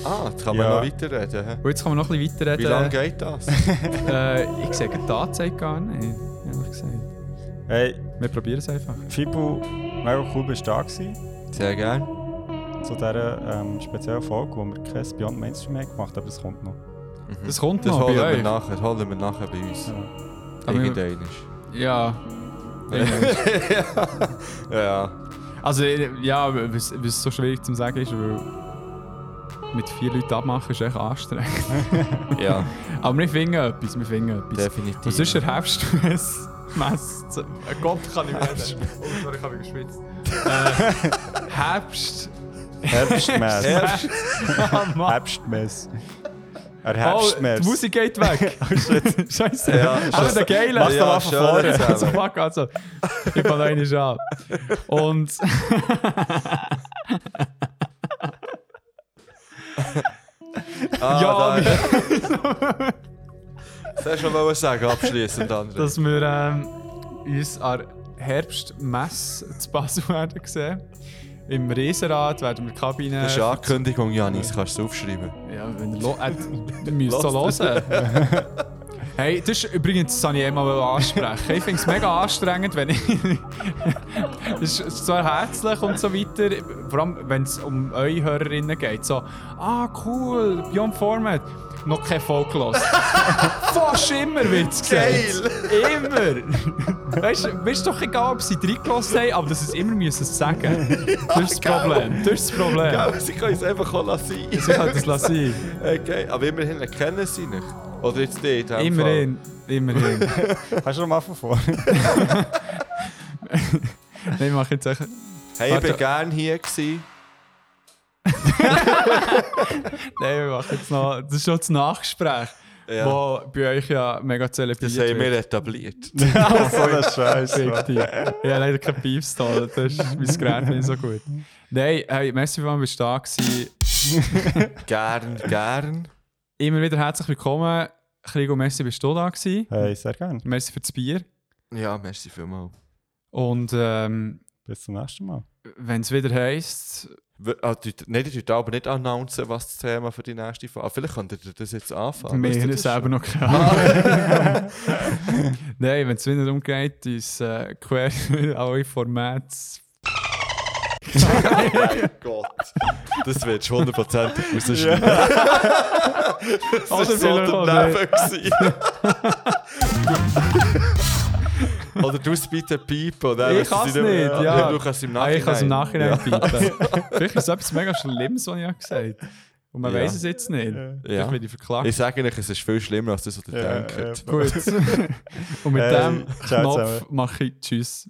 Ah, jetzt kann man Ja. noch weiterreden. Und jetzt kann man noch ein bisschen weiterreden. Wie lange geht das? Äh, ich sehe die Anzeige gar nicht, ehrlich gesagt. Hey, Wir probieren es einfach. Fibu, mega cool bist du da gewesen, Sehr gerne. zu dieser ähm, speziellen Folge, wo wir kein Beyond Mainstream haben gemacht aber es kommt noch. Das kommt Das noch holen wir euch. nachher, holen wir nachher bei uns. Ja. Irgendeinisch. Ja. Ja, ja. also, ja, was, was so schwierig zu sagen ist, weil mit vier Leuten abmachen ist echt anstrengend. ja, Aber wir finden etwas, wir finden etwas. definitiv. Was ist der Herbstmess? Mess. Äh, Gott kann ich reden. Oh, sorry, ich habe mich geschwitzt. Äh, Herbst. Herbstmess. Herbst. Ah, Mann. Herbstmess. Er Oh, die Herbstmess. Musik geht weg. Scheiße. Ja, Aber der Geile. Mach's doch mal von vorne. Also, fuck, also. Ich fange einen an. Und. Ah, ja, da, das hast du noch sagen, abschließend, André. dass wir ähm, uns an der Herbstmesse zu Basel werden sehen. Im Riesenrad werden wir die Kabine. Das ist eine Ankündigung, Janis, kannst du es aufschreiben. Ja, wenn ihr lo- äh, ihr müsst so hören. Hey, das ist übrigens, das wollte ich einmal ansprechen. Ich finde es mega anstrengend, wenn ich. Es ist zwar herzlich und so weiter, vor allem wenn es um eure Hörerinnen geht. So, ah, cool, Beyond Format. Noch kein Volk los. Fast immer wird es gesagt. Immer. Weißt du, mir ist doch egal, ob sie reingelassen haben, aber dass sie es immer müssen sagen. Das ist das Problem. Das ist das Problem. Ja, sie können es einfach auch lassen. Sie können das lassen. Okay, aber immerhin kennen sie nicht. Oder jetzt die in dem Immerhin. Immerhin. Noch mal von vorne? Nein, ich mache jetzt echt. Fall. Hey, ich bin gerne hier gewesen. Nein, wir machen jetzt noch. Das ist schon das Nachgespräch, Ja. wo bei euch ja mega zelebriert Das haben wir etabliert. so ein Scheiß. Ich habe leider kein Beefs da, das ist mein Gerät nicht so gut. Nein, hey, merci, wann bist du da gewesen. gern, gern. Immer wieder herzlich willkommen. Krigo, merci, bist du da gewesen. Hey, sehr gerne. Merci für das Bier. Ja, merci vielmals. Und ähm, Bis zum nächsten Mal. wenn es wieder heisst, W- Ah, die, nein, aber nicht announcen, was das Thema für die nächste Folge ist. Vielleicht könnt ihr das jetzt anfangen. wir haben das selber noch keine Ahnung. Nein, wenn es wieder darum geht, uns äh, quer alle Formate mein Gott. Das wird du hundertprozentig rausschneiden. das Oder war so daneben. gewesen. Oder du es bitte piepen. dann Ich kann es nicht, ja. Du kannst im Ah, Nachhinein. ich kann es im Nachhinein Ja. piepen. Vielleicht ist es etwas mega Schlimmes, was ich habe gesagt habe. Und man Ja. weiß es jetzt nicht. Ja. Ich. Ich sage euch, es ist viel schlimmer, als das, was ihr Ja, denkt. ja. Gut. Und mit Hey, dem Knopf mache ich Tschüss.